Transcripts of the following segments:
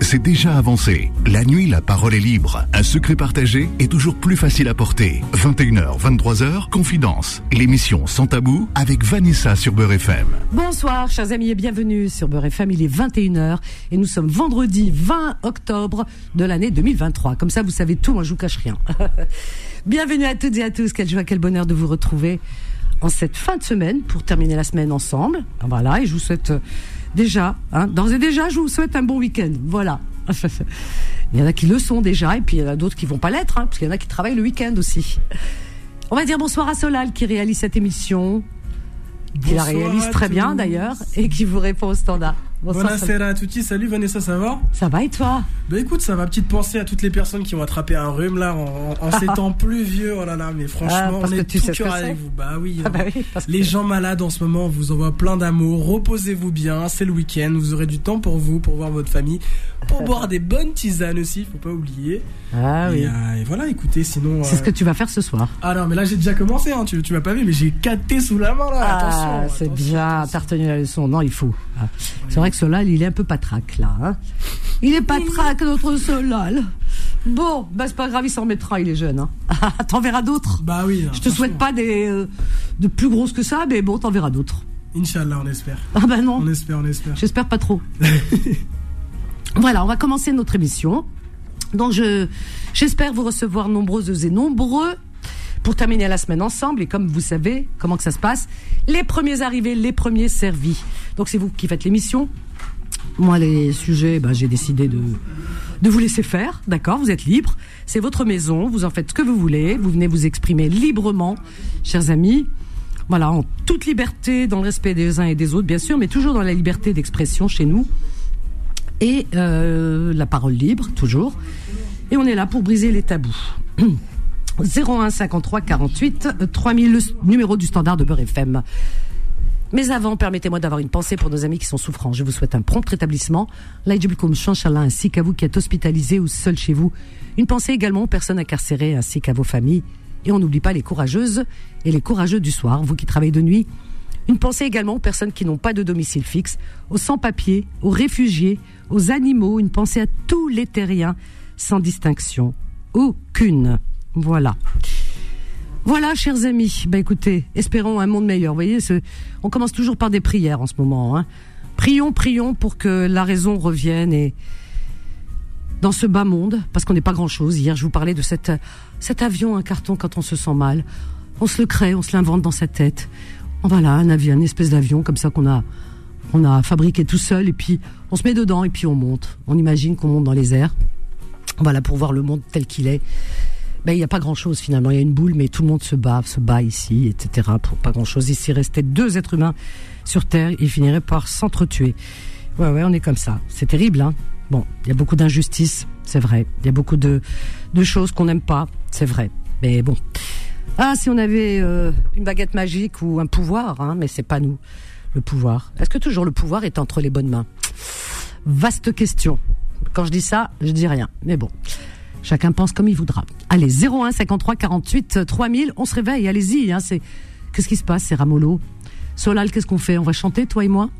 c'est déjà avancé. La nuit, la parole est libre. Un secret partagé est toujours plus facile à porter. 21h, 23h, Confidence. L'émission Sans Tabou avec Vanessa sur Beurre FM. Bonsoir, chers amis, et bienvenue sur Beurre FM. Il est 21h et nous sommes vendredi 20 octobre de l'année 2023. Comme ça, vous savez tout, moi je vous cache rien. bienvenue à toutes et à tous. Quelle joie, quel bonheur de vous retrouver en cette fin de semaine pour terminer la semaine ensemble. Voilà, et je vous souhaite déjà, hein, d'ores et déjà, je vous souhaite un bon week-end. Voilà. il y en a qui le sont déjà, et puis il y en a d'autres qui vont pas l'être, hein, parce qu'il y en a qui travaillent le week-end aussi. On va dire bonsoir à Solal qui réalise cette émission. Il la réalise très bien d'ailleurs, et qui vous répond au standard. Bonsoir à tutti, salut Vanessa, ça va? Ça va et toi? Bah écoute, ça va, petite pensée à toutes les personnes qui ont attrapé un rhume là en, en ces temps pluvieux, oh là là, mais franchement, Ah, on est tu tout sais cœur avec vous. Bah oui, Ah hein. bah oui, parce que- les gens malades en ce moment, on vous envoie plein d'amour, reposez-vous bien, c'est le week-end, vous aurez du temps pour vous, pour voir votre famille, pour boire des bonnes tisanes aussi, faut pas oublier. Ah et, oui. euh, et voilà, écoutez, sinon... C'est ce euh, que tu vas faire ce soir. Ah non, mais là j'ai déjà commencé, hein, tu, tu m'as pas vu, mais j'ai 4 thés sous la main là, Ah, attention. c'est bien, t'as retenu la leçon. Non, il faut. Ah. C'est vrai que Solal, il est un peu patraque, là. Hein il est patraque, notre Solal. Bon, bah c'est pas grave, il s'en remettra, il est jeune. Hein. t'en verras d'autres. Bah oui. Je te souhaite pas des euh, de plus grosses que ça, mais bon, t'en verras d'autres. Inch'Allah, on espère. Ah bah non, On espère, on espère. j'espère pas trop. voilà, on va commencer notre émission. Donc je j'espère vous recevoir nombreuses et nombreux pour terminer la semaine ensemble. Et comme vous savez comment que ça se passe, les premiers arrivés, les premiers servis. Donc c'est vous qui faites l'émission. Moi, les sujets, ben, j'ai décidé de, de vous laisser faire, d'accord? Vous êtes libre, c'est votre maison, vous en faites ce que vous voulez, vous venez vous exprimer librement, chers amis. Voilà, en toute liberté, dans le respect des uns et des autres, bien sûr, mais toujours dans la liberté d'expression chez nous. Et euh, la parole libre, toujours. Et on est là pour briser les tabous. 01 53 48 3000, le numéro du standard de Beurre FM. Mais avant, permettez-moi d'avoir une pensée pour nos amis qui sont souffrants. Je vous souhaite un prompt rétablissement. Laïdjubikum Chanchallah, ainsi qu'à vous qui êtes hospitalisés ou seuls chez vous. Une pensée également aux personnes incarcérées ainsi qu'à vos familles. Et on n'oublie pas les courageuses et les courageux du soir, vous qui travaillez de nuit. Une pensée également aux personnes qui n'ont pas de domicile fixe, aux sans-papiers, aux réfugiés, aux animaux. Une pensée à tous les terriens, sans distinction. Aucune. Voilà. Voilà, chers amis. Bah écoutez, espérons un monde meilleur. Vous voyez, on commence toujours par des prières en ce moment. Hein. Prions, prions pour que la raison revienne et dans ce bas monde, parce qu'on n'est pas grand-chose. Hier, je vous parlais de cet avion, un carton quand on se sent mal. On se le crée, on se l'invente dans sa tête. Voilà, un avion, une espèce d'avion comme ça qu'on a, a fabriqué tout seul et puis on se met dedans et puis on monte. On imagine qu'on monte dans les airs. Voilà, pour voir le monde tel qu'il est ben, il n'y a pas grand-chose finalement. Il y a une boule, mais tout le monde se bat, se bat ici, etc. Pour pas grand-chose. Ici restait deux êtres humains sur Terre, ils finiraient par s'entretuer. Ouais, ouais, on est comme ça. C'est terrible, hein. Bon, il y a beaucoup d'injustices, c'est vrai. Il y a beaucoup de, de choses qu'on n'aime pas, c'est vrai. Mais bon. Ah, si on avait euh, une baguette magique ou un pouvoir, hein, mais c'est pas nous. Le pouvoir. Est-ce que toujours le pouvoir est entre les bonnes mains? Vaste question. Quand je dis ça, je dis rien. Mais bon. Chacun pense comme il voudra. Allez, 01 53 48 3000, on se réveille, allez-y. Hein, c'est qu'est-ce qui se passe, c'est Ramolo? Solal, qu'est-ce qu'on fait? On va chanter, toi et moi?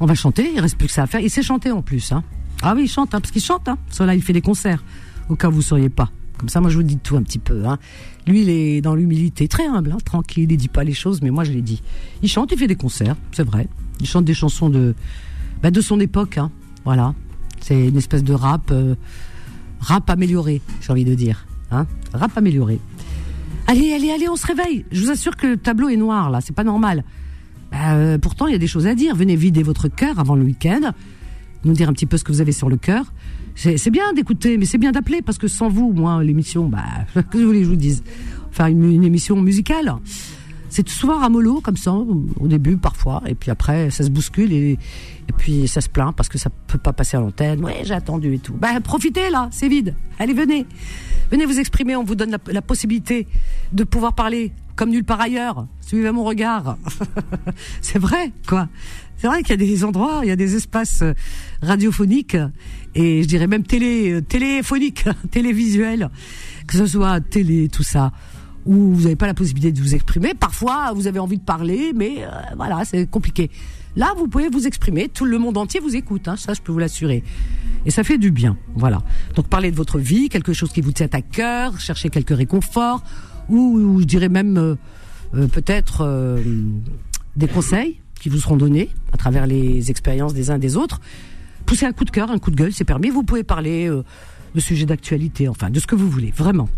On va chanter. Il reste plus que ça à faire. Il sait chanter en plus. Hein. Ah oui, il chante, hein, parce qu'il chante. Solal, il fait des concerts. Au cas où vous ne sauriez pas. Comme ça, moi, je vous dis tout un petit peu. Hein. Lui, il est dans l'humilité, très humble, tranquille. Il dit pas les choses, mais moi, je l'ai dit. Il chante, il fait des concerts, c'est vrai. Il chante des chansons de, bah, de son époque. Voilà. C'est une espèce de rap. euh, rap amélioré, j'ai envie de dire. Hein rap amélioré. Allez, allez, allez, on se réveille. Je vous assure que le tableau est noir, là, c'est pas normal. Bah, euh, pourtant, il y a des choses à dire. Venez vider votre cœur avant le week-end, nous dire un petit peu ce que vous avez sur le cœur. C'est bien d'écouter, mais c'est bien d'appeler, parce que sans vous, moi, l'émission, bah, que vous voulez que je vous dise? Une, une émission musicale. C'est souvent ramollo, comme ça, au début, parfois, et puis après, ça se bouscule, et, puis ça se plaint parce que ça peut pas passer à l'antenne. Ouais, j'ai attendu et tout. Bah, profitez, là, c'est vide. Allez, venez. Venez vous exprimer, on vous donne la, la possibilité de pouvoir parler comme nulle part ailleurs. Suivez mon regard. c'est vrai, quoi. C'est vrai qu'il y a des endroits, il y a des espaces euh, radiophoniques et je dirais même télé, euh, téléphoniques, télévisuels, que ce soit télé, tout ça, où vous n'avez pas la possibilité de vous exprimer. Parfois, vous avez envie de parler, mais euh, voilà, c'est compliqué. Là, vous pouvez vous exprimer. Tout le monde entier vous écoute, hein, ça, je peux vous l'assurer. Et ça fait du bien, voilà. Donc parlez de votre vie, quelque chose qui vous tient à cœur, cherchez quelques réconforts, ou, je dirais même euh, euh, peut-être des conseils qui vous seront donnés à travers les expériences des uns et des autres. Poussez un coup de cœur, un coup de gueule, c'est permis. Vous pouvez parler de sujets d'actualité, enfin de ce que vous voulez, vraiment.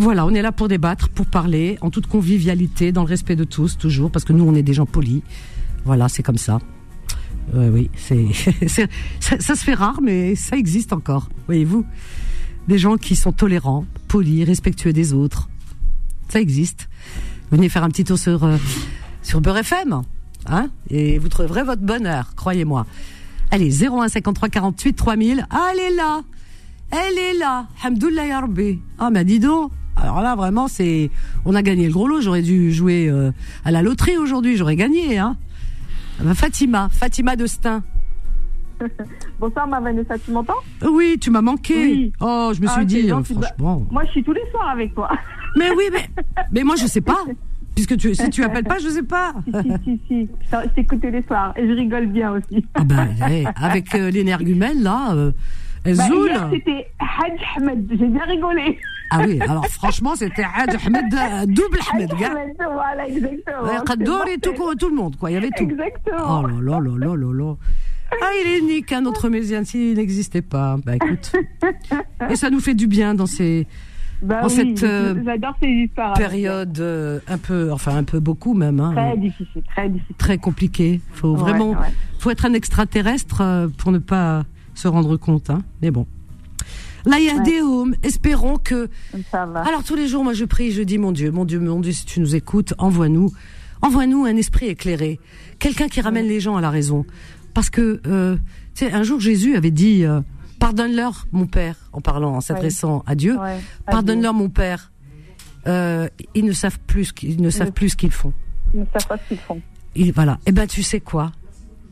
Voilà, on est là pour débattre, pour parler, en toute convivialité, dans le respect de tous, toujours, parce que nous, on est des gens polis. Voilà, c'est comme ça. oui, c'est, ça, ça, se fait rare, mais ça existe encore, voyez-vous. Des gens qui sont tolérants, polis, respectueux des autres. Ça existe. Venez faire un petit tour sur, euh, sur Beurre FM, hein, et vous trouverez votre bonheur, croyez-moi. Allez, 01 53 48 3000. Ah, elle est là. Elle est là. Hamdoullah ya Ah, mais dis donc. Alors là, vraiment, c'est, on a gagné le gros lot. J'aurais dû jouer euh, à la loterie aujourd'hui. J'aurais gagné, hein. Ah bah, Fatima, Fatima de Stein. Bonsoir, ma Vanessa, tu m'entends? Oui, tu m'as manqué. Oh, je me suis ah, dit, euh, franchement. Moi, je suis tous les soirs avec toi. Mais oui, mais, mais moi, je sais pas. Puisque tu, si tu appelles pas, je sais pas. Si, si, si. Je t'écoute tous les soirs. Et je rigole bien aussi. Ah ben, avec euh, l'énergumène, là, euh, elle bah, c'était Hadj Ahmed. J'ai bien rigolé. Ah oui, alors franchement, c'était Hadj Ahmed, euh, double Ahmed, gars. Voilà, exactement. Ouais, et tout, tout le monde, quoi. Il y avait tout. Exactement. Oh là là là là là là. Ah, il est unique, un autre Méziane, s'il n'existait pas. Bah écoute. Et ça nous fait du bien dans ces. Bah oui, cette euh, ces. Période euh, un peu, enfin un peu beaucoup même. Hein, très difficile, très difficile. Très compliqué. Faut vraiment, faut être un extraterrestre euh, pour ne pas se rendre compte. Hein. Mais bon. Là, il y a des hommes. Espérons que. Alors tous les jours, moi, je prie, je dis, mon Dieu, mon Dieu, mon Dieu, si tu nous écoutes, envoie-nous, envoie-nous un esprit éclairé, quelqu'un qui ramène les gens à la raison. Parce que, euh, tu sais, un jour Jésus avait dit, euh, pardonne-leur, mon Père, en parlant, en s'adressant à Dieu, pardonne-leur, mon Père. Euh, ils ne savent plus, ils ne savent plus ce qu'ils font. Ils ne savent pas ce qu'ils font. voilà. Eh ben, tu sais quoi?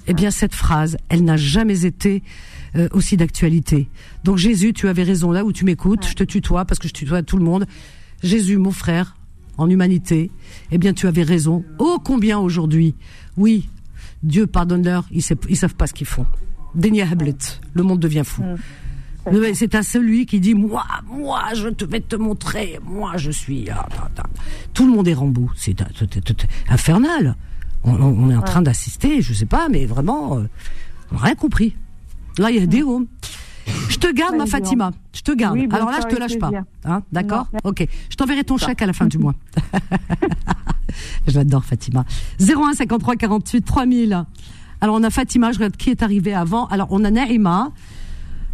Eh bien, cette phrase, elle n'a jamais été euh, aussi d'actualité. Donc, Jésus, tu avais raison là où tu m'écoutes. Je te tutoie parce que je tutoie tout le monde. Jésus, mon frère, en humanité, eh bien, tu avais raison. Oh, combien aujourd'hui Oui, Dieu pardonne-leur, ils, ne savent pas ce qu'ils font. Le monde devient fou. Mm. C'est à celui qui dit moi, moi, je te vais te montrer, moi, je suis. Ah, Tout le monde est Rambo. C'est infernal. On, est en train d'assister, je sais pas, mais vraiment, euh, on n'a rien compris. Là, il y a des hommes. Je te garde, ma Fatima. Je te garde. Alors là, je te lâche pas. Hein, D'accord Ok. Je t'enverrai ton chèque à la fin du mois. je l'adore, Fatima. 01 53 48 3000. Alors, on a Fatima, je regarde qui est arrivé avant. Alors, on a Naïma.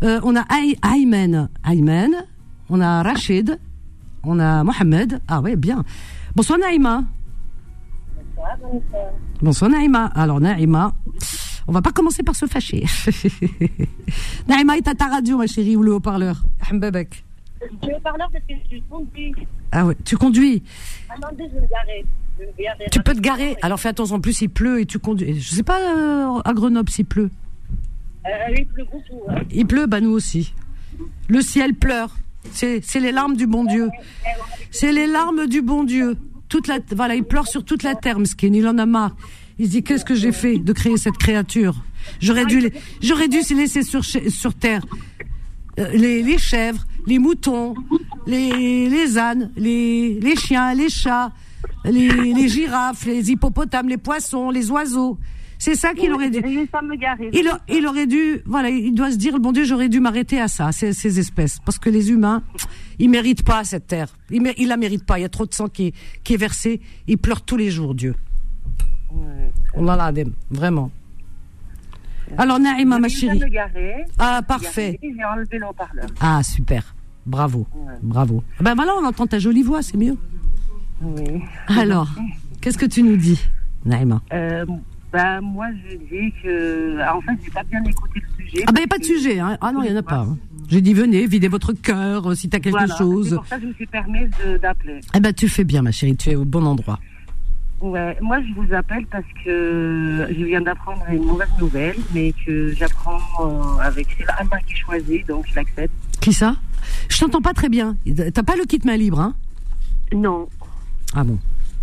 Euh, on a Aymen. Aymen. On a Rachid. On a Mohamed. Ah ouais, bien. Bonsoir, Naïma. Bonsoir, Bonsoir, Naïma. Alors, Naïma. On va pas commencer par se fâcher. Naïma est à ta radio, ma chérie, ou le haut-parleur? Hambabek. Le haut-parleur parce que je conduis. Ah ouais, tu conduis? Ah je vais me garer. Tu peux te garer? Alors fais attention, en plus il pleut et tu conduis. Je sais pas euh, à Grenoble s'il pleut. Euh, il pleut beaucoup. Il pleut, bah nous aussi. Le ciel pleure. C'est les larmes du bon Dieu. C'est les larmes du bon Dieu. Toute la, voilà, il pleure sur toute la terre, Mskin. Il en a marre. Il se dit qu'est-ce que j'ai fait de créer cette créature? J'aurais dû, j'aurais dû se laisser sur sur terre euh, les, les chèvres, les moutons, les, les ânes, les, les chiens, les chats, les, les girafes, les hippopotames, les poissons, les oiseaux. C'est ça qu'il aurait dû. Il, il, aurait dû, voilà, il doit se dire, bon Dieu, j'aurais dû m'arrêter à ça, ces, ces, espèces, parce que les humains, ils méritent pas cette terre. Ils, ils la méritent pas. Il y a trop de sang qui est, qui est versé. Ils pleurent tous les jours, Dieu. On a l'adem, vraiment. Alors, Naïma, ma chérie. Ah, parfait. Ah, super. Bravo. Bravo. Ben voilà, on entend ta jolie voix, c'est mieux. Oui. Alors, qu'est-ce que tu nous dis, Naïma? Euh, ben, Moi, je dis que. En fait, j'ai pas bien écouté le sujet. Ah, ben, il n'y a pas de sujet. Hein. Ah non, il n'y en a pas. Hein. J'ai dit, venez, videz votre cœur euh, si tu as quelque chose. C'est pour ça que je me suis permise d'appeler. Eh ben, tu fais bien, ma chérie, tu es au bon endroit. Ouais, moi je vous appelle parce que je viens d'apprendre une mauvaise nouvelle, mais que j'apprends euh, avec c'est la qui choisit, donc je l'accepte. Qui ça? Je t'entends pas très bien. T'as pas le kit main libre, hein? Non. Ah bon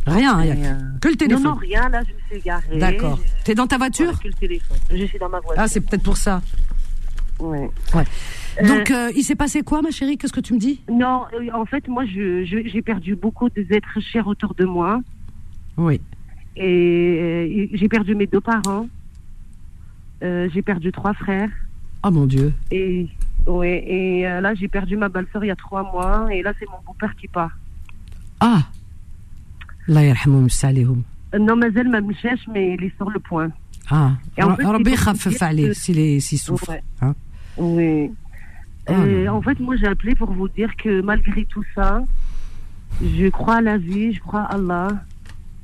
Rien, hein, a euh, que le téléphone. Non, non, rien, là je me suis garée. D'accord. T'es dans ta voiture? Que le téléphone. Je suis dans ma voiture. Ah, c'est peut-être pour ça. Ouais. Ouais. Euh, Donc, euh, il s'est passé quoi, ma chérie? Qu'est-ce que tu me dis? Non, euh, en fait, moi, je, je- j'ai perdu beaucoup d'êtres chers autour de moi. Oui. Et, euh, j'ai perdu mes deux parents. Euh, j'ai perdu trois frères. Ah oh, mon Dieu. Et, ouais, et euh, là, j'ai perdu ma belle-sœur il y a trois mois. Et là, c'est mon beau-père qui part. Ah yarhamoum salihum. Non, mais elle m'a cherche, mais il est sur le point. Ah, et Rabbi s'il souffre. Hein. Oui. Ah, euh, en fait, moi, j'ai appelé pour vous dire que malgré tout ça, je crois à la vie, je crois à Allah.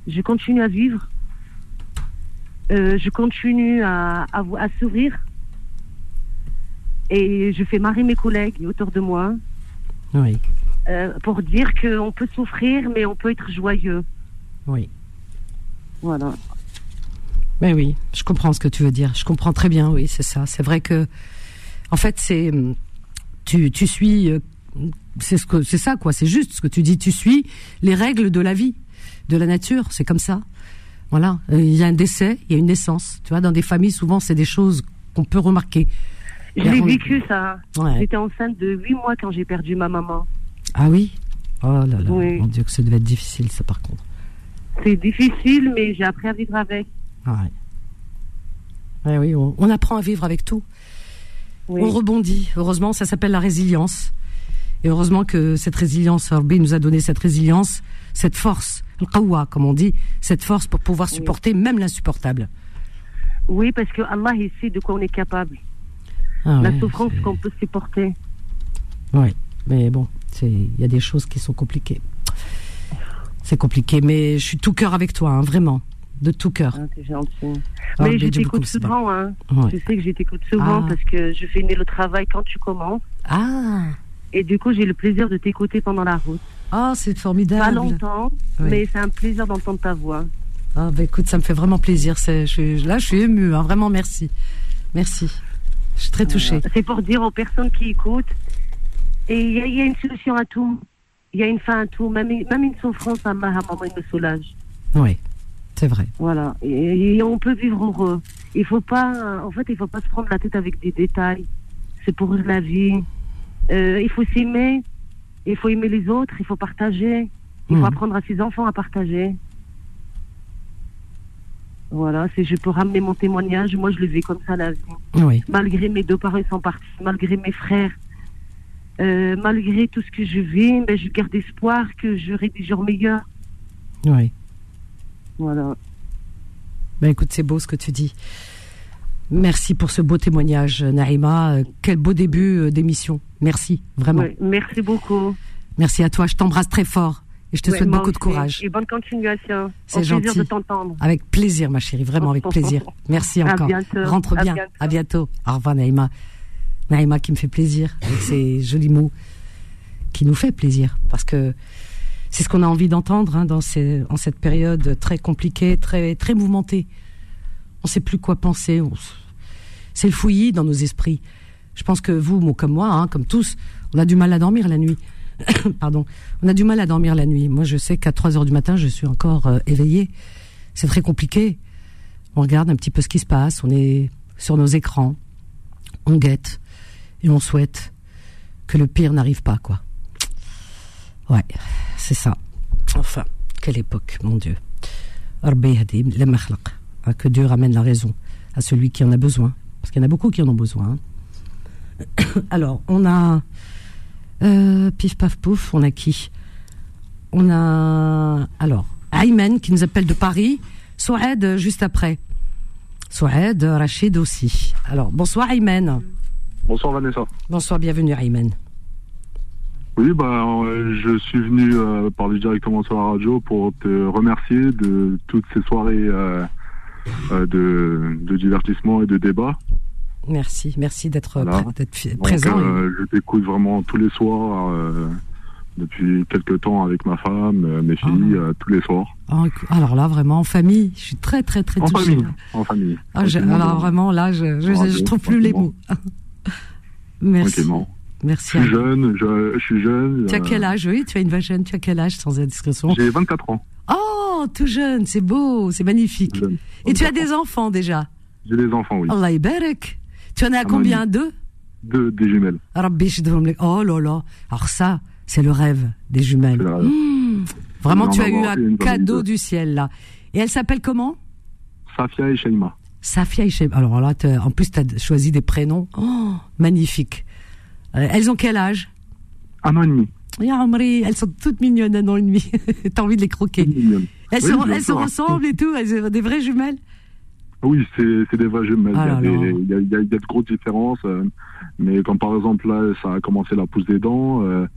Je continue à vivre. Euh, je continue à, à, à sourire. Et je fais marrer mes collègues autour de moi Oui, euh, pour dire qu'on peut souffrir, mais on peut être joyeux. oui. Voilà. Mais oui, je comprends ce que tu veux dire. Je comprends très bien, oui, c'est ça. C'est vrai que, en fait, c'est tu, tu suis, euh, c'est ce que c'est ça quoi. C'est juste ce que tu dis. Tu suis les règles de la vie, de la nature. C'est comme ça. Voilà. Euh, Il y a un décès, il y a une naissance. Tu vois, dans des familles, souvent, c'est des choses qu'on peut remarquer. Je Et l'ai on- vécu, ça. Ouais. J'étais enceinte de 8 mois quand j'ai perdu ma maman. Ah oui? Oh là là. Oui. Mon Dieu, que ça devait être difficile, ça par contre. C'est difficile, mais j'ai appris à vivre avec. Ah ouais. Ouais, oui, on, on apprend à vivre avec tout. Oui. On rebondit. Heureusement, ça s'appelle la résilience. Et heureusement que cette résilience, Rabbi nous a donné cette résilience, cette force, le comme on dit, cette force pour pouvoir supporter même l'insupportable. Oui, parce que Allah, il sait de quoi on est capable. Ah la ouais, souffrance qu'on peut supporter. Ouais, mais bon, il y a des choses qui sont compliquées. C'est compliqué, mais je suis tout cœur avec toi, hein, vraiment, de tout cœur. C'est gentil. Ah, Mais je t'écoute souvent. Hein. Ouais. Je sais que je t'écoute souvent Ah. parce que je finis le travail quand tu commences. Ah, Et du coup, j'ai le plaisir de t'écouter pendant la route. Ah, c'est Pas formidable. longtemps, Oui. mais c'est un plaisir d'entendre ta voix. Ah, bah écoute, ça me fait vraiment plaisir. C'est, je là, je suis émue, hein, vraiment, merci, merci. Je suis très touchée. C'est pour dire aux personnes qui écoutent, et il y, a- il y a une solution à tout. Il y a une fin à tout. Même, même une souffrance, à un moment, il me soulage. Oui, c'est vrai. Voilà. Et, et on peut vivre heureux. Il faut pas, en fait, il faut pas se prendre la tête avec des détails. C'est pour la vie. Euh, il faut s'aimer. Il faut aimer les autres. Il faut partager. Il faut apprendre à ses enfants à partager. Voilà. Si je peux ramener mon témoignage, moi, je le vis comme ça la vie. Oui, Malgré mes deux parents ils sont partis, malgré mes frères, euh, malgré tout ce que je vis, mais je garde espoir que j'aurai des jours meilleurs. oui. Voilà. Ben écoute, c'est beau ce que tu dis. Merci pour ce beau témoignage, Naïma. Euh, Quel beau début euh, d'émission. Merci, vraiment. Ouais, merci beaucoup. Merci à toi. Je t'embrasse très fort et je te Ouais, souhaite beaucoup de courage. Et bonne continuation. C'est Au plaisir gentil. de t'entendre. Avec plaisir, ma chérie, vraiment avec plaisir. Merci À encore. bientôt. Rentre À bien. bientôt. À bientôt. Au revoir, Naïma. Naïma qui me fait plaisir avec ses jolis mots, qui nous fait plaisir parce que c'est ce qu'on a envie d'entendre hein, dans ces, en cette période très compliquée, très très mouvementée. On ne sait plus quoi penser. C'est le fouillis dans nos esprits. Je pense que vous, moi, comme moi, hein, comme tous, on a du mal à dormir la nuit. Pardon. On a du mal à dormir la nuit. Moi, je sais qu'à 3 heures du matin, je suis encore euh, éveillée. C'est très compliqué. On regarde un petit peu ce qui se passe. On est sur nos écrans. On guette. Et on souhaite que le pire n'arrive pas, quoi. Ouais, c'est ça. Enfin, quelle époque, mon Dieu. Que Dieu ramène la raison à celui qui en a besoin. Parce qu'il y en a beaucoup qui en ont besoin. hein. Alors, on a. euh, pif paf pouf, on a qui? On a. Alors, Ayman qui nous appelle de Paris. Souad euh, juste après. Souad, euh, Rachid aussi. Alors, bonsoir Ayman. Bonsoir Vanessa. Bonsoir, bienvenue Ayman. Oui, bah, euh, je suis venu euh, parler directement sur la radio pour te remercier de toutes ces soirées euh, de, de divertissement et de débat. Merci, merci d'être Voilà. présent. euh, je t'écoute vraiment tous les soirs, euh, depuis quelques temps avec ma femme, euh, mes filles, euh, tous les soirs. Ah, alors là, vraiment, en famille, je suis très, très, très En touchée. famille. En famille. Ah, je- alors vraiment, là, je, je trouve plus les mots. Merci. Merci. Je suis jeune, je, je suis jeune. Tu as euh, quel âge Oui, tu as une jeune. Tu as quel âge, sans indiscrétion? J'ai 24 ans. Oh, tout jeune, c'est beau, c'est magnifique. Jeune. Et tu as 24 ans. des enfants déjà J'ai des enfants, oui. Allah ibarak. Tu en as Un an combien Deux deux, des jumelles. Oh là là. Alors ça, c'est le rêve des jumelles. Rêve. Mmh. Vraiment, tu as eu un cadeau du ciel là. Et elle s'appelle comment Safia et Shaima. Safia et Sheb. Alors là, en plus, tu as choisi des prénoms oh, magnifiques. Euh, Elles ont quel âge Un an et demi. Ya Omri, elles sont toutes mignonnes, un an et demi. T'as envie de les croquer. Mignonne. Elles, Oui, se, elles ressemblent et tout, elles sont des vraies jumelles. Oui, c'est des vraies jumelles. Ah il, y a là des, là. il, y a, il y a- il y a de grosses différences. euh, mais comme par exemple, là, ça a commencé la pousse des dents. euh,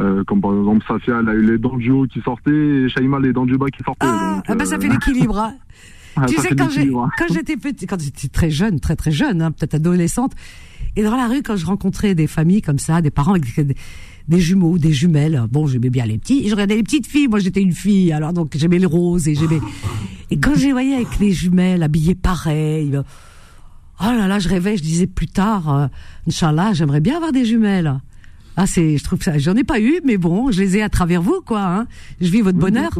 euh, comme par exemple, Safia, elle a eu les dents du haut qui sortaient et Shaima, les dents du bas qui sortaient. Ah, donc, ah bah ça euh, fait l'équilibre. hein. ah, tu sais, quand j'étais petite, quand j'étais très jeune, très très jeune, hein, peut-être adolescente, et dans la rue, quand je rencontrais des familles comme ça, des parents avec des, des jumeaux, des jumelles, bon, j'aimais bien les petits, je regardais les petites filles, moi j'étais une fille, alors donc j'aimais les roses et j'aimais. Et quand je les voyais avec les jumelles habillées pareil, euh, oh là là, je rêvais, je disais plus tard, euh, Inch'Allah, j'aimerais bien avoir des jumelles. Ah, c'est, je trouve ça, j'en ai pas eu, mais bon, je les ai à travers vous, quoi. Hein. Je vis votre bonheur.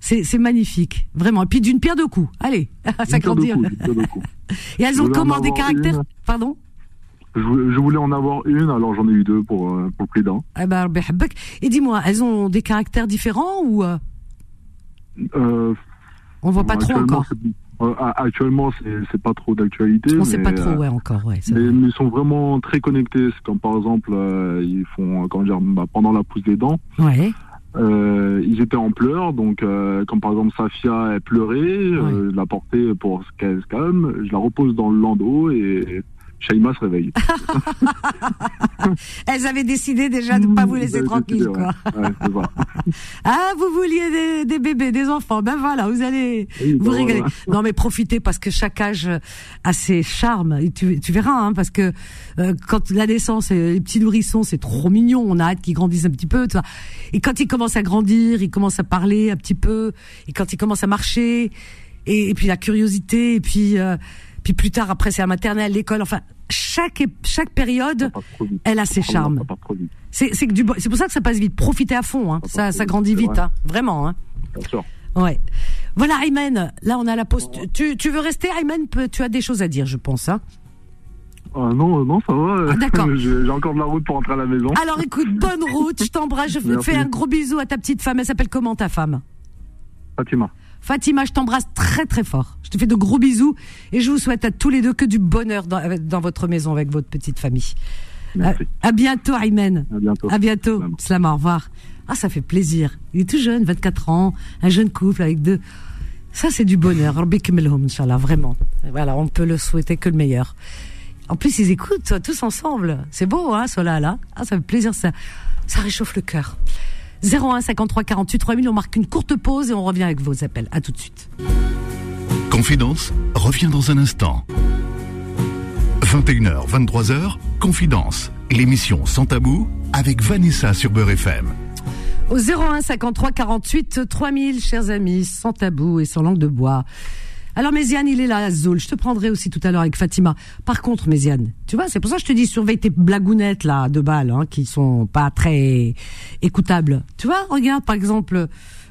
C'est, magnifique, vraiment. Et puis d'une pierre deux coups. Allez, ça grandit. Et elles ont comment des caractères. Pardon Je, voulais- je voulais en avoir une, alors j'en ai eu deux pour, euh, pour le prix d'un. eh ben. Et dis-moi, elles ont des caractères différents ou euh, Euh, on voit pas trop encore euh, actuellement, c'est pas trop d'actualité. On sait mais, pas trop, euh, ouais, encore, ouais. Mais, vrai. mais ils sont vraiment très connectés. C'est comme par exemple, ils font, comment dire, bah, pendant la pousse des dents, Ouais. Euh, ils étaient en pleurs. Donc, euh, comme par exemple, Safia, elle pleurait, euh, je la portais pour qu'elle se calme. Je la repose dans le landau et Shaima se réveille. Elles avaient décidé déjà de pas vous laisser tranquille, quoi. Ouais. Ah, vous vouliez des, des bébés, des enfants. Ben voilà, vous allez Oui, vous bah, régaler. voilà. Non, mais profitez parce que chaque âge a ses charmes. Et tu, tu verras, hein, parce que euh, quand la naissance, et les petits nourrissons, c'est trop mignon. On a hâte qu'ils grandissent un petit peu. Tu vois. Et quand ils commencent à grandir, ils commencent à parler un petit peu. Et quand ils commencent à marcher, et, et puis la curiosité, et puis euh, puis plus tard, après, c'est la maternelle, l'école. Enfin, chaque chaque période, elle a ses charmes. C'est c'est que du bo- c'est pour ça que ça passe vite. Profitez à fond. Hein. Ça Ça grandit vite, hein. vraiment. Hein. bien sûr. Ouais. Voilà, Ayman. Là, on a la pause. Tu, tu veux rester, Ayman Tu as des choses à dire, je pense. Hein Ah non, non, ça va. Ah, d'accord. J'ai encore de la route pour rentrer à la maison. Alors, écoute, bonne route. Je t'embrasse. Je Merci. fais un gros bisou à ta petite femme. Elle s'appelle comment ta femme? Fatima. Fatima, je t'embrasse très très fort. Je te fais de gros bisous et je vous souhaite à tous les deux que du bonheur dans, dans votre maison avec votre petite famille. Merci. À, à bientôt, Ayman. À bientôt. À bientôt. Salam. Au revoir. Ah, ça fait plaisir. Il est tout jeune, 24 ans, un jeune couple avec deux. Ça, c'est du bonheur. Rabbi Inch'Allah, vraiment. Voilà, on peut le souhaiter que le meilleur. En plus, ils écoutent tous ensemble. C'est beau, hein, cela là. Ah, ça fait plaisir, ça. Ça réchauffe le cœur. 01 53 48 3000, on marque une courte pause et on revient avec vos appels. À tout de suite. Confidence revient dans un instant. 21h, 23h, Confidence, l'émission sans tabou avec Vanessa sur Beurre FM. Au 01 53 48 3000, chers amis, sans tabou et sans langue de bois. Alors Méziane, il est là, Azul. Je te prendrai aussi tout à l'heure avec Fatima. Par contre, Méziane, tu vois, c'est pour ça que je te dis, surveille tes blagounettes là de balles, hein, qui sont pas très écoutables. Tu vois, regarde par exemple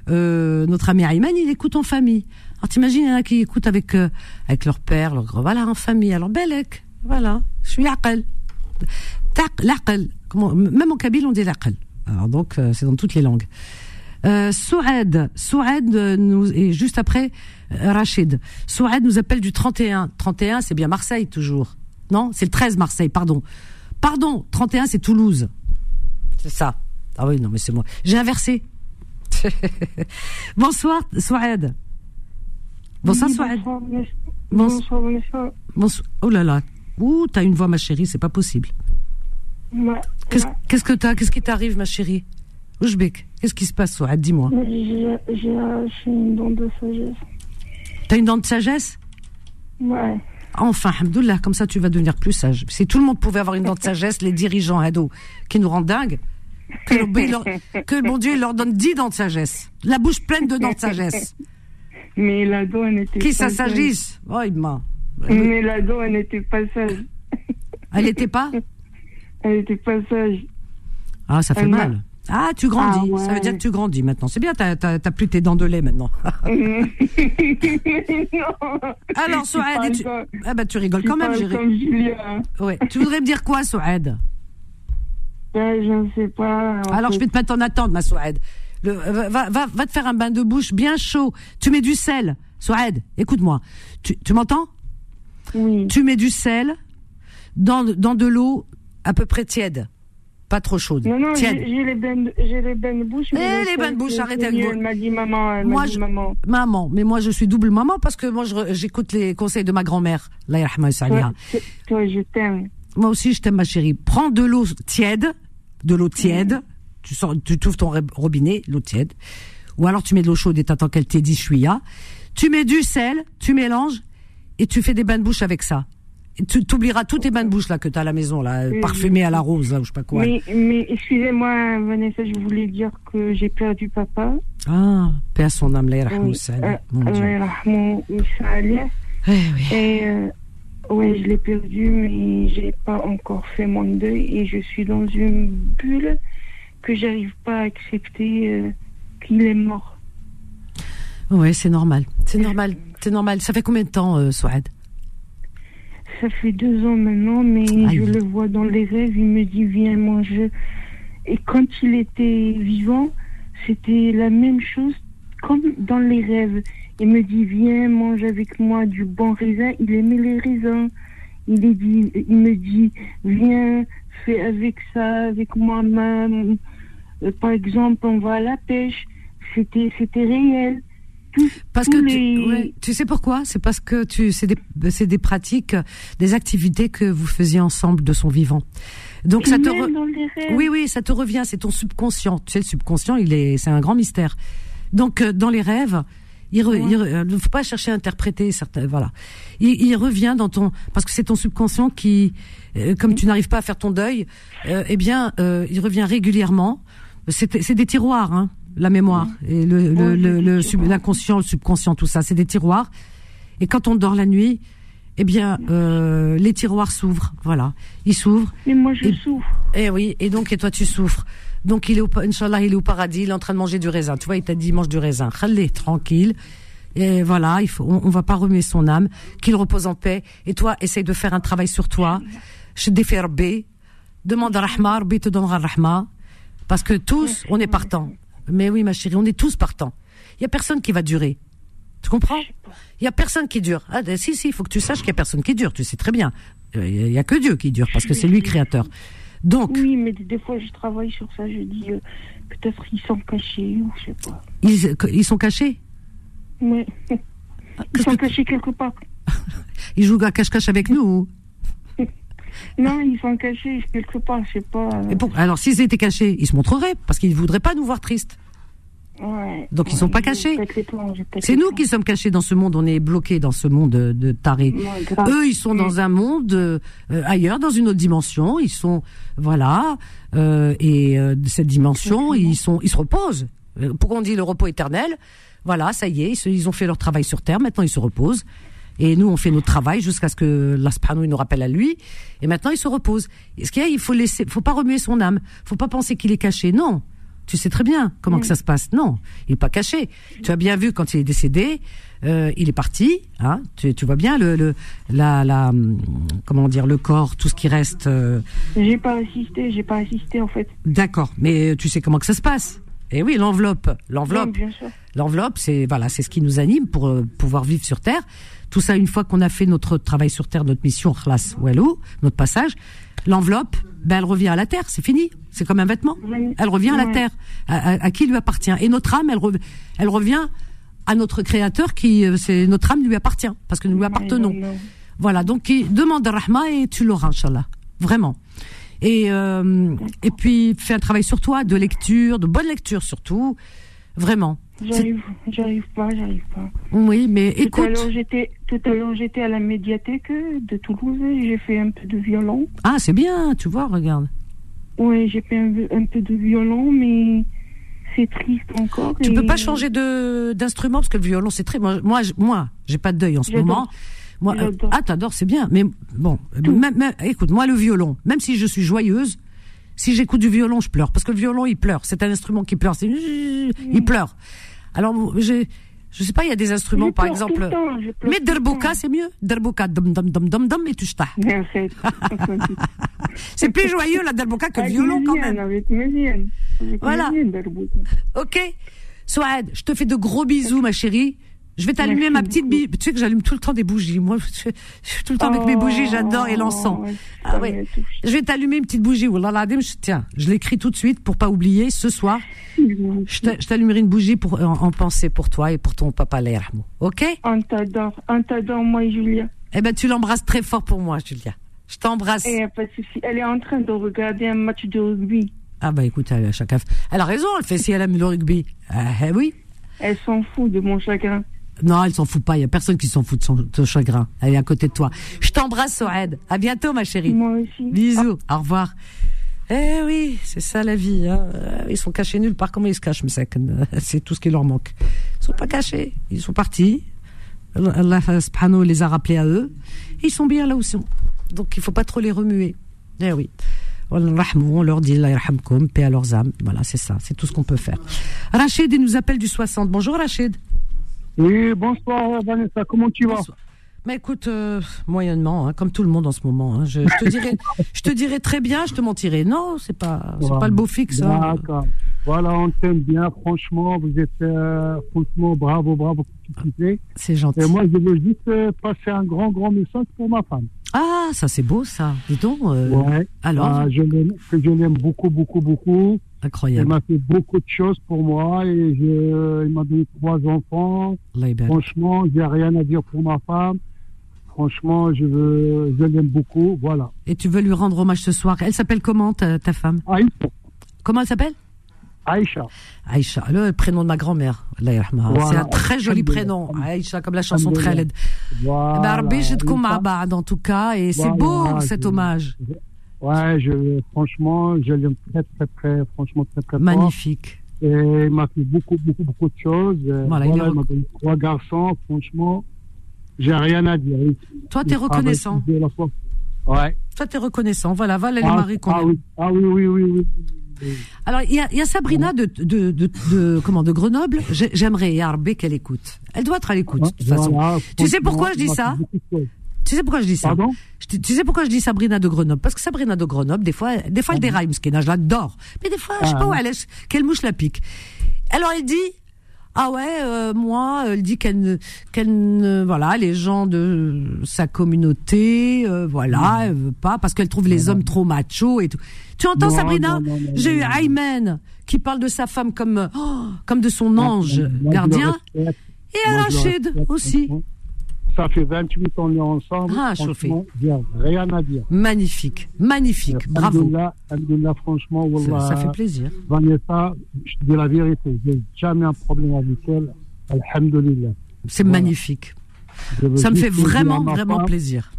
euh, notre ami Ayman, il écoute en famille. Alors t'imagines, il y en a qui écoutent avec euh, avec leur père, leur grand, voilà, en famille. Alors Belek, voilà, je suis l'aqal. Comment, même en kabyle, on dit l'aqal. Alors donc, euh, c'est dans toutes les langues. Euh, Souad, Souad euh, nous et juste après euh, Rachid. Souad nous appelle du 31. 31, c'est bien Marseille toujours. Non, c'est le 13 Marseille, pardon. Pardon, 31 c'est Toulouse. C'est ça. Ah oui, non mais c'est moi. J'ai inversé. Bonsoir Souad. Bonsoir Souad. Bonsoir, Bonsoir. Bonsoir. Oh là là. Ouh, t'as une voix ma chérie, c'est pas possible. Qu'est-ce que t'as? Qu'est-ce qui t'arrive ma chérie? Oujbek, qu'est-ce qui se passe Souad Dis-moi. J'ai une dent de sagesse. T'as une dent de sagesse? Ouais. Enfin, Hamdoullah, comme ça tu vas devenir plus sage. Si tout le monde pouvait avoir une dent de sagesse, les dirigeants Hado, qui nous rendent dingues, que le, leur- que bon Dieu leur donne 10 dents de sagesse. La bouche pleine de dents de sagesse. Mais la dent, elle n'était Qui pas ça sage. s'agisse Oh, il m'a. Mais la dent, elle n'était pas sage. Elle était pas? Elle n'était pas sage. Ah, ça fait Elle mal. Ah, tu grandis. Ah ouais. Ça veut dire que tu grandis maintenant. C'est bien, t'as, t'as, t'as plus tes dents de lait maintenant. Alors, Souad, tu... comme- ah bah, tu rigoles quand même, comme Julien. Ouais. Tu voudrais me dire quoi, Souad Ben, je ne sais pas. Alors, je vais te mettre en attente, ma Souad. Le, va, va, te faire un bain de bouche bien chaud. Tu mets du sel. Souad, écoute-moi. Tu, tu m'entends? Oui. Tu mets du sel dans, dans de l'eau à peu près tiède. Pas trop chaude. Non, non, j'ai les bains de, j'ai les bains de bouche. mais Eh, le les bains de bouche, que arrête c'est avec vos- Elle m'a dit maman, elle m'a dit je- maman. Maman, mais moi je suis double maman parce que moi je j'écoute les conseils de ma grand-mère. Toi, je t'aime. Moi aussi je t'aime ma chérie. Prends de l'eau tiède, de l'eau tiède. Tu sors, tu ouvres ton robinet, l'eau tiède. Ou alors tu mets de l'eau chaude et t'attends qu'elle t'ait dit chouïa. Tu mets du sel, tu mélanges et tu fais des bains de bouche avec ça. Tu t'oublieras tous tes bains de bouche là que t'as à la maison là, Oui. parfumés à la rose là, ou je sais pas quoi. Mais, mais excusez-moi, Vanessa, je voulais dire que j'ai perdu papa. Ah, paix à son âme. Euh, Mon Dieu. Eh oui. Et euh, ouais, je l'ai perdu, mais j'ai pas encore fait mon deuil et je suis dans une bulle que j'arrive pas à accepter euh, qu'il est mort. Ouais, c'est normal. C'est normal. C'est normal. Ça fait combien de temps, euh, Souad Ça fait deux ans maintenant, mais je le vois dans les rêves. Il me dit viens manger. Et quand il était vivant, c'était la même chose comme dans les rêves. Il me dit viens mange avec moi du bon raisin. Il aimait les raisins. Il, est dit, il me dit viens fais avec ça avec moi même. Euh, Par exemple, on va à la pêche. C'était c'était réel. Parce que tu, ouais, tu sais pourquoi? C'est parce que tu c'est des c'est des pratiques, euh, des activités que vous faisiez ensemble de son vivant. Donc ça te re- oui oui ça te revient, c'est ton subconscient. Tu sais le subconscient il est c'est un grand mystère. Donc euh, dans les rêves il re- il re- ne faut pas chercher à interpréter certains voilà. Il, il revient dans ton parce que c'est ton subconscient qui euh, comme tu n'arrives pas à faire ton deuil, euh, eh bien euh, il revient régulièrement. C'est c'est des tiroirs hein, la mémoire et le le, l'inconscient, le subconscient, tout ça, c'est des tiroirs. Et quand on dort la nuit, eh bien, euh, les tiroirs s'ouvrent, voilà, ils s'ouvrent. Mais moi, je Et- souffre. Et oui, et donc et toi tu souffres. Donc il est au, Inch'Allah, il est au paradis, il est en train de manger du raisin. Tu vois, il t'a dit mange du raisin. Khalé, tranquille. Et voilà, il faut, on, on va pas remuer son âme, qu'il repose en paix. Et toi, essaye de faire un travail sur toi. Je défais Rabbi. Demande à Rahma, Rabbi te donnera Rahma. Parce que tous, on est partants. Mais oui, ma chérie, on est tous partants. Il y a personne qui va durer. Tu comprends? Il y a personne qui dure. Ah, si, si, il faut que tu saches qu'il y a personne qui dure. Tu sais très bien. Euh, Il y a que Dieu qui dure parce que c'est lui créateur. Donc, Oui, mais des fois, je travaille sur ça. Je dis, euh, peut-être ils sont cachés ou je sais pas. ils, ils sont cachés? Mais ils Qu'est-ce sont cachés quelque part. Ils jouent à cache-cache avec nous. Non, ils sont cachés quelque part, je sais pas. euh, alors, s'ils étaient cachés, ils se montreraient parce qu'ils ne voudraient pas nous voir tristes. ouais, Donc, ils ouais, sont pas cachés. C'est nous qui sommes cachés dans ce monde. On est bloqués dans ce monde de, de tarés. Ouais. Eux, ils sont dans un monde euh, euh, ailleurs, dans une autre dimension. Ils sont, voilà, euh, et euh, de cette dimension, ils sont, ils se reposent. Euh, Pourquoi on dit le repos éternel? Voilà, ça y est, ils, se- ils ont fait leur travail sur terre. Maintenant, ils se reposent. Et nous, on fait notre travail jusqu'à ce que il nous rappelle à lui. Et maintenant, il se repose. Et ce qu'il y a, il faut laisser, faut pas remuer son âme. Faut pas penser qu'il est caché. Non. Tu sais très bien comment que ça se passe. Non, il est pas caché. Tu as bien vu quand il est décédé, euh, il est parti. Hein, tu, tu vois bien le, le la, la comment dire le corps, tout ce qui reste. euh, J'ai pas assisté, j'ai pas assisté en fait. D'accord, mais tu sais comment que ça se passe. Et oui, l'enveloppe, l'enveloppe, Oui, l'enveloppe, c'est voilà, c'est ce qui nous anime pour euh, pouvoir vivre sur Terre. Tout ça, une fois qu'on a fait notre travail sur Terre, notre mission, khlas walou, notre passage, l'enveloppe, ben elle revient à la Terre, c'est fini. C'est comme un vêtement. Oui. Elle revient à la. Terre, à, à- à qui lui appartient? Et notre âme, elle, rev- elle revient à notre Créateur, qui euh, c'est notre âme lui appartient, parce que nous lui appartenons. Non, non. Voilà, donc demande à Rahma et tu l'auras, Inch'Allah. Vraiment. Et, euh, et puis, fais un travail sur toi, de lecture, de bonne lecture surtout. Vraiment. J'arrive, j'arrive pas, j'arrive pas. Oui, mais Tout écoute. j'étais, tout à l'heure, j'étais à la médiathèque de Toulouse et j'ai fait un peu de violon. Ah, c'est bien, tu vois, regarde. Oui, j'ai fait un, un peu de violon, mais c'est triste encore. Tu et- peux pas changer de d'instrument parce que le violon c'est très moi moi moi j'ai pas de deuil en ce moment. Moi euh, ah t'adores c'est bien mais bon même, même- écoute moi le violon même si je suis joyeuse Si j'écoute du violon, je pleure parce que le violon il pleure. C'est un instrument qui pleure. C'est il pleure. Alors j'ai je sais pas, il y a des instruments, Je par exemple. temps, Mais temps. c'est mieux. Derbouka, dum dum dum dum dum et tu. C'est plus joyeux la Derbouka que le Avec violon quand même. Avec. Avec Voilà. Ok Souad, je te fais de gros bisous, ma chérie. Je vais t'allumer ma petite bille. Tu sais que j'allume tout le temps des bougies. Moi, je, je suis tout le temps avec mes bougies, j'adore, et l'encens. Oh, Ah touche. Je vais t'allumer une petite bougie. Je- Tiens, je l'écris tout de suite pour pas oublier. Ce soir, je t'a- je t'allumerai une bougie pour, en, en pensée pour toi et pour ton papa, yarhamou. Ok? On t'adore, on t'adore, moi et Julia. Eh ben, tu l'embrasses très fort pour moi, Julia. Je t'embrasse. A pas de souci. Elle est en train de regarder un match de rugby. Ah bah écoute, elle, chacun... Elle a raison, elle fait si elle aime le rugby. Ah eh oui Elle s'en fout de mon chagrin. Non, elle s'en fout pas. Il y a personne qui s'en fout de son de chagrin. Elle est à côté de toi. Je t'embrasse, Soed. À bientôt, ma chérie. Moi aussi. Bisous. Au revoir. Eh oui, c'est ça la vie. Hein. Euh, Ils sont cachés nulle part. Comment ils se cachent, mais c'est c'est tout ce qui leur manque. Ils sont pas cachés. Ils sont partis. Allah subhanahu les a rappelés à eux. Ils sont bien là où ils sont. Donc il faut pas trop les remuer. Eh oui. On leur dit paix à leurs âmes. Voilà, c'est ça. C'est tout ce qu'on peut faire. Rachid, il nous appelle du 60. Bonjour, Rachid. Oui, bonsoir Vanessa, comment tu vas? Mais écoute, euh, moyennement, hein, comme tout le monde en ce moment. hein. Je, je te dirais, je te dirais très bien, je te mentirais. Non, c'est pas, c'est pas le beau fixe. hein. D'accord. Voilà, on t'aime bien, franchement, vous êtes euh, franchement bravo, bravo. C'est gentil. Et moi, je veux juste euh, passer un grand, grand message pour ma femme. Ah, ça c'est beau, ça. Dis donc. euh, Ouais. Alors, Ah, je l'aime, que je l'aime beaucoup, beaucoup, beaucoup. Incroyable. m'a fait beaucoup de choses pour moi et je, il m'a donné trois enfants. Franchement, j'ai rien à dire pour ma femme. Franchement, je veux, je l'aime beaucoup. Voilà. Et tu veux lui rendre hommage ce soir. Elle s'appelle comment ta, ta femme? Aïcha. Comment elle s'appelle? Aïcha. Aïcha, le prénom de ma grand-mère. Voilà. C'est un très joli prénom. Aïcha, comme la chanson de. Khaled. Eh ben, Voilà. Ma'bad, en tout cas, et c'est beau cet hommage. Ouais, je, franchement, je l'aime très, très, très, franchement, très, très fort. Magnifique. Et il m'a fait beaucoup, beaucoup, beaucoup de choses. Voilà, Voilà, il il m'a donné trois garçons. Franchement, j'ai rien à dire. Toi, t'es reconnaissant. Ouais. Toi, t'es reconnaissant. Voilà, voilà les ah, maris qu'on ah, aime. oui. ah oui, oui, oui, oui. Alors, il y a, y a Sabrina de, de, de, de- comment, de Grenoble. J'ai- J'aimerais, Yarbe, qu'elle écoute. Elle doit être à l'écoute, de toute façon. Voilà, Tu sais pourquoi je dis ça Tu sais pourquoi je dis ça Pardon? Tu sais pourquoi je dis Sabrina de Grenoble? Parce que Sabrina de Grenoble, des fois, des fois elle déraille, Mskina, je l'adore. Mais des fois, je sais Ah, pas où oui. elle est, quelle mouche la pique. Alors elle dit, ah ouais, euh, moi, elle dit qu'elle qu'elle ne, voilà, les gens de sa communauté, euh, voilà, elle veut pas parce qu'elle trouve les hommes trop machos et tout. Tu entends Non, Sabrina? J'ai eu. Ayman qui parle de sa femme comme, oh, comme de son ange je le gardien. Et Rachid aussi. Ça fait 28 ans qu'on est ensemble. Ah, j'ai rien à dire. Magnifique, magnifique, bravo. Alhamdulillah, alhamdulillah, franchement, Ça, wallah, ça fait plaisir. Vanessa, je te dis la vérité, j'ai jamais un problème avec elle. Alhamdulillah. C'est Voilà. magnifique. Ça me fait vraiment, vraiment femme- plaisir.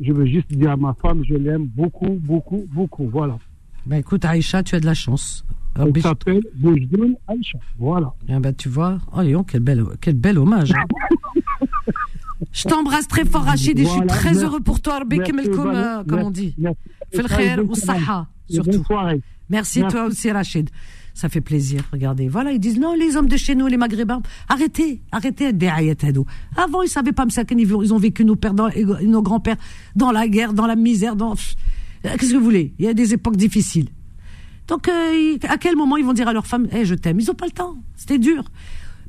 Je veux juste dire à ma femme, je l'aime beaucoup, beaucoup, beaucoup. Voilà. Ben écoute, Aïcha, tu as de la chance. Elle s'appelle Boujdoun Aïcha. Voilà. ah, ben, tu vois, oh Léon, quel bel, quel bel hommage. hein. je t'embrasse très fort, Rachid, et je suis très heureux pour toi, Vanessa. euh, comme on dit. Surtout. Merci, toi aussi, Rachid. Ça fait plaisir, regardez. Voilà, ils disent non, les hommes de chez nous, les maghrébins, arrêtez, arrêtez des. Avant, ils savaient pas me ils ont vécu nos pères, dans- nos grands-pères dans la guerre, dans la misère, dans. Euh, Qu'est-ce que vous voulez? Il y a des époques difficiles. Donc, euh, à quel moment ils vont dire à leur femme, Eh, je t'aime Ils ont pas le temps. C'était dur.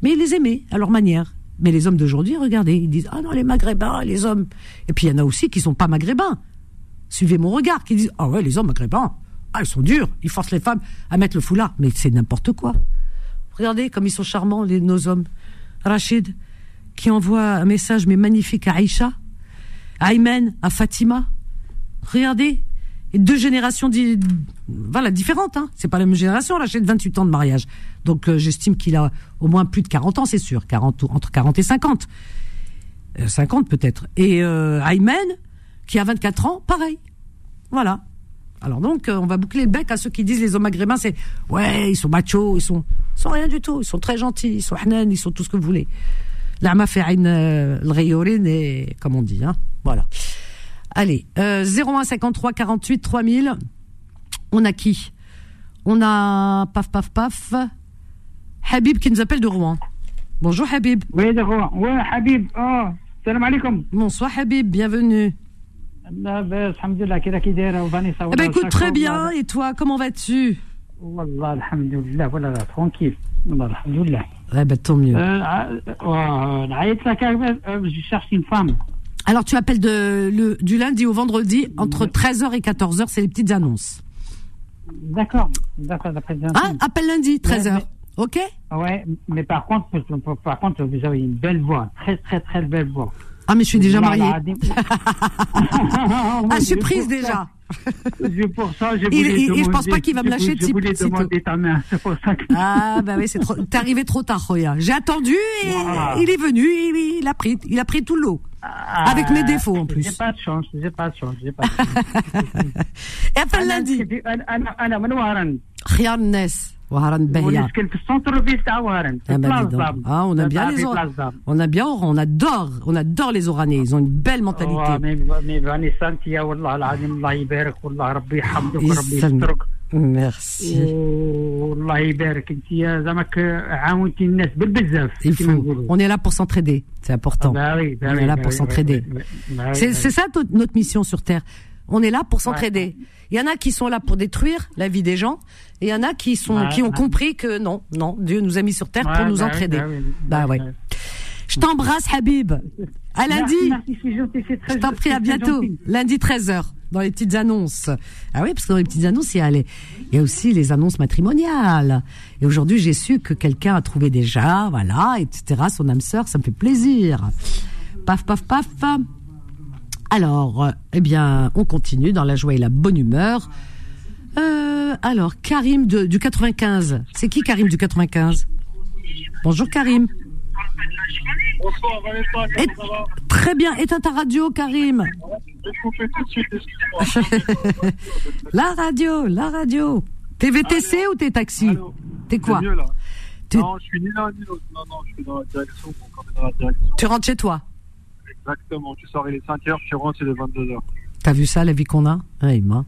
Mais ils les aimaient à leur manière. Mais les hommes d'aujourd'hui, regardez, ils disent, ah non, les maghrébins, les hommes. Et puis, il y en a aussi qui sont pas maghrébins. Suivez mon regard, qui disent, ah ouais, les hommes maghrébins, ah, ils sont durs. Ils forcent les femmes à mettre le foulard. Mais c'est n'importe quoi. Regardez comme ils sont charmants, nos hommes. Rachid, qui envoie un message, mais magnifique, à Aïcha. Aymen, à Fatima. Regardez. Deux générations di- voilà, différentes. Hein. C'est pas la même génération, Rachid, 28 ans de mariage. Donc euh, j'estime qu'il a au moins plus de 40 ans, c'est sûr. 40, ou- entre 40 et 50. Euh, 50 peut-être. Et euh, Aymen, qui a 24 ans, pareil. Voilà. Alors donc, euh, on va boucler le bec à ceux qui disent les hommes maghrébins, c'est ouais, ils sont machos, ils sont, ils sont rien du tout, ils sont très gentils, ils sont hanan, ils sont tout ce que vous voulez. L'ama fait euh, l'ghayorin et comme on dit, hein. Voilà. Allez, euh, 01 53 48 3000. On a qui? On a paf paf paf. Habib qui nous appelle de Rouen. Bonjour Habib. Oui, de Rouen. Oui, Habib. Oh, salam alaikum. Bonsoir Habib, bienvenue. Ah bah écoute, très bien. Et toi, comment vas-tu? Wallah, voilà, tranquille. Wallah, alhamdoulilah. Ouais, eh ben, tant mieux. Euh, ah, euh, euh, euh, euh, je cherche une femme. Alors tu appelles de, le, du lundi au vendredi entre 13h et 14h, c'est les petites annonces. D'accord, d'accord, d'après. Ah, appelle lundi 13h. Ouais, OK Ouais, mais par contre, par contre, vous avez une belle voix, très très très belle voix. Ah mais je suis déjà mariée. des- Ah, je suis C'est prise pour déjà. pour ça, je et je pense pas qu'il va me lâcher Je voulais demander ta main, c'est pour ça que. Ah bah oui, c'est trop t'es arrivé trop tard Roya. J'ai attendu et il est venu, il a pris il a pris tout l'eau. Avec mes défauts en plus. J'ai pas de chance, j'ai pas de chance, j'ai pas de chance. Et après lundi. كيف- أنا أنا أنا من وهران خيار الناس وهران بهيا. ونسكن في السنتر فيل تاع وهران في Ah bah بلاص dis donc. دام. Ah, on a bien في les بلاص Oranais. دام. On a bien on adore, on adore les Oranais, ils ont une belle واه، mentalité. مي مي فانيسا انت يا والله العظيم الله يبارك والله ربي يحمدك وربي يسلمك. يسترك Merci. والله يبارك انت يا زعماك عاونتي الناس بالبزاف Il كيما faut. نقولوا. On est là pour s'entraider, c'est important. bah oui, bah On oui, est là bah pour oui, s'entraider. bah oui, bah oui, C'est bah c'est oui. ça to- notre mission sur Terre. On est là pour s'entraider. Il y en a qui sont là pour détruire la vie des gens, et il y en a qui sont Ouais, qui ont ouais. compris que non, non, Dieu nous a mis sur Terre pour nous bah oui, entraider. bah oui, Bah oui. Je t'embrasse, Habib. À lundi. Merci, merci, c'est gentil, c'est très Je t'en prie, à bientôt. gentil. Lundi 13h, dans les petites annonces. Ah oui, parce que dans les petites annonces, il y a, les- il y a aussi les annonces matrimoniales. Et aujourd'hui, j'ai su que quelqu'un a trouvé déjà, voilà, etc., son âme sœur, ça me fait plaisir. Paf, paf, paf. Alors, eh bien, on continue dans la joie et la bonne humeur. Euh, alors, Karim de, du 95. C'est qui Karim du 95 Bonjour Karim. Bonsoir Vanessa, Et- comment ça va Très bien, éteins ta radio Karim? La radio, la radio. T'es VTC ou t'es taxi? T'es quoi? Mieux là. Non, je suis ni l'un ni l'autre. Non, non, je suis dans la direction, donc on est dans la direction. Tu rentres chez toi? Exactement, tu sors, il est 5h, tu rentres, il est 22h. T'as vu ça, la vie qu'on a Ah, Emma.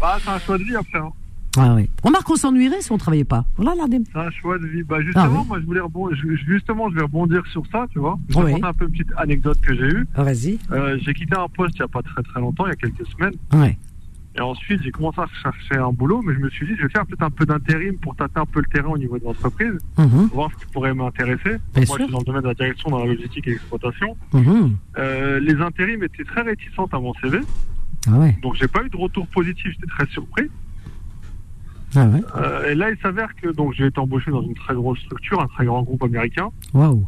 Bah, c'est un choix de vie après. Hein. Ah oui. Remarque, on s'ennuierait si on travaillait pas. Voilà, regardez. C'est un choix de vie. Bah, justement, Ah oui. moi, je voulais rebondir, justement, je vais rebondir sur ça, tu vois. Je vais Oui. raconter un peu une petite anecdote que j'ai eue. Ah, vas-y. Euh, j'ai quitté un poste il n'y a pas très très longtemps, il y a quelques semaines. Ouais. Et ensuite, j'ai commencé à chercher un boulot, mais je me suis dit, je vais faire peut-être un peu d'intérim pour tâter un peu le terrain au niveau de l'entreprise, Mhm, voir ce qui pourrait m'intéresser. Moi, sûr. je suis dans le domaine de la direction, dans la logistique et l'exploitation. mhm. Euh, les intérims étaient très réticentes à mon CV, Ah ouais. donc j'ai pas eu de retour positif, j'étais très surpris. Ah ouais. Euh, et là, il s'avère que donc j'ai été embauché dans une très grosse structure, un très grand groupe américain. Waouh.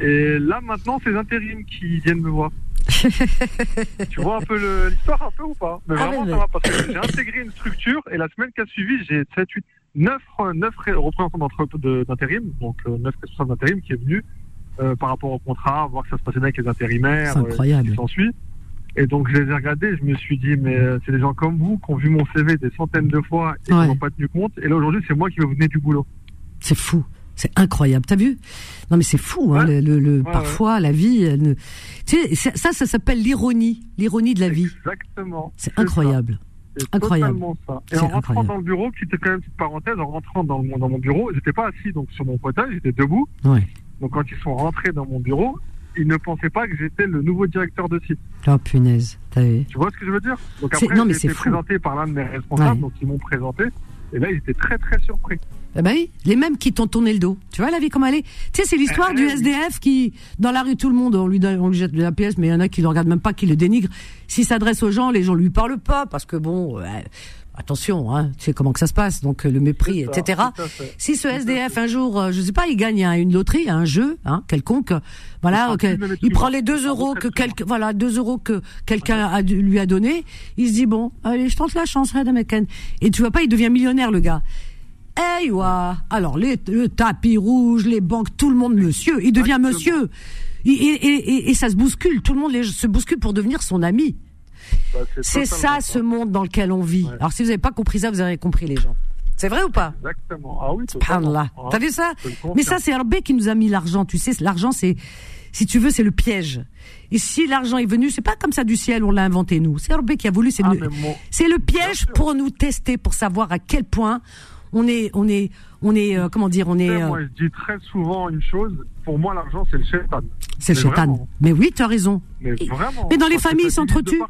Et là, maintenant, c'est les intérims qui viennent me voir. tu vois un peu l'histoire, un peu ou pas? Mais Ah vraiment, ça va parce que j'ai intégré une structure et la semaine qui a suivi, j'ai 7, 8, 9, 9 représentants d'intérim, donc euh, 9 responsables d'intérim qui est venu euh, par rapport au contrat, voir que ça se passait bien avec les intérimaires, euh, incroyable. qui s'ensuit. Et donc je les ai regardés, je me suis dit, mais euh, c'est des gens comme vous qui ont vu mon CV des centaines de fois et Ouais. qui n'ont pas tenu compte. Et là aujourd'hui, c'est moi qui vais vous donner du boulot. C'est fou. C'est incroyable. T'as vu? Non mais c'est fou. Hein, Ouais. le, le- le- Ouais, parfois, la vie. elle ne- Tu sais, ça, ça s'appelle l'ironie. L'ironie de la vie. Exactement. C'est incroyable. C'est Incroyable. ça. Et en rentrant incroyable. dans le bureau, petite quand même petite parenthèse, en rentrant dans, mon- dans mon bureau, j'étais pas assis donc sur mon fauteuil, j'étais debout. Ouais. Donc quand ils sont rentrés dans mon bureau, ils ne pensaient pas que j'étais le nouveau directeur de site. Oh punaise. T'as vu? Tu vois ce que je veux dire? Donc après, non, mais été présenté par l'un de mes responsables, donc ils m'ont présenté. Et là, ils étaient très très surpris. Eh ben oui, les mêmes qui t'ont tourné le dos. Tu vois la vie comme elle est? Tu sais, c'est l'histoire Eh du. SDF qui, dans la rue, tout le monde, on lui, donne- on lui jette de la pièce, mais il y en a qui le regardent même pas, qui le dénigrent. S'il s'adresse aux gens, les gens lui parlent pas, parce que bon, euh, attention, hein, tu sais comment que ça se passe, donc euh, le mépris, etc. Si ce SDF un jour, euh, je sais pas, il gagne un- une loterie, un jeu, hein, quelconque, euh, voilà, être il prend les deux euros que quelqu'un, voilà, deux euros que quelqu'un a lui a donné, il se dit bon, allez, je tente la chance, Red American. Et tu vois pas, il devient millionnaire le gars. Eh ouais. Alors les, le tapis rouge, les banques, tout le monde monsieur, il devient monsieur. Et, et, et, et ça se bouscule, tout le monde les- se bouscule pour devenir son ami. Bah, C'est ça ce monde dans lequel on vit. Ouais. Alors si vous n'avez pas compris ça, vous avez compris les gens. C'est vrai ou pas? Exactement. Ah oui. Subhanallah. Ah, T'as vu ça? Mais ça, c'est Herbé qui nous a mis l'argent. Tu sais, l'argent, c'est si tu veux, c'est le piège. Et si l'argent est venu, c'est pas comme ça du ciel, on l'a inventé nous. C'est Rabbi qui a voulu, c'est Ah, le, mon- le piège pour nous tester, pour savoir à quel point on est, on est, on est, euh, comment dire, on est, euh, Moi, je dis très souvent une chose. Pour moi, l'argent, c'est le shaitan. c'est le chétan. Mais oui, tu as raison. Mais vraiment. Mais dans les familles, ils s'entretuent.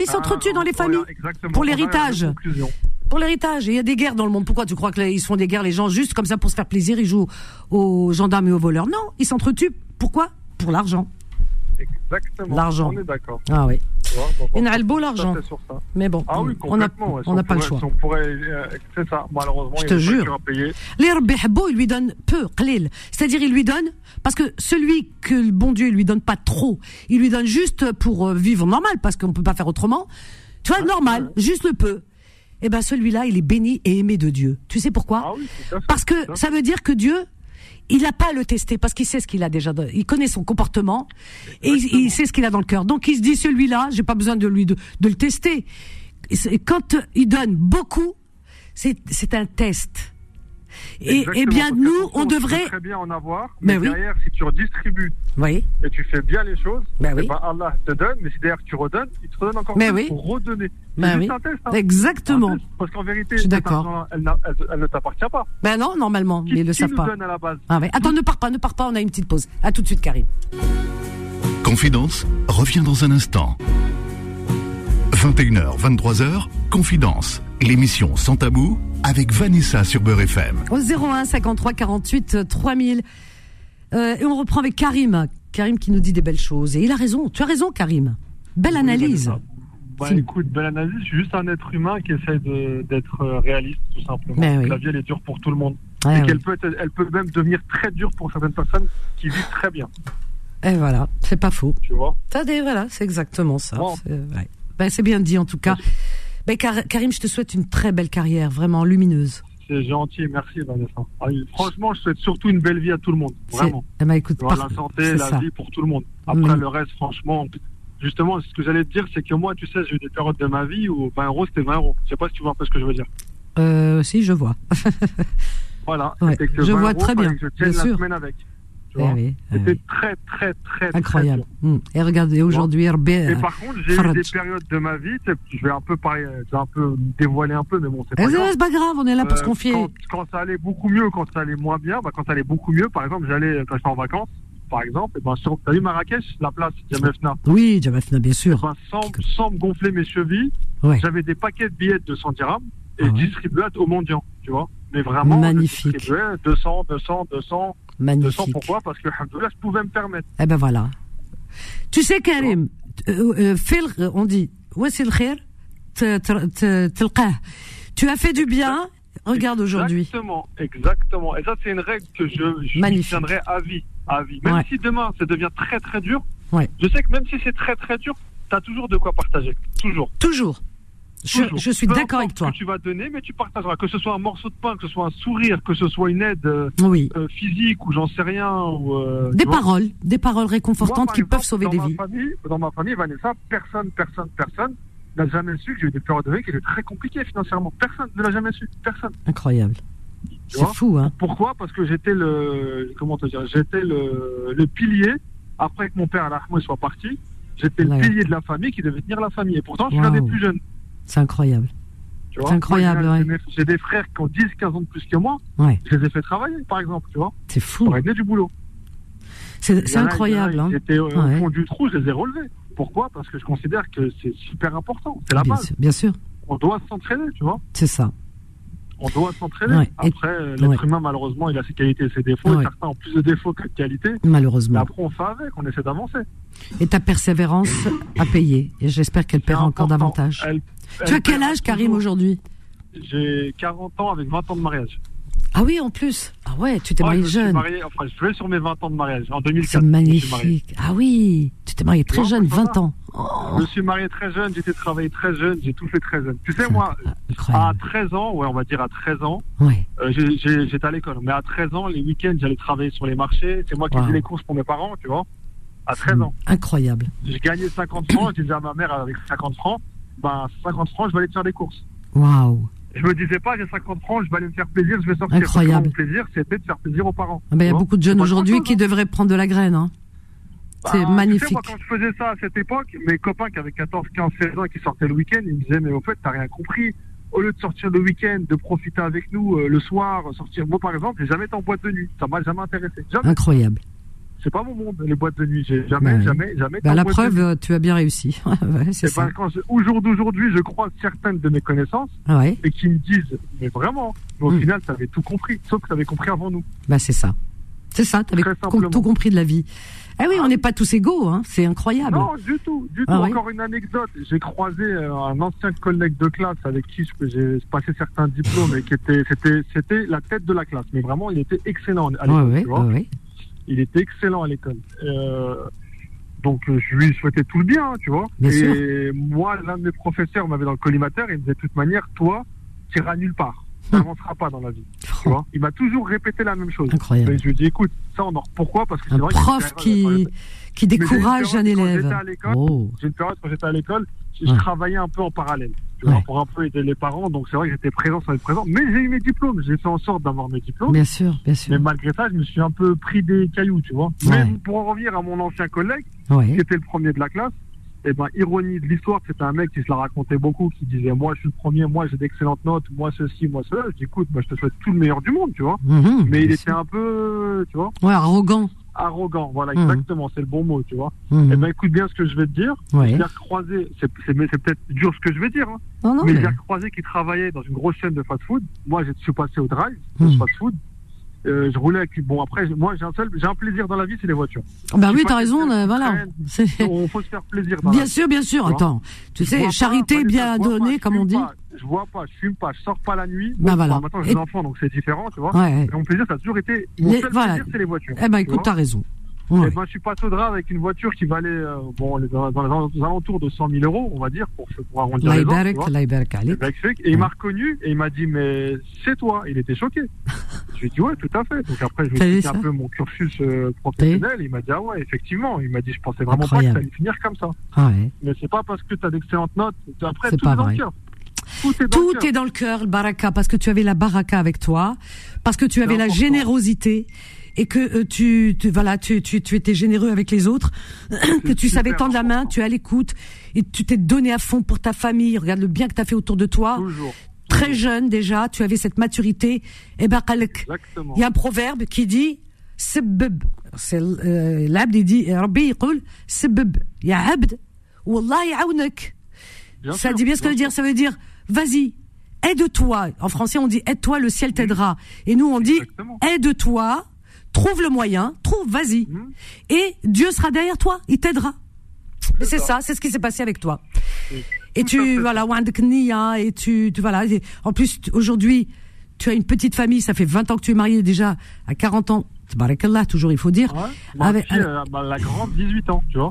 Ils s'entretuent Ah, dans les voilà, familles. exactement. Pour l'héritage. Pour l'héritage, il y a des guerres dans le monde. Pourquoi tu crois qu'ils se font des guerres les gens juste comme ça pour se faire plaisir Ils jouent aux gendarmes et aux voleurs? Non, ils s'entretuent. Pourquoi? Pour l'argent. Exactement. L'argent. On est d'accord. Ah oui. Il a le beau l'argent. Mais bon, Ah oui, on n'a on pas le choix. euh, c'est ça. Malheureusement, Je te jure. Les il lui donne peu. C'est-à-dire, il lui donne, parce que celui que le bon Dieu, lui donne pas trop, il lui donne juste pour euh, vivre normal, parce qu'on peut pas faire autrement. Tu vois, normal, juste le peu. Eh ben, celui-là, il est béni et aimé de Dieu. Tu sais pourquoi? Ah oui. Parce que ça veut dire que Dieu, il n'a pas à le tester parce qu'il sait ce qu'il a déjà, de- il connaît son comportement et il, il sait ce qu'il a dans le cœur. Donc il se dit celui-là, j'ai pas besoin de lui de, de le tester. Et quand il donne beaucoup, c'est c'est un test. Et, bien nous, on devrait, très bien en avoir, Ben mais oui. derrière, si tu redistribues oui, et tu fais bien les choses, Ben eh oui. ben Allah te donne, mais si derrière tu redonnes, il te redonne encore Mais plus oui. pour redonner. Ben juste oui. un test, hein. exactement. Un test. Parce qu'en vérité, d'accord. elle, n'a- elle- elle ne t'appartient pas. Ben non, normalement, Qui, mais ils le savent pas. donne à la base Ah ouais. Attends, ne pars pas, ne pars pas, on a une petite pause. À tout de suite, Karim. Confidence revient dans un instant. 21h, 23h, Confidence, l'émission sans tabou avec Vanessa sur Beurre FM. Au 01 53 48 euh, 3000. Euh, et on reprend avec Karim. Karim qui nous dit des belles choses. Et il a raison. Tu as raison, Karim. Belle analyse. Bah, écoute, belle analyse. Je suis juste un être humain qui essaie de- d'être euh, réaliste, tout simplement. Ben oui. La vie, elle est dure pour tout le monde. Ouais, et qu'elle peut, être- elle peut même devenir très dure pour certaines personnes qui vivent très bien. Et voilà, c'est pas faux. Tu vois? T'as des, voilà, c'est exactement ça. Bon. C'est ouais. Ben, c'est bien dit en tout cas. Ben, Kar- Karim, je te souhaite une très belle carrière, vraiment lumineuse. C'est gentil, merci Vanessa. Ah, franchement, je souhaite surtout une belle vie à tout le monde. Vraiment. Eh ben, écoute, par- la santé, la ça. vie pour tout le monde. Après, Mm. le reste, franchement, justement, ce que j'allais te dire, c'est que moi, tu sais, j'ai eu des périodes de ma vie où 20 euros, c'était 20 euros. Je sais pas si tu vois un peu ce que je veux dire. Euh, si, je vois. Voilà. Ouais, je 20 vois euros, très bien, bien la sûr. semaine avec. Tu Eh vois oui, eh C'était oui. très, très, très, très Incroyable. dur. Mm. Et regardez, aujourd'hui, Herbe, Et euh, par contre, j'ai eu des périodes de ma vie, je vais un peu parler, je vais un peu dévoiler un peu, mais bon, c'est eh, pas c'est grave. c'est pas grave, on est là pour se Euh, confier. Quand, quand ça allait beaucoup mieux, quand ça allait moins bien, bah, quand ça allait beaucoup mieux, par exemple, j'allais, quand j'étais en vacances, par exemple, et ben, sur, t'as vu Marrakech, la place, Jamefna, Oui, Jamafna, bien sûr. ben, sans, sans me gonfler mes chevilles, Ouais. j'avais des paquets de billets de 100 dirhams et Ah ouais. distribués aux mendiants, tu vois. Mais vraiment, Magnifique. je distribuais 200, 200, 200, 200, Magnifique. pourquoi Parce que, alhamdoulilah, je pouvais me permettre. Eh ben voilà. Tu sais, Karim, euh, euh, fil- euh, on dit, te- telqah. tu as fait du bien, regarde aujourd'hui. Exactement, exactement. Et ça, c'est une règle que je, Magnifique. tiendrai à vie, à vie. Même Ouais. si demain, ça devient très très dur, Ouais. je sais que même si c'est très très dur, t'as toujours de quoi partager. Toujours. Toujours. Je, suis d'accord avec toi. Que tu vas donner, mais tu partageras. Que ce soit un morceau de pain, que ce soit un sourire, que ce soit une aide euh, Oui. euh, physique ou j'en sais rien. Ou, euh, Des paroles, des paroles réconfortantes qui exemple, peuvent sauver des vies. Famille, dans ma famille, Vanessa, personne, personne, personne n'a jamais su que j'ai eu des périodes de vie qui étaient très compliquées financièrement. Personne ne l'a jamais su. Personne. Incroyable. C'est fou, hein. Pourquoi? Parce que j'étais le, comment te dire, j'étais le, le pilier. Après que mon père, Alahmoud, soit parti, j'étais le pilier de la famille qui devait tenir la famille. Et pourtant, je suis l'un Waouh. des plus jeunes. C'est incroyable. C'est incroyable, j'ai- ouais. J'ai des frères qui ont 10, 15 ans de plus que moi. Ouais. Je les ai fait travailler, par exemple, tu vois. C'est fou. Pour aider du boulot. C'est incroyable, hein. Étaient euh, Ouais. au fond du trou, je les ai relevés. Pourquoi? Parce que je considère que c'est super important. C'est la Bien base. sûr, bien sûr. On doit s'entraîner, tu vois. C'est ça. On doit s'entraîner. Ouais. Après, euh, l'être humain, malheureusement, il a ses qualités et ses défauts. Et certains ont plus de défauts que de qualités. Mais Malheureusement. après, on fait avec, on essaie d'avancer. Et ta persévérance a payé. Et j'espère qu'elle paiera encore davantage. Elle- Tu as quel âge, Karim, aujourd'hui J'ai 40 ans avec 20 ans de mariage. Ah oui, en plus. Ah ouais, tu t'es Ouais, marié je me suis jeune. marié- enfin, je vais sur mes 20 ans de mariage. En 2004. C'est je magnifique. Ah oui, tu t'es marié très Non, jeune, ça 20 va. ans. Je me suis marié très jeune, j'ai été travailler très jeune, j'ai tout fait très jeune. Tu sais, C'est moi, à Incroyable. 13 ans, ouais, on va dire à 13 ans, Ouais. euh, j'ai- j'ai- j'étais à l'école. Mais à 13 ans, les week-ends, j'allais travailler sur les marchés. C'est moi qui Wow. faisais les courses pour mes parents, tu vois. À 13 ans. Incroyable. Je gagnais 50 francs, je disais à ma mère avec 50 francs, ben 50 francs, je vais aller te faire des courses. Waouh. Je me disais pas, j'ai 50 francs, je vais aller me faire plaisir, je vais sortir. Incroyable. Mon plaisir, c'était de faire plaisir aux parents. Ah ben, il y a beaucoup de jeunes C'est aujourd'hui qui hein. devraient prendre de la graine. Hein. C'est Bah, Tu sais, magnifique. moi, quand je faisais ça à cette époque, mes copains qui avaient 14, 15, 16 ans et qui sortaient le week-end, ils me disaient, mais au fait, t'as rien compris. Au lieu de sortir le week-end, de profiter avec nous euh, le soir, sortir. Moi, par exemple, j'ai jamais été en boîte de nuit. Ça m'a jamais intéressé. Jamais. Incroyable. C'est pas mon monde, les boîtes de nuit. J'ai jamais, jamais, jamais Bah, la preuve, euh, tu as bien réussi. Ouais, c'est Et ça. ben, quand je- au jour d'aujourd'hui, je croise certaines de mes connaissances Ouais. et qui me disent, mais vraiment, mais au Mm. final, t'avais tout compris, sauf que t'avais compris avant nous. Bah, c'est ça. C'est ça, tu avais tout compris de la vie. Ah oui, on n'est pas tous égaux, hein. c'est incroyable. Non, du tout, du tout. Ah oui. Encore une anecdote. J'ai croisé euh, un ancien collègue de classe avec qui j'ai passé certains diplômes et qui était, c'était, c'était la tête de la classe. Mais vraiment, il était excellent à ouais, tu vois. ouais, ouais. Il était excellent à l'école. Euh, donc, euh, je lui souhaitais tout le bien, hein, tu vois. Bien et moi, l'un de mes professeurs m'avait dans le collimateur. Il me disait, de toute manière, toi, tu iras nulle part. Tu n'avanceras pas dans la vie. Tu vois. Il m'a toujours répété la même chose. Incroyable. Mais je lui ai dit, écoute, ça, on en pourquoi? Parce que c'est Un vrai prof qui, qui décourage un élève. j'étais à l'école, Oh. J'ai une période quand j'étais à l'école, je Ouais. travaillais un peu en parallèle. Ouais. Pour un peu aider les parents, donc c'est vrai que j'étais présent sans être présent. Mais j'ai eu mes diplômes, j'ai fait en sorte d'avoir mes diplômes. Bien sûr, bien Mais sûr. malgré ça, je me suis un peu pris des cailloux, tu vois. Ouais. Mais pour en revenir à mon ancien collègue, Ouais. qui était le premier de la classe, et ben, ironie de l'histoire, c'était un mec qui se la racontait beaucoup, qui disait, moi, je suis le premier, moi, j'ai d'excellentes notes, moi, ceci, moi, cela. Je dis, écoute, moi, je te souhaite tout le meilleur du monde, tu vois. Mhm, Mais il était un peu, tu vois, Ouais, arrogant. Arrogant. Voilà, Mhm. exactement, c'est le bon mot, tu vois. Mhm. Eh ben, écoute bien ce que je vais te dire. Ouais. Je l'ai recroisé, c'est c'est- mais c'est peut-être dur ce que je vais dire, hein, Non, non, mais mais- j'ai recroisé qui travaillait dans une grosse chaîne de fast-food. Moi, je suis passé au drive, Hmm. fast-food. Euh, je roulais avec. Bon, après, moi, j'ai un seul, j'ai un plaisir dans la vie, c'est les voitures. Bah Je oui, t'as raison, euh, voilà. On faut se faire plaisir. Dans la Bien vie. sûr, bien sûr. Attends, tu Je sais, pas, charité bien donnée, comme on dit. pas, je vois pas, je fume pas, je sors pas la nuit. Bah Bon, voilà. maintenant, j'ai des enfants, donc c'est différent, tu vois. Ouais. Mon plaisir, ça a toujours été. Mon Les- seul voilà. plaisir, c'est les voitures. Eh ben, écoute, t'as raison. Et eh ben, je suis passé au drap avec une voiture qui valait euh, bon, dans, les alentours de 100 000 euros, on va dire, pour, pour arrondir les ans, tu vois. Et il m'a reconnu et il m'a dit, mais c'est toi. Il était choqué. je lui ai dit, ouais, tout à fait. Donc après, je lui ai dit un peu mon cursus euh, professionnel. Il m'a dit, ah ouais, effectivement. Il m'a dit, je pensais vraiment pas que ça allait finir comme ça. Ah ouais. Mais c'est pas parce que tu as d'excellentes notes. Après, tout est dans le cœur. Tout est dans, Tout le, cœur. Le baraka, parce que tu avais la baraka avec toi, parce que tu avais la générosité et que euh, tu, tu, voilà, tu, tu, tu, étais généreux avec les autres, que tu savais tendre la main, tu es à l'écoute et tu t'es donné à fond pour ta famille. Regarde le bien que tu as fait autour de toi. Toujours. Très Toujours. jeune déjà, tu avais cette maturité. Et ben, il y a un proverbe qui dit C'est euh, l'abd, il dit Rabbi, il abd, Wallah. Ça dit bien ce que veut dire. Ça veut dire, vas-y, aide-toi. En français, on dit aide-toi, le ciel t'aidera. Et nous, on dit aide-toi, trouve le moyen, trouve, vas-y. Hmm. Et Dieu sera derrière toi, il t'aidera. C'est ça, c'est ce qui s'est passé avec toi. Et tu, voilà, Wandknia, et tu, tu, voilà. En plus, aujourd'hui, tu as une petite famille, ça fait 20 ans que tu es marié déjà, à 40 ans, barakallah, toujours, il faut dire. Avec, la grande, 18 ans, tu vois.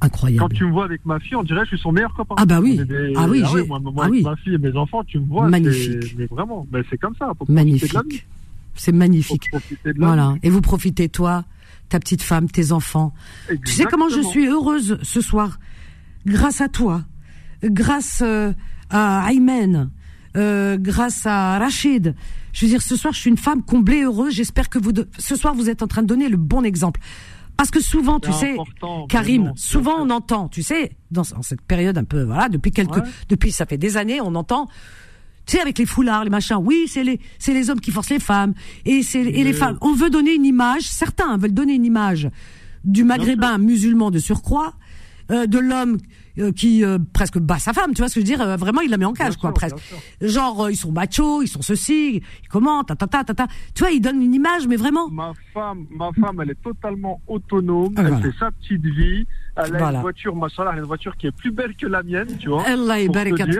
Incroyable. Quand tu me vois avec ma fille, on dirait que je suis son meilleur copain. Ah bah oui. Ah oui, ah ah oui avec ma fille et mes enfants, tu me vois. Magnifique. Mais vraiment, mais c'est comme ça. Magnifique. C'est magnifique. Voilà. Et vous profitez, toi, ta petite femme, tes enfants. Tu sais comment je suis heureuse ce soir? Grâce à toi, grâce euh, à Aymen, euh, grâce à Rachid. Je veux dire, ce soir, je suis une femme comblée, heureuse. J'espère que vous, de- ce soir, vous êtes en train de donner le bon exemple. Parce que souvent, tu sais, Karim, vraiment, souvent on entend, tu sais, dans, en cette période un peu, voilà, depuis quelques, Ouais. depuis ça fait des années, on entend, tu sais, avec les foulards, les machins, oui, c'est les, c'est les hommes qui forcent les femmes, et c'est, et les femmes. On veut donner une image, certains veulent donner une image du maghrébin musulman de surcroît, euh, de l'homme euh, qui euh, presque bat sa femme, tu vois ce que je veux dire? Euh, Vraiment, il la met en cage, Bien quoi, sûr, presque. Genre, euh, ils sont machos, ils sont ceci, ils commentent, ta ta ta ta ta. Tu vois, ils donnent une image, mais vraiment. Ma femme, ma femme, elle est totalement autonome. Ah, elle voilà. fait sa petite vie. Elle a Voilà. une voiture, machallah, elle a une voiture qui est plus belle que la mienne, tu vois. Allah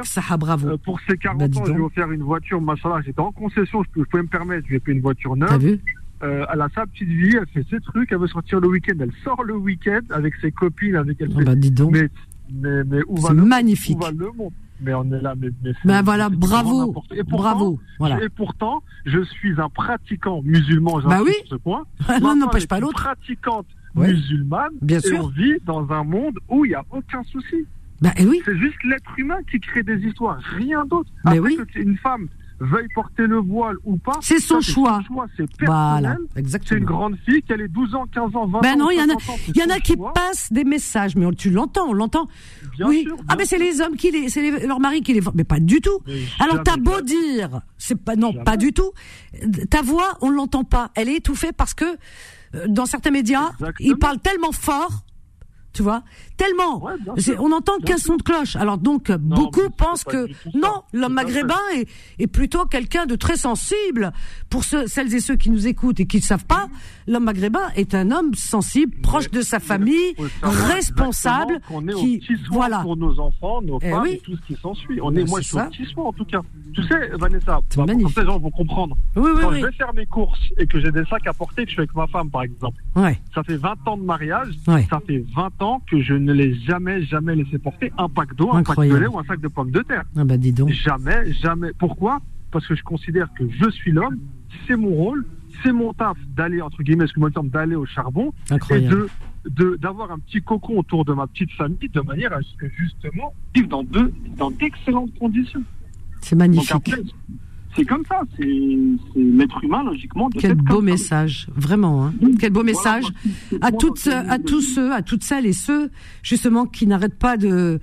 saha, bravo. Euh, pour ses 40 Bah, ans, je lui ai offert une voiture, machallah. J'étais en concession, je pouvais, me permettre. Je lui ai fait une voiture T'as neuve. vu Euh, elle a sa petite vie, elle fait ses trucs, elle veut sortir le week-end. Elle sort le week-end avec ses copines, avec elle. Ah bah, dis donc. mais, mais, mais où va C'est le magnifique. Où va le monde? Mais on est là, mais, mais Ben voilà, bravo, Et pourtant, bravo. Voilà. Et pourtant, je suis un pratiquant musulman, Bah oui. ce point. L'un n'empêche pas est l'autre. pratiquante Ouais. musulmane. Bien et sûr. on vit dans un monde où il n'y a aucun souci. Bah eh oui. C'est juste l'être humain qui crée des histoires, rien d'autre. Mais Après oui. que une femme veuille porter le voile ou pas. C'est son choix. Son choix, c'est Voilà. C'est une grande fille, qu'elle ait 12 ans, 15 ans, 20 Ben ans. non, il y en a, 50 ans, c'est il y en a qui choix. passent des messages, mais on- tu l'entends, on l'entend. Oui. sûr, ah mais c'est les hommes qui les, c'est leur mari qui les, mais pas du tout. Mais Alors t'as beau dire, c'est pas non, pas du tout. Ta voix, on l'entend pas. Elle est étouffée parce que dans certains médias, Exactement. ils parlent tellement fort. Tu vois, tellement. Ouais, on n'entend qu'un son de cloche. Alors donc Non, beaucoup pensent que non, l'homme maghrébin est, est plutôt quelqu'un de très sensible. Pour ceux, celles et ceux qui nous écoutent et qui ne savent pas, l'homme maghrébin est un homme sensible, proche de sa famille, responsable, qu'on est qui au petit soin voilà. pour nos enfants, nos Eh femmes oui. et tout ce qui s'ensuit. On Ben, est, moi, je suis au petit soin en tout cas. Tu sais, Vanessa, bah, les gens vont comprendre. Oui, oui, Quand je vais faire mes courses et que j'ai des sacs à porter, que je suis avec ma femme, par exemple, Ouais. ça fait 20 ans de mariage, Ouais. ça fait 20 ans que je ne l'ai jamais, jamais laissé porter un pack d'eau, un pack de lait ou un sac de pommes de terre. Ah bah dis donc. Jamais, jamais. Pourquoi? Parce que je considère que je suis l'homme, c'est mon rôle, c'est mon taf d'aller, entre guillemets, excuse-moi le terme, d'aller au charbon et Incroyable. de de- d'avoir un petit cocon autour de ma petite famille de manière à ce que justement vivre dans de dans d'excellentes conditions. C'est Donc magnifique. après, c'est comme ça, c'est l'être humain logiquement. doit Quel beau ça. message, vraiment. Hein. Quel beau message à toutes, à tous ceux, à toutes celles et ceux justement qui n'arrêtent pas de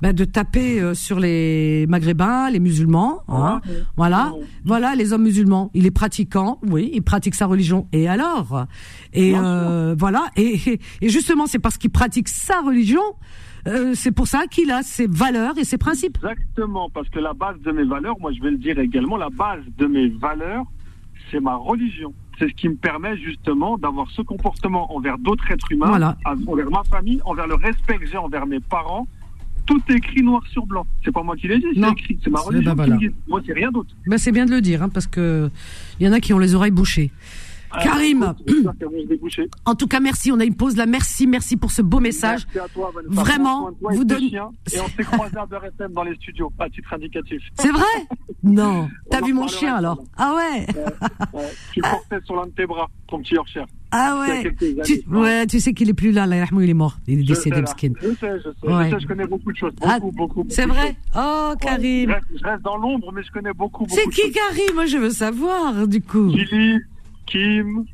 bah, de taper euh, sur les maghrébins, les musulmans. Hein. Voilà, voilà les hommes musulmans. Il est pratiquant, oui, il pratique sa religion. Et alors? Et euh, voilà. Et, et- et justement, c'est parce qu'il pratique sa religion, euh, c'est pour ça qu'il a ses valeurs et ses principes. Exactement, parce que la base de mes valeurs, moi je vais le dire également, la base de mes valeurs, c'est ma religion. C'est ce qui me permet justement d'avoir ce comportement envers d'autres êtres humains, Voilà. envers ma famille, envers le respect que j'ai envers mes parents. Tout est écrit noir sur blanc. C'est pas moi qui l'ai dit, c'est écrit. C'est ma religion qui me. Moi, c'est rien d'autre. Ben, c'est bien de le dire, hein, parce que il y en a qui ont les oreilles bouchées. Karim. Ah, déboucher. En tout cas, merci. On a une pause là. Merci, merci pour ce beau message. Merci à toi, Vanessa. Vraiment, toi vous de tes donne- chiens. Et on s'est croisés à Beurre FM dans les studios, à titre indicatif. C'est vrai Non. T'as vu mon chien alors Ah ouais Ouais, tu portais sur l'un de tes bras, ton petit Yorkshire. Ah ouais. quelques années. Tu, ouais, tu sais qu'il est plus là. Là, il est mort. Il est Je décédé. Mskin. Je sais, je sais. Ouais. Je sais, je connais beaucoup de choses. Ah, Beaucoup, beaucoup, beaucoup C'est vrai. Oh, Ouais. Karim. Je, reste, je reste dans l'ombre, mais je connais beaucoup, beaucoup C'est qui choses. Karim? Moi, je veux savoir, du coup. Gilly, Kim,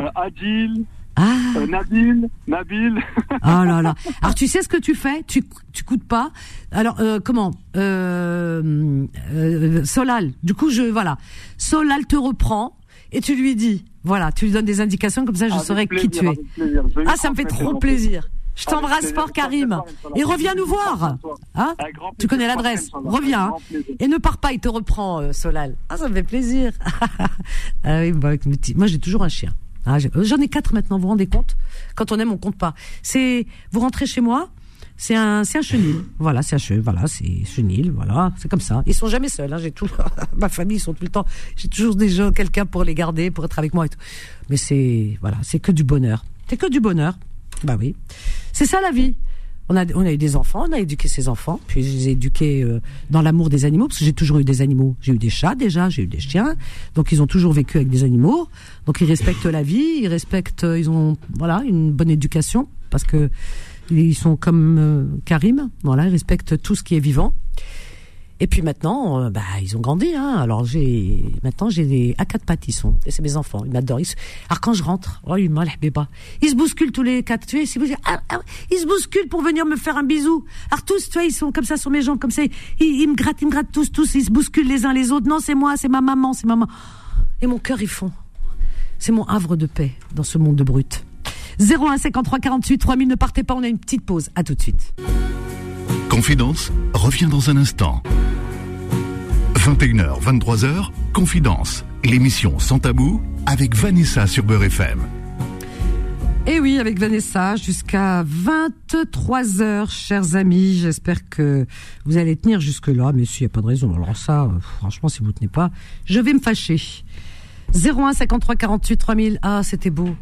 euh, Adil, Ah. euh, Nabil, Nabil. Oh là là. Alors tu sais ce que tu fais? Tu tu coûtes pas. Alors euh, comment? Euh, Solal. Du coup je voilà. Solal te reprend et tu lui dis voilà, tu lui donnes des indications comme ça je Avec saurai plaisir, qui tu es. Ah ça me fait trop plaisir. Je t'embrasse fort Karim et reviens nous voir. Hein Tu connais l'adresse. Reviens hein. et ne pars pas, il te reprend euh, Solal. Ah ça me fait plaisir. ah oui, bah, avec mes petits- moi j'ai toujours un chien. Ah, j'ai- J'en ai quatre maintenant, vous vous rendez compte? Quand on aime, on compte pas. C'est vous rentrez chez moi, c'est un c'est un chenil. Voilà, c'est un che, voilà, c'est chenil, voilà, c'est comme ça. Ils sont jamais seuls. Hein, j'ai tout ma famille ils sont tout le temps. J'ai toujours des gens, quelqu'un pour les garder, pour être avec moi et tout. Mais c'est voilà, c'est que du bonheur. C'est que du bonheur. Bah oui, c'est ça la vie. On a, on a eu des enfants, on a éduqué ses enfants, puis je les ai éduqués euh, dans l'amour des animaux, parce que j'ai toujours eu des animaux. J'ai eu des chats déjà, j'ai eu des chiens, donc ils ont toujours vécu avec des animaux. Donc ils respectent la vie, ils respectent, euh, ils ont voilà une bonne éducation, parce que ils sont comme euh, Karim, voilà, ils respectent tout ce qui est vivant. Et puis maintenant, euh, bah ils ont grandi. Hein. Alors j'ai maintenant j'ai des à quatre sont. Et c'est mes enfants, ils m'adorent. Alors quand je rentre, oh ils pas. Ils se bousculent tous les quatre. Tu sais, ils, ah, ah, ils se bousculent pour venir me faire un bisou. Alors tous, tu vois, ils sont comme ça sur mes jambes, comme ça. Ils, me grattent, ils me grattent tous, tous. Ils se bousculent les uns les autres. Non, c'est moi, c'est ma maman, c'est maman. Et mon cœur ils fond. C'est mon havre de paix dans ce monde de brutes. 01 53 48 3000. Ne partez pas, on a une petite pause. À tout de suite. Confidence revient dans un instant. 21h, 23h, Confidence, l'émission sans tabou avec Vanessa sur Beurre FM. Et oui, avec Vanessa, jusqu'à 23 heures, chers amis. J'espère que vous allez tenir jusque-là. Mais s'il n'y a pas de raison, alors ça, euh, franchement, si vous tenez pas, je vais me fâcher. 01 53 48 3000. Ah, c'était beau. Vous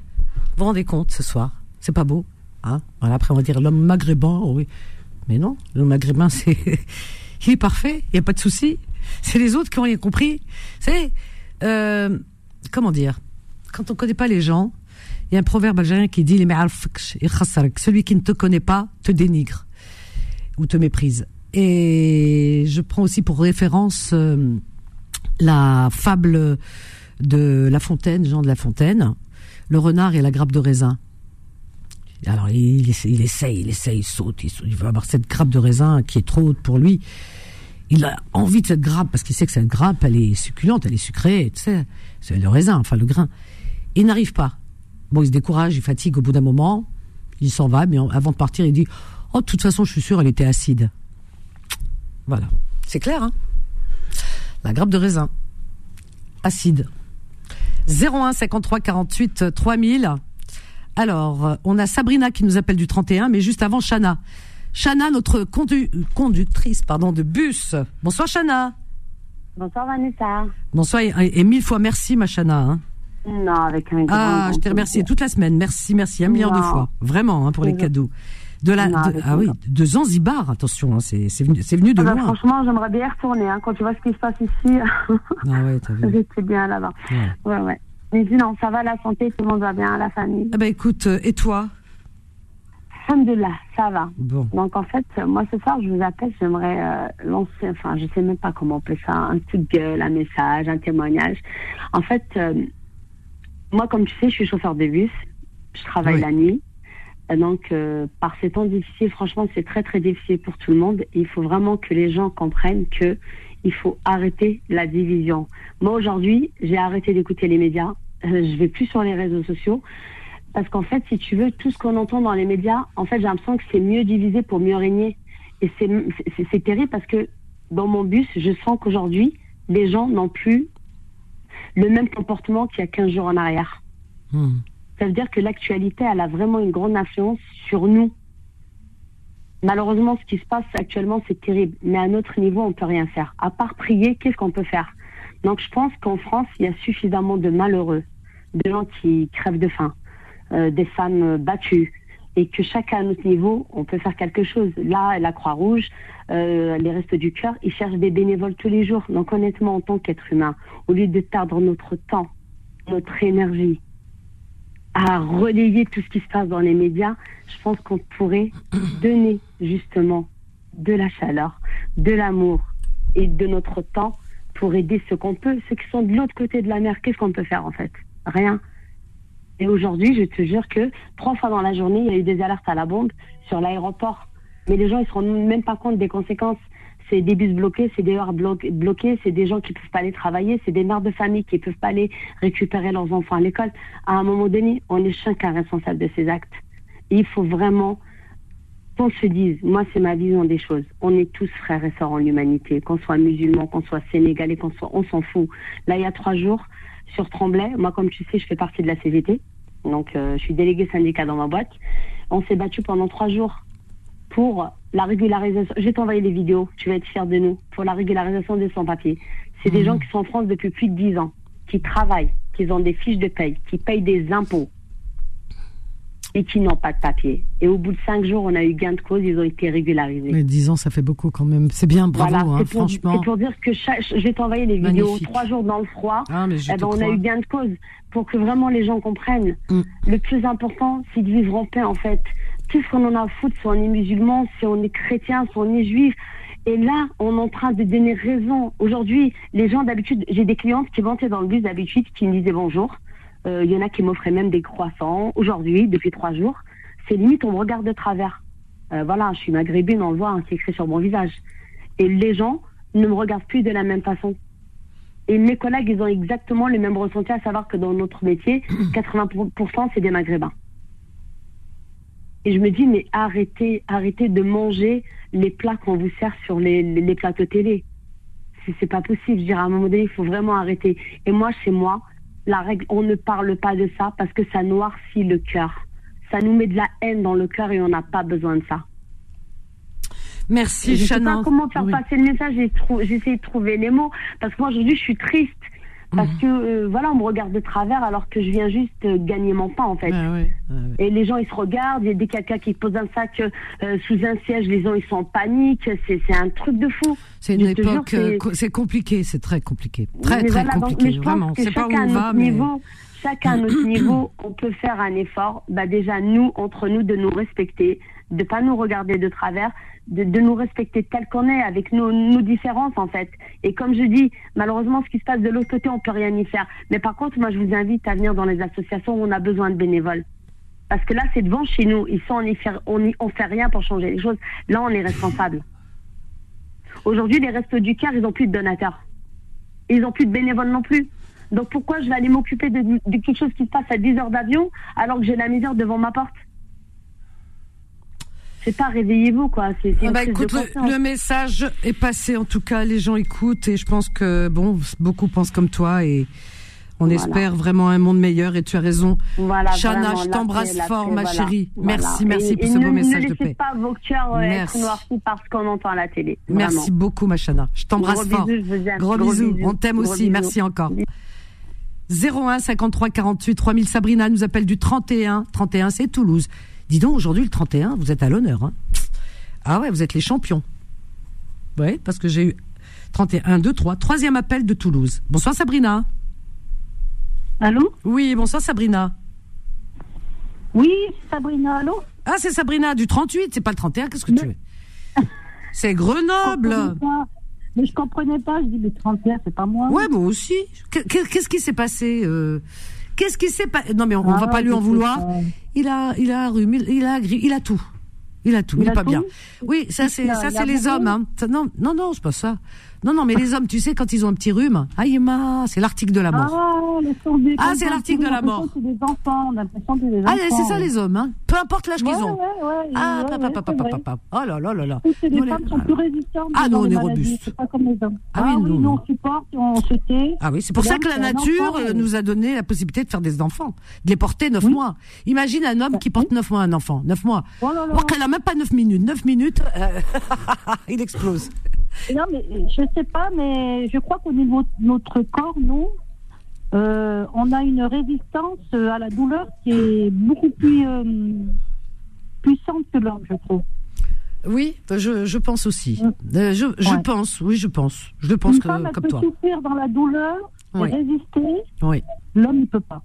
vous rendez compte ce soir? C'est pas beau hein? Après on va dire l'homme maghrébin, oh oui. Mais non, l'homme maghrébin, c'est... Il est parfait, il n'y a pas de souci. C'est les autres qui ont rien compris. C'est... Euh, comment dire Quand on connaît pas les gens, il y a un proverbe algérien qui dit celui qui ne te connaît pas te dénigre ou te méprise. Et je prends aussi pour référence euh, la fable de La Fontaine, Jean de La Fontaine, le renard et la grappe de raisin. Alors il il essaye, il essaye, il saute, il, saute, il veut avoir cette grappe de raisin qui est trop haute pour lui. Il a envie de cette grappe parce qu'il sait que cette grappe, elle est succulente, elle est sucrée, tu sais, c'est le raisin, enfin le grain. Il n'arrive pas. Bon, il se décourage, il fatigue au bout d'un moment, il s'en va, mais avant de partir, il dit Oh, de toute façon, je suis sûr, elle était acide. Voilà. C'est clair, hein? La grappe de raisin. Acide. 01 53 48 3000. Alors, on a Sabrina qui nous appelle du 31, mais juste avant, Chana. Chana, notre condu- conductrice pardon, de bus. Bonsoir, Chana. Bonsoir Vanessa. Bonsoir et, et mille fois merci, ma Chana. hein. Non, avec un grand, Ah, je t'ai remercié toute la semaine. Merci, merci, un milliard de fois. Vraiment, hein, pour les cadeaux. De la, Non, de- avec ah oui, de Zanzibar, attention, hein, c'est c'est venu, de Ah bah, loin. franchement, j'aimerais bien y retourner. Hein. Quand tu vois ce qui se passe ici, Ah ouais, t'as vu. j'étais bien là-bas. Ouais. Ouais, ouais. Mais sinon, ça va, la santé, tout le monde va bien, la famille. Ah bah écoute, euh, et toi? Alhamdulillah, ça va. Bon. Donc en fait, euh, moi ce soir, je vous appelle, j'aimerais euh, lancer, enfin, je sais même pas comment appeler ça, un coup de gueule, un message, un témoignage. En fait, euh, moi, comme tu sais, je suis chauffeur de bus, je travaille Oui. la nuit. Donc, euh, par ces temps difficiles, franchement, c'est très très difficile pour tout le monde. Il faut vraiment que les gens comprennent que il faut arrêter la division. Moi aujourd'hui, j'ai arrêté d'écouter les médias. Euh, je vais plus sur les réseaux sociaux parce qu'en fait, si tu veux, tout ce qu'on entend dans les médias, en fait, j'ai l'impression que c'est mieux divisé pour mieux régner. Et c'est terrible parce que dans mon bus, je sens qu'aujourd'hui, les gens n'ont plus le même comportement qu'il y a 15 jours en arrière. Hmm. Ça veut dire que l'actualité, elle a vraiment une grande influence sur nous. Malheureusement, ce qui se passe actuellement, c'est terrible. Mais à notre niveau, on peut rien faire. À part prier, qu'est-ce qu'on peut faire? Donc, je pense qu'en France, il y a suffisamment de malheureux, de gens qui crèvent de faim, euh, des femmes battues, et que chacun à notre niveau, on peut faire quelque chose. Là, la Croix-Rouge, euh, les Restos du Cœur, ils cherchent des bénévoles tous les jours. Donc, honnêtement, en tant qu'être humain, au lieu de perdre notre temps, notre énergie, à relayer tout ce qui se passe dans les médias, je pense qu'on pourrait donner justement de la chaleur, de l'amour et de notre temps pour aider ceux qu'on peut, ceux qui sont de l'autre côté de la mer. Qu'est-ce qu'on peut faire en fait? Rien. Et aujourd'hui, je te jure que trois fois dans la journée, il y a eu des alertes à la bombe sur l'aéroport. Mais les gens, ils se rendent même pas compte des conséquences. C'est des bus bloqués, c'est des heures blo- bloquées, c'est des gens qui peuvent pas aller travailler, c'est des mères de famille qui peuvent pas aller récupérer leurs enfants à l'école. À un moment donné, on est chacun responsable de ces actes. Il faut vraiment qu'on se dise, moi c'est ma vision des choses, on est tous frères et sœurs en l'humanité, qu'on soit musulmans, qu'on soit sénégalais, qu'on soit, on s'en fout. Là, il y a trois jours, sur Tremblay, moi comme tu sais, je fais partie de la CGT, donc euh, je suis déléguée syndicat dans ma boîte. On s'est battu pendant trois jours pour la régularisation. Je vais t'envoyer les vidéos, tu vas être fier de nous, pour la régularisation des sans-papiers. C'est des gens qui sont en France depuis plus de dix ans, qui travaillent, qui ont des fiches de paye, qui payent des impôts et qui n'ont pas de papier. Et au bout de cinq jours, on a eu gain de cause, ils ont été régularisés. Mais 10 ans, ça fait beaucoup quand même. C'est bien, bravo, Voilà, hein, pour, franchement. c'est pour dire que chaque- je vais t'envoyer les vidéos. Trois jours dans le froid, Ah, mais je eh ben, on a eu gain de cause. Pour que vraiment les gens comprennent. Le plus important, c'est de vivre en paix, en fait. Qu'est-ce qu'on en a à foutre si on est musulman, si on est chrétien, si on est juif Et là, on est en train de donner raison. Aujourd'hui, les gens d'habitude, j'ai des clientes qui montaient dans le bus d'habitude, qui me disaient bonjour. Euh, Il y en a qui m'offraient même des croissants. Aujourd'hui, depuis trois jours, c'est limite, on me regarde de travers. Euh, voilà, je suis maghrébine, on le voit, hein, c'est écrit sur mon visage. Et les gens ne me regardent plus de la même façon. Et mes collègues, ils ont exactement le même ressenti, à savoir que dans notre métier, 80% c'est des maghrébins. Et je me dis, mais arrêtez, arrêtez de manger les plats qu'on vous sert sur les, les, les plateaux télé. C'est, pas possible. Je dirais, à un moment donné, il faut vraiment arrêter. Et moi, chez moi, la règle, on ne parle pas de ça parce que ça noircit le cœur. Ça nous met de la haine dans le cœur et on n'a pas besoin de ça. Merci, je sais Chana. pas comment faire Oui. passer le message. J'ai J'essaie de trouver les mots parce que moi aujourd'hui, je suis triste parce que euh, voilà, on me regarde de travers alors que je viens juste euh, gagner mon pain en fait. Ah ouais, ah ouais. Et les gens, ils se regardent. Il y a des quelqu'un qui pose un sac euh, sous un siège. Les gens, ils sont en panique. C'est c'est un truc de fou. C'est une Je époque, euh, c'est- co- c'est compliqué, c'est très compliqué. Très, Mais très voilà, donc, compliqué, mais pense vraiment. que C'est pas où on va, mais. niveau, chacun à notre niveau, on peut faire un effort. Bah déjà, nous, entre nous, de nous respecter, de pas nous regarder de travers, de, de nous respecter tel qu'on est, avec nos, nos différences en fait. Et comme je dis, malheureusement, ce qui se passe de l'autre côté, on peut rien y faire. Mais par contre, moi, je vous invite à venir dans les associations où on a besoin de bénévoles. Parce que là, c'est devant chez nous. Ils sont, on y fait, on y- on fait rien pour changer les choses. Là, on est responsable. Aujourd'hui, les restos du cœur, ils ont plus de donateurs. Ils ont plus de bénévoles non plus. Donc pourquoi je vais aller m'occuper de, de quelque chose qui se passe à 10 heures d'avion alors que j'ai la misère devant ma porte? C'est pas réveillez-vous quoi. C'est c'est Ah bah, écoute, le, message est passé. En tout cas, les gens écoutent et je pense que bon, beaucoup pensent comme toi et on Voilà. espère vraiment un monde meilleur. Et tu as raison. Voilà, Chana, vraiment, je t'embrasse fort, ma voilà. chérie. Voilà. Merci, merci Et- pour et ce ne, beau message ne de laissez paix. pas vos cœurs euh, Merci. être noircis parce qu'on entend à la télé. Merci beaucoup, ma Chana. Je t'embrasse Gros fort. bisous, je vous aime. Gros, Gros bisous. bisous. On t'aime aussi. bisous. Merci encore. 01 53 48 3000. Sabrina nous appelle du 31. 31, c'est Toulouse. Dis donc, aujourd'hui, le 31, vous êtes à l'honneur. Hein. Ah ouais, vous êtes les champions. Oui, parce que j'ai eu 31, 2, 3. Troisième appel de Toulouse. Bonsoir, Sabrina. Allô? Oui, bonsoir, Sabrina. Oui, Sabrina, allô? Ah, c'est Sabrina du 38, c'est pas le 31, qu'est-ce que tu veux C'est Grenoble. Je. Mais je comprenais pas, je dis le 31, c'est pas moi. Ouais, moi aussi. Qu'est- Qu'est-ce qui s'est passé euh, Qu'est-ce qui s'est passé Non, mais on, Ah, va pas lui en vouloir. Il a, il a rhume, il, il a, gri- il a tout. Il a tout. Il, Il est pas tout bien. Oui, ça c'est, ça c'est les hommes. Hein. Ça, non, non, non, c'est pas ça. Non, non, mais les hommes, tu sais, quand ils ont un petit rhume, aïe, c'est l'article de la mort. Ah, Ah, c'est l'article de la mort. que C'est des enfants, on a l'impression que c'est des enfants. Ah, c'est ça les hommes, hein. Peu importe l'âge qu'ils ont. ouais, ouais, ah, ouais, papa, papa, papa. Oh là là là là. Les femmes sont plus résistantes Ah, non, on est robustes. C'est pas comme les hommes. Ah oui, nous, nous, on supporte, on se tait. Ah oui, c'est pour ça que la nature euh, nous a donné la possibilité de faire des enfants, de les porter neuf mois. Imagine un homme qui porte neuf mois un enfant, neuf mois. Oh là là. Alors qu'elle a même pas neuf minutes, neuf minutes, euh, il explose. Non, mais je sais pas, mais je crois qu'au niveau de notre corps, nous, euh, on a une résistance à la douleur qui est beaucoup plus euh, puissante que l'homme, je trouve. Oui, je, je pense aussi. Euh, je, je Ouais. pense, oui, je pense. Je le pense Une que, femme, elle comme peut toi. souffrir dans la douleur Oui. et résister. Oui. L'homme, il peut pas.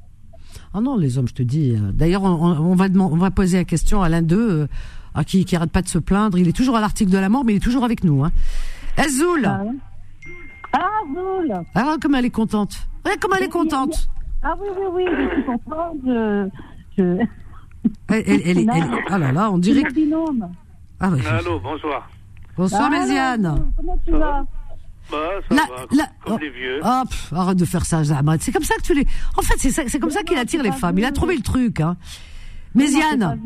Ah non, les hommes, je te dis. D'ailleurs, on, on va on va poser la question à l'un d'eux, à qui qui arrête pas de se plaindre. Il est toujours à l'article de la mort, mais il est toujours avec nous. Hein. Azoul. Ah, Zoul Ah, comme elle est contente. Ouais, comme elle est contente. Ah oui, oui, oui, je suis contente. Je, je... Elle, elle- elle- elle- elle- ah là là, on dirait. Binôme. Ah ouais. Allô, bonsoir. Bonsoir, Ah, Méziane. Comment tu vas Bah, ça La- va, la- comme les vieux. Ah, pff, arrête de faire ça, Zahmad. C'est comme ça que tu les. En fait, c'est ça- c'est comme ça qu'il attire les femmes. Il a trouvé le truc, hein. Méziane.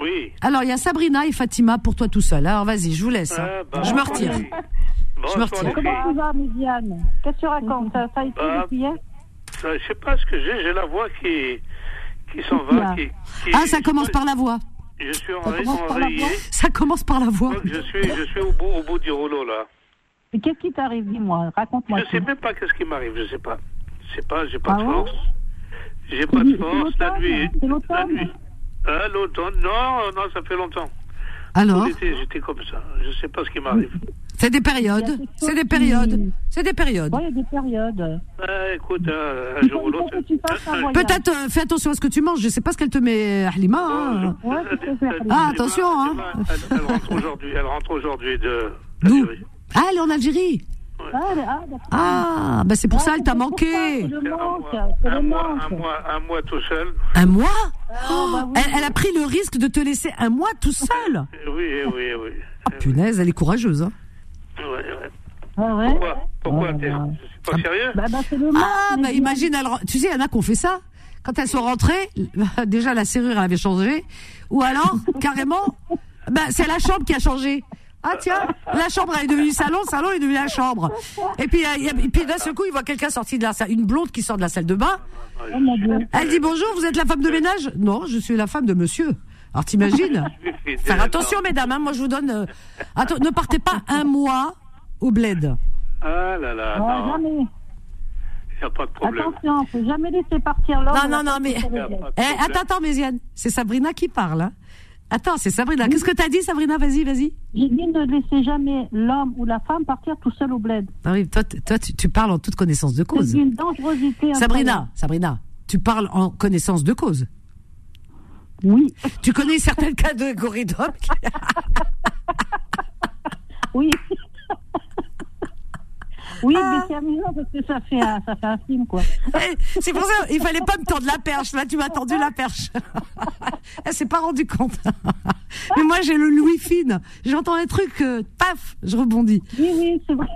Oui. Alors, il y a Sabrina et Fatima pour toi tout seul. Alors, vas-y, je vous laisse. hein. Ah, bah, je me retire. oui. Je me retire. Comment tu vas, Méziane Qu'est-ce que tu racontes Ça, ça a été Bah, depuis hier Ça, je sais pas ce que j'ai, j'ai la voix qui, qui s'en va. Qui, qui- Ah, ça commence par la voix. Je suis en, enrayé. Ça commence par la voix. Je suis, je suis au, bout, au bout du rouleau, là. Mais qu'est-ce qui t'arrive Dis-moi, raconte-moi. Je sais même pas qu'est-ce qui m'arrive, je sais pas. Je sais pas, j'ai pas Ah de ouais force. J'ai pas de force, la nuit. c'est La l'automne. nuit. Ah, l'automne? Non, non, ça fait longtemps. Alors j'étais comme ça. Je sais pas ce qui m'arrive. C'est des périodes. C'est des périodes. C'est des périodes. Oui, il y a des périodes. Ah, écoute, un, jour ou l'autre. Peut-être euh, fais attention à ce que tu manges. Je sais pas ce qu'elle te met, Halima. hein. Ouais, Ah, attention, hein. Elle, elle rentre aujourd'hui, elle rentre aujourd'hui de. D'où Ah, elle est en Algérie. Ah, ah. Ah, bah c'est pour ça, elle t'a C'est manqué. c'est Un mois, un mois, un mois tout seul. Un mois Ah, Oh, bah oui. elle, elle a pris le risque de te laisser un mois tout seul. Oui, oui, oui. Ah, punaise, elle est courageuse. Hein. Ouais. Ah Pourquoi Pourquoi t'es- bah. Je suis pas sérieux Bah, bah, c'est le. Ah, bah imagine, elle, tu sais, il y en a qui ont fait ça. Quand elles sont rentrées, déjà la serrure elle avait changé. Ou alors, carrément, bah, c'est la chambre qui a changé. Ah tiens, la chambre elle est devenue salon, le salon est devenu la chambre. Et puis, euh, il y a- et puis d'un seul coup, il voit quelqu'un sortir de la salle, une blonde qui sort de la salle de bain. Elle dit bonjour, vous êtes la femme de ménage? Non, je suis la femme de monsieur. Alors t'imagines? Faire attention, mesdames, hein, moi je vous donne. euh, attention, ne partez pas un mois au bled. Ah là là, non, jamais. y a pas de problème. Attention, faut jamais laisser partir l'homme. Non, non, non, mais. Eh, attends, attends, Méziane. C'est Sabrina qui parle. hein. Attends, c'est Sabrina. Qu'est-ce que t'as dit, Sabrina? Vas-y, vas-y. J'ai dit ne laissez jamais l'homme ou la femme partir tout seul au bled. Ah oui, toi, toi tu, tu parles en toute connaissance de cause. C'est une dangerosité. Sabrina. Sabrina, tu parles en connaissance de cause. Oui. Tu connais certains cas de corridor Oui. Oui, Ah. mais c'est amusant parce que ça fait un, ça fait un film, quoi. C'est pour ça, il fallait pas me tendre la perche. Là, tu m'as tendu la perche. Elle s'est pas rendue compte. Mais moi, j'ai le Louis fine. J'entends un truc, euh, paf, je rebondis. Oui, oui, c'est vrai.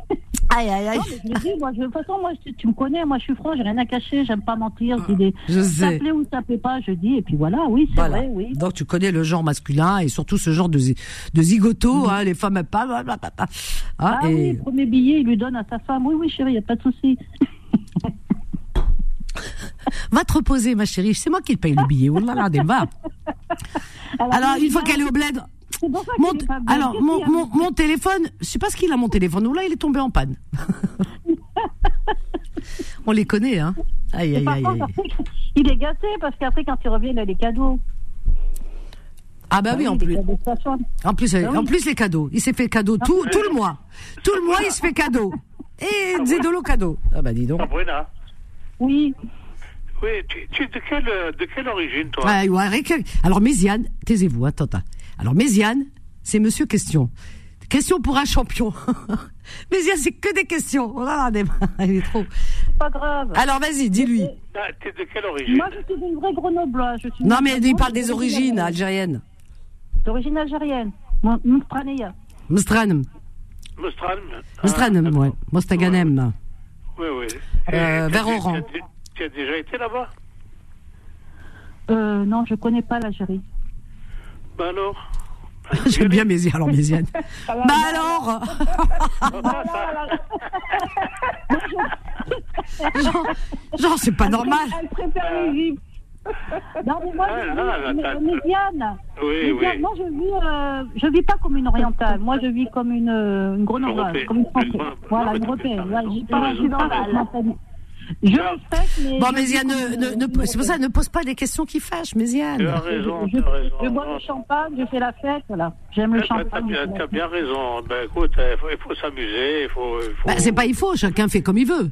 Aïe, aïe, aïe. Non, mais je le dis, moi, je- de toute façon, moi, je- tu me connais, moi, je suis franc, j'ai rien à cacher, j'aime pas mentir. Je dis des- Je Ça sais. plaît ou ça plaît pas, je dis, et puis voilà, oui, c'est Voilà. vrai, oui. Donc tu connais le genre masculin et surtout ce genre de, zi- de zigoto, hein, les femmes elles pas. blablabla. Ah, Ah oui, et le premier billet, il lui donne à sa femme. Oui, oui, chérie, il n'y a pas de souci. va te reposer ma chérie, c'est moi qui te paye le billet. Oh là là, des va. Alors une fois qu'elle est au bled, mon, est alors mon, mon, mon téléphone, je sais pas ce qu'il a mon téléphone. Ou là il est tombé en panne. On les connaît hein. Aïe aïe aïe. aïe. il est gâté parce qu'après, quand il revient, il a les cadeaux. Ah bah oui en plus. En plus, Ah oui. en plus les cadeaux. Il s'est fait cadeau tout, tout le mois. Tout le mois il se fait cadeau. Et Zedolo cadeau. Ah bah dis donc. Sabrina. Oui. Oui, tu, tu es de quelle, de quelle origine, toi Ouais, ouais, Alors, Méziane, taisez-vous, attends, attends. Alors, Méziane, c'est monsieur question. Question pour un champion. Méziane, c'est que des questions. Oh là là, des- il est trop. C'est pas grave. Alors, vas-y, dis-lui. Ah, T'es de quelle origine Moi, je suis une vraie grenobloise. Je suis Non, mais il parle des origines algériennes. D'origine algérienne. Mon- Moustranéa. Mstran. Mustran Mstran, ouais. Mostaganem. Oui, oui. Euh, Et vers tu- Oran. Tu, tu as déjà été là-bas Euh, non, je connais pas l'Algérie. Ben alors J'aime bien Méziane, alors Méziane. Ah, Bah alors Genre, genre, c'est pas normal. Elle préfère l'Égypte. Non, mais moi, Ah, je là, vis, mais- Méziane. Oui, oui. Moi, je vis, euh, je vis pas comme une orientale. Moi, je vis comme une, euh, une grenobloise, comme une française. Une- Voilà, une européenne. Ouais, j'ai pas la mentalité. Je respecte, mais. Bon, Méziane, ne, une- ne, c'est pour ça, ne pose pas des questions qui fâchent, Méziane. Tu as raison, Je, tu as raison. je bois du champagne, je fais la fête, voilà. J'aime le Eh T'as champagne. bien, t'as fête. bien raison. Ben écoute, il faut, s'amuser, il faut. il faut- Bah, c'est pas il faut, chacun fait comme il veut.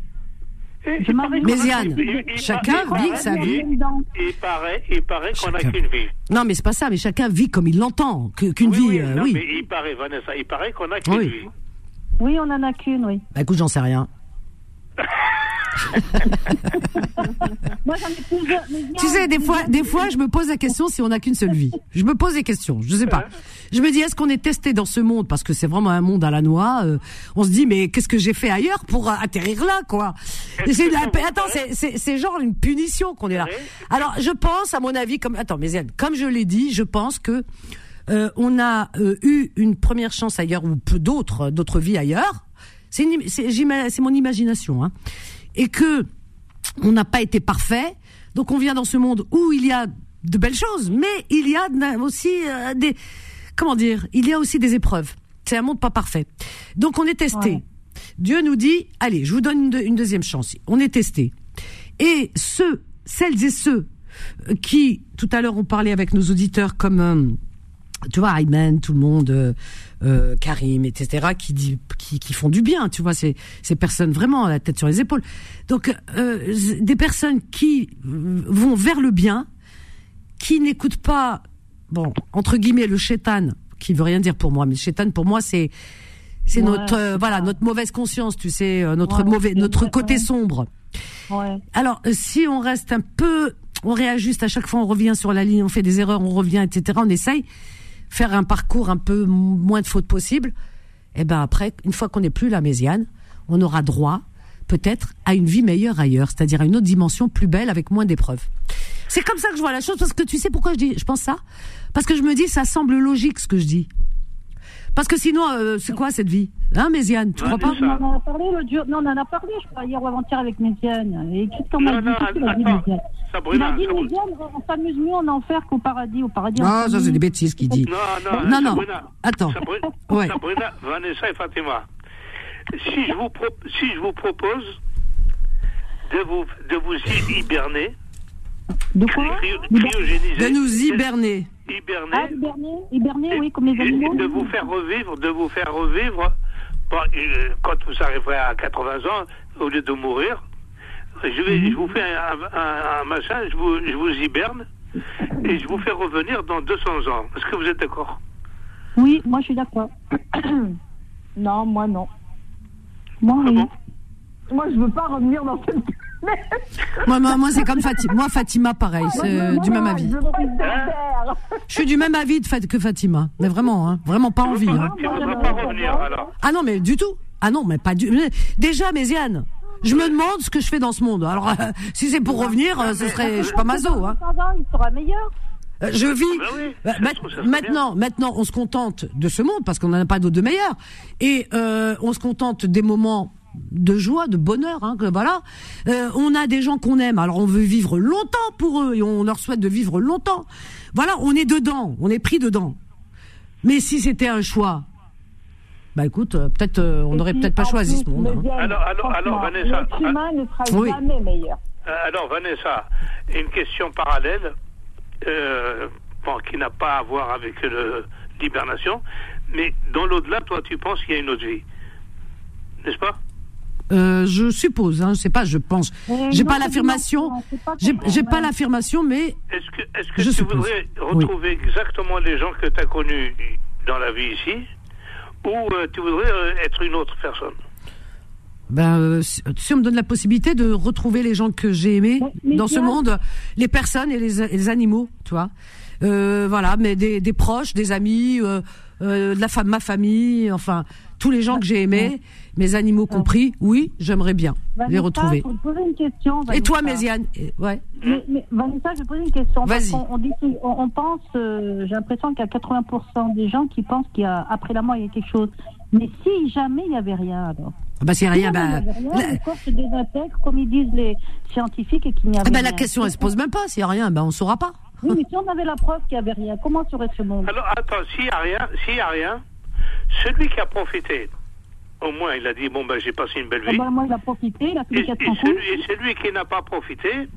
Méziane, chacun vit sa vie. Il, paraît, il paraît qu'on a Chacun. qu'une vie. Non, mais c'est pas ça, mais chacun vit comme il l'entend, qu'une oui, vie, oui, euh, non, oui. mais il paraît, Vanessa, il paraît qu'on a qu'une Oui. vie. Oui, on en a qu'une, oui. Bah écoute, j'en sais rien. Moi, j'en ai plusieurs. Méziane, Tu sais, des fois, des fois, je me pose la question si on n'a qu'une seule vie. Je me pose des questions, je sais pas. Je me dis, est-ce qu'on est testé dans ce monde? Parce que c'est vraiment un monde à la noix euh, On se dit, mais qu'est-ce que j'ai fait ailleurs pour euh, atterrir là, quoi? Et c'est la- Attends, c'est- genre une punition qu'on est là. Alors, je pense, à mon avis, comme attends, mais comme je l'ai dit, je pense que euh, on a euh, eu une première chance ailleurs ou d'autres, d'autres vies ailleurs. C'est c'est mon imagination, hein. Et que on n'a pas été parfait. Donc on vient dans ce monde où il y a de belles choses, mais il y a aussi euh, des comment dire, il y a aussi des épreuves. C'est un monde pas parfait. Donc on est testé. Ouais. Dieu nous dit, allez, je vous donne une deuxième chance. On est testé. Et ceux, celles et ceux euh, qui, tout à l'heure, ont parlé avec nos auditeurs comme, euh, tu vois, Ayman, tout le monde, euh, euh, Karim, etc., qui, dit, qui, qui font du bien, tu vois, ces, ces personnes vraiment à la tête sur les épaules. Donc, euh, des personnes qui euh, vont vers le bien, qui n'écoutent pas, bon, entre guillemets, le chétan, qui veut rien dire pour moi, mais le chétan, pour moi, c'est c'est Ouais, notre euh, voilà notre mauvaise conscience, tu sais, euh, notre Ouais, mauvais notre côté sombre. Ouais. Alors, si on reste un peu, on réajuste à chaque fois, on revient sur la ligne, on fait des erreurs, on revient, etc. On essaye faire un parcours un peu moins de fautes possible. Et ben après, une fois qu'on n'est plus la Mésiane, on aura droit peut-être à une vie meilleure ailleurs, c'est-à-dire à une autre dimension plus belle avec moins d'épreuves. C'est comme ça que je vois la chose parce que tu sais pourquoi je dis, je pense ça? Parce que je me dis, ça semble logique ce que je dis. Parce que sinon, euh, c'est quoi cette vie Hein, Méziane, tu crois pas ça. On en a parlé jour. Non, on en a parlé, je crois, hier ou avant-hier avec Méziane. Et Non, non, dit, attends. Méziane Il Sabrina, a dit. Méziane, on s'amuse mieux en enfer qu'au paradis. Au paradis, Ah, ça c'est des bêtises qu'il dit. Non, non, Non, non. Sabrina, Attends. Sabrina, Ouais. Sabrina, Vanessa et Fatima. Si je vous, pro- si je vous propose de vous, de vous hiberner, De quoi cryo- cryogéniser, De nous hiberner. Hiberner, Ah, hiberner, hiberner, oui, comme les et animaux. de vous faire revivre, de vous faire revivre, bon, euh, quand vous arriverez à 80 ans, au lieu de mourir, Je, vais, je vous fais un, un- un machin, je vous, je vous hiberne et je vous fais revenir dans 200 ans. Est-ce que vous êtes d'accord? Oui, moi je suis d'accord. Non, moi non. Moi, oui. Moi, je veux pas revenir dans cette Moi, moi, moi, c'est comme Fatima. Moi, Fatima, pareil, c'est euh, du même avis. Je suis du même avis de que Fatima. Mais vraiment, hein, vraiment pas envie. hein. Tu voudrais pas revenir alors Ah non, mais du tout. Ah non, mais pas du. mais Déjà, Méziane, je me demande ce que je fais dans ce monde. Alors, euh, si c'est pour revenir, euh, ce serait. Je suis pas mazo. Hein. Il sera meilleur. Euh, Je vis. Ah bah oui, Bah, maintenant, maintenant, on se contente de ce monde parce qu'on n'en a pas d'autre de meilleur. Et euh, on se contente des moments de joie, de bonheur. Hein, que, voilà. Euh, on a des gens qu'on aime. Alors on veut vivre longtemps pour eux et on leur souhaite de vivre longtemps. Voilà, on est dedans, on est pris dedans. Mais si c'était un choix, bah écoute, euh, peut-être euh, on n'aurait peut-être pas choisi ce monde. hein. Alors, alors, alors, Vanessa. Ne sera Oui. jamais meilleur. Alors, Vanessa, une question parallèle, euh, bon, qui n'a pas à voir avec l'hibernation, mais dans l'au-delà, toi, tu penses qu'il y a une autre vie, n'est-ce pas? Euh, je suppose, hein, je sais pas, je pense. J'ai pas l'affirmation. J'ai pas l'affirmation, mais Est-ce que, est-ce que Je tu suppose. voudrais Oui. retrouver exactement les gens que tu as connus dans la vie ici, ou euh, tu voudrais euh, être une autre personne? Ben, euh, si, si on me donne la possibilité de retrouver les gens que j'ai aimés mais dans ce monde, les personnes et les, et les animaux, tu vois. Euh, voilà, mais des, des proches, des amis, euh, euh, de la ma famille, enfin tous les gens que j'ai aimés, mes animaux compris. Oui, j'aimerais bien les retrouver. je vais te poser une question. Et toi. Méziane Ouais. Mais, mais Vanessa, je vais poser une question. Vas-y. On, dit, que- on, on pense, euh, j'ai l'impression qu'il y a 80% des gens qui pensent qu'il y a après la mort il y a quelque chose. Mais si jamais il n'y avait rien, alors. Ah Bah, a Si rien, bah, il n'y avait rien, la- le corps se désintègre, comme ils disent les scientifiques, et qu'il n'y avait ah ben, rien. la question, elle se pose même pas. S'il y a rien, ben, on saura pas. Oui, mais si on avait la preuve qu'il n'y avait rien, comment serait ce monde? Alors, attends, s'il n'y a rien, s'il y a rien, celui qui a profité, au moins, il a dit, bon, ben, j'ai passé une belle Eh vie. ben, moi, il a profité, il a fait Et, et celui, et celui qui n'a pas profité,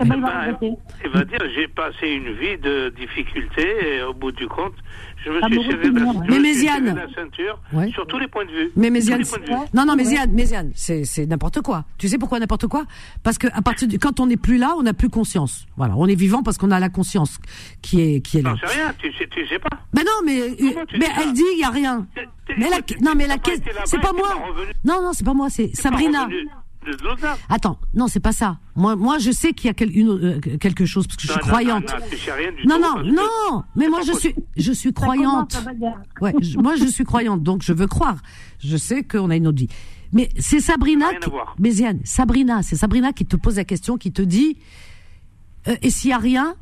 eh ben, il va ben, regretter. il va dire j'ai passé une vie de difficulté et au bout du compte, je me Ah, suis mais serré la, mais Méziane. la ceinture Ouais. sur tous les points de vue. Mais Méziane, non, non. Méziane, Méziane, c'est, c'est n'importe quoi. Tu sais pourquoi n'importe quoi? Parce que à partir du, quand on n'est plus là, on n'a plus conscience. Voilà, on est vivant parce qu'on a la conscience qui est, qui est là. J'en sais rien, tu sais, tu sais pas. Mais non, mais, tu mais elle dit il y a rien. Mais la, non, mais la question, c'est pas moi. Non, non, c'est pas moi, c'est Sabrina. Attends, non, c'est pas ça. Moi, moi, je sais qu'il y a quel- une, euh, quelque chose parce que je suis Non, non, croyante. non, non, Non, tout, non, parce que- non. Mais moi, je suis, je suis croyante. Ouais, je- moi je suis croyante, donc je veux croire. Je sais qu'on a une autre vie. Mais c'est Sabrina, qui. Béziane, Sabrina, c'est Sabrina qui te pose la question, qui te dit, euh, et s'il y a rien,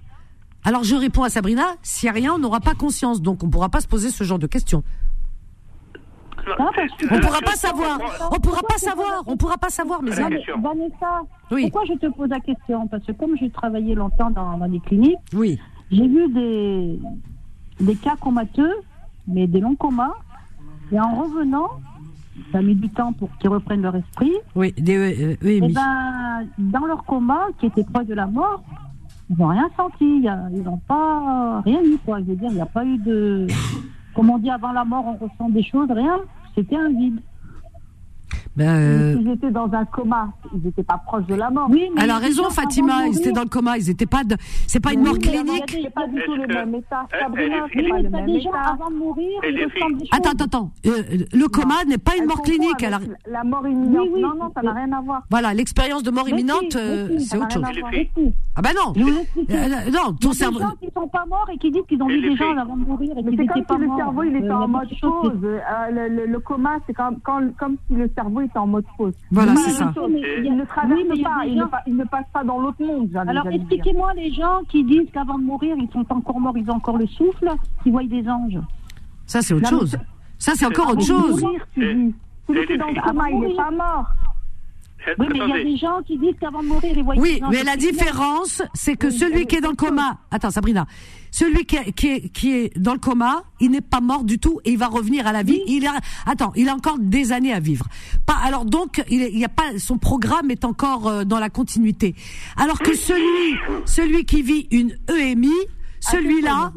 alors je réponds à Sabrina, s'il y a rien, on n'aura pas conscience, donc on pourra pas se poser ce genre de questions. Parce que- c'est- On pourra pas savoir, on pourra pas savoir, on pourra pas savoir, question. Vanessa, Oui. pourquoi je te pose la question? Parce que comme j'ai travaillé longtemps dans, dans des cliniques, Oui. j'ai vu des, des cas comateux, mais des longs comas. Et en revenant, ça a mis du temps pour qu'ils reprennent leur esprit. Oui, des euh, Et EMI. ben, dans leur coma, qui était proche de la mort, ils n'ont rien senti. Ils n'ont pas rien eu, quoi. Je veux dire, il n'y a pas eu de. Comme on dit avant la mort, on ressent des choses, rien. C'était un vide. Ben, euh, Ils étaient dans un coma, ils n'étaient pas proches de la mort. Oui, mais elle a des raison, Fatima. Ils étaient dans le coma. Ils étaient pas. De... C'est pas une mort clinique? des- C'est pas du tout le même état. Sabrina, pas Oui, le mais même des gens état? avant de mourir, des. Attends, attends, attends. Euh, le coma n'est pas une mort clinique. Elle a... avec La mort imminente. Oui, oui, non, non, ça n'a rien à voir. Voilà, l'expérience de mort imminente, euh, c'est autre chose. Ah bah non. Euh, non, Il y a ton des cerveau. gens qui sont pas morts et qui disent qu'ils ont vu des gens avant de mourir et qu'ils c'est n'étaient comme pas si le morts. cerveau il Euh, était en mode. Euh, le, coma, c'est comme si le cerveau était en mode pause. Voilà, c'est ça. chose, il ne traverse oui, il pas, il, ne gens- pa- il ne passe pas dans l'autre monde. Alors expliquez-moi les gens qui disent qu'avant de mourir, ils sont encore morts, ils ont encore le souffle, qui voient des anges. Ça, c'est autre chose. Ça, c'est encore autre Pour chose. mourir, tu Et- dis. Celui qui est dans le coma, il n'est pas mort. Eh, Oui, mais il y a des gens qui disent qu'avant de mourir, ils voient Oui, des anges. mais la différence, c'est que celui qui est dans le coma, attends Sabrina, celui qui est, qui est, qui est dans le coma, il n'est pas mort du tout et il va revenir à la vie. Il a, attends, il a encore des années à vivre. Pas, alors donc, il, est- il y a pas, son programme est encore euh, dans la continuité. Alors que celui, celui qui vit une EMI, celui-là,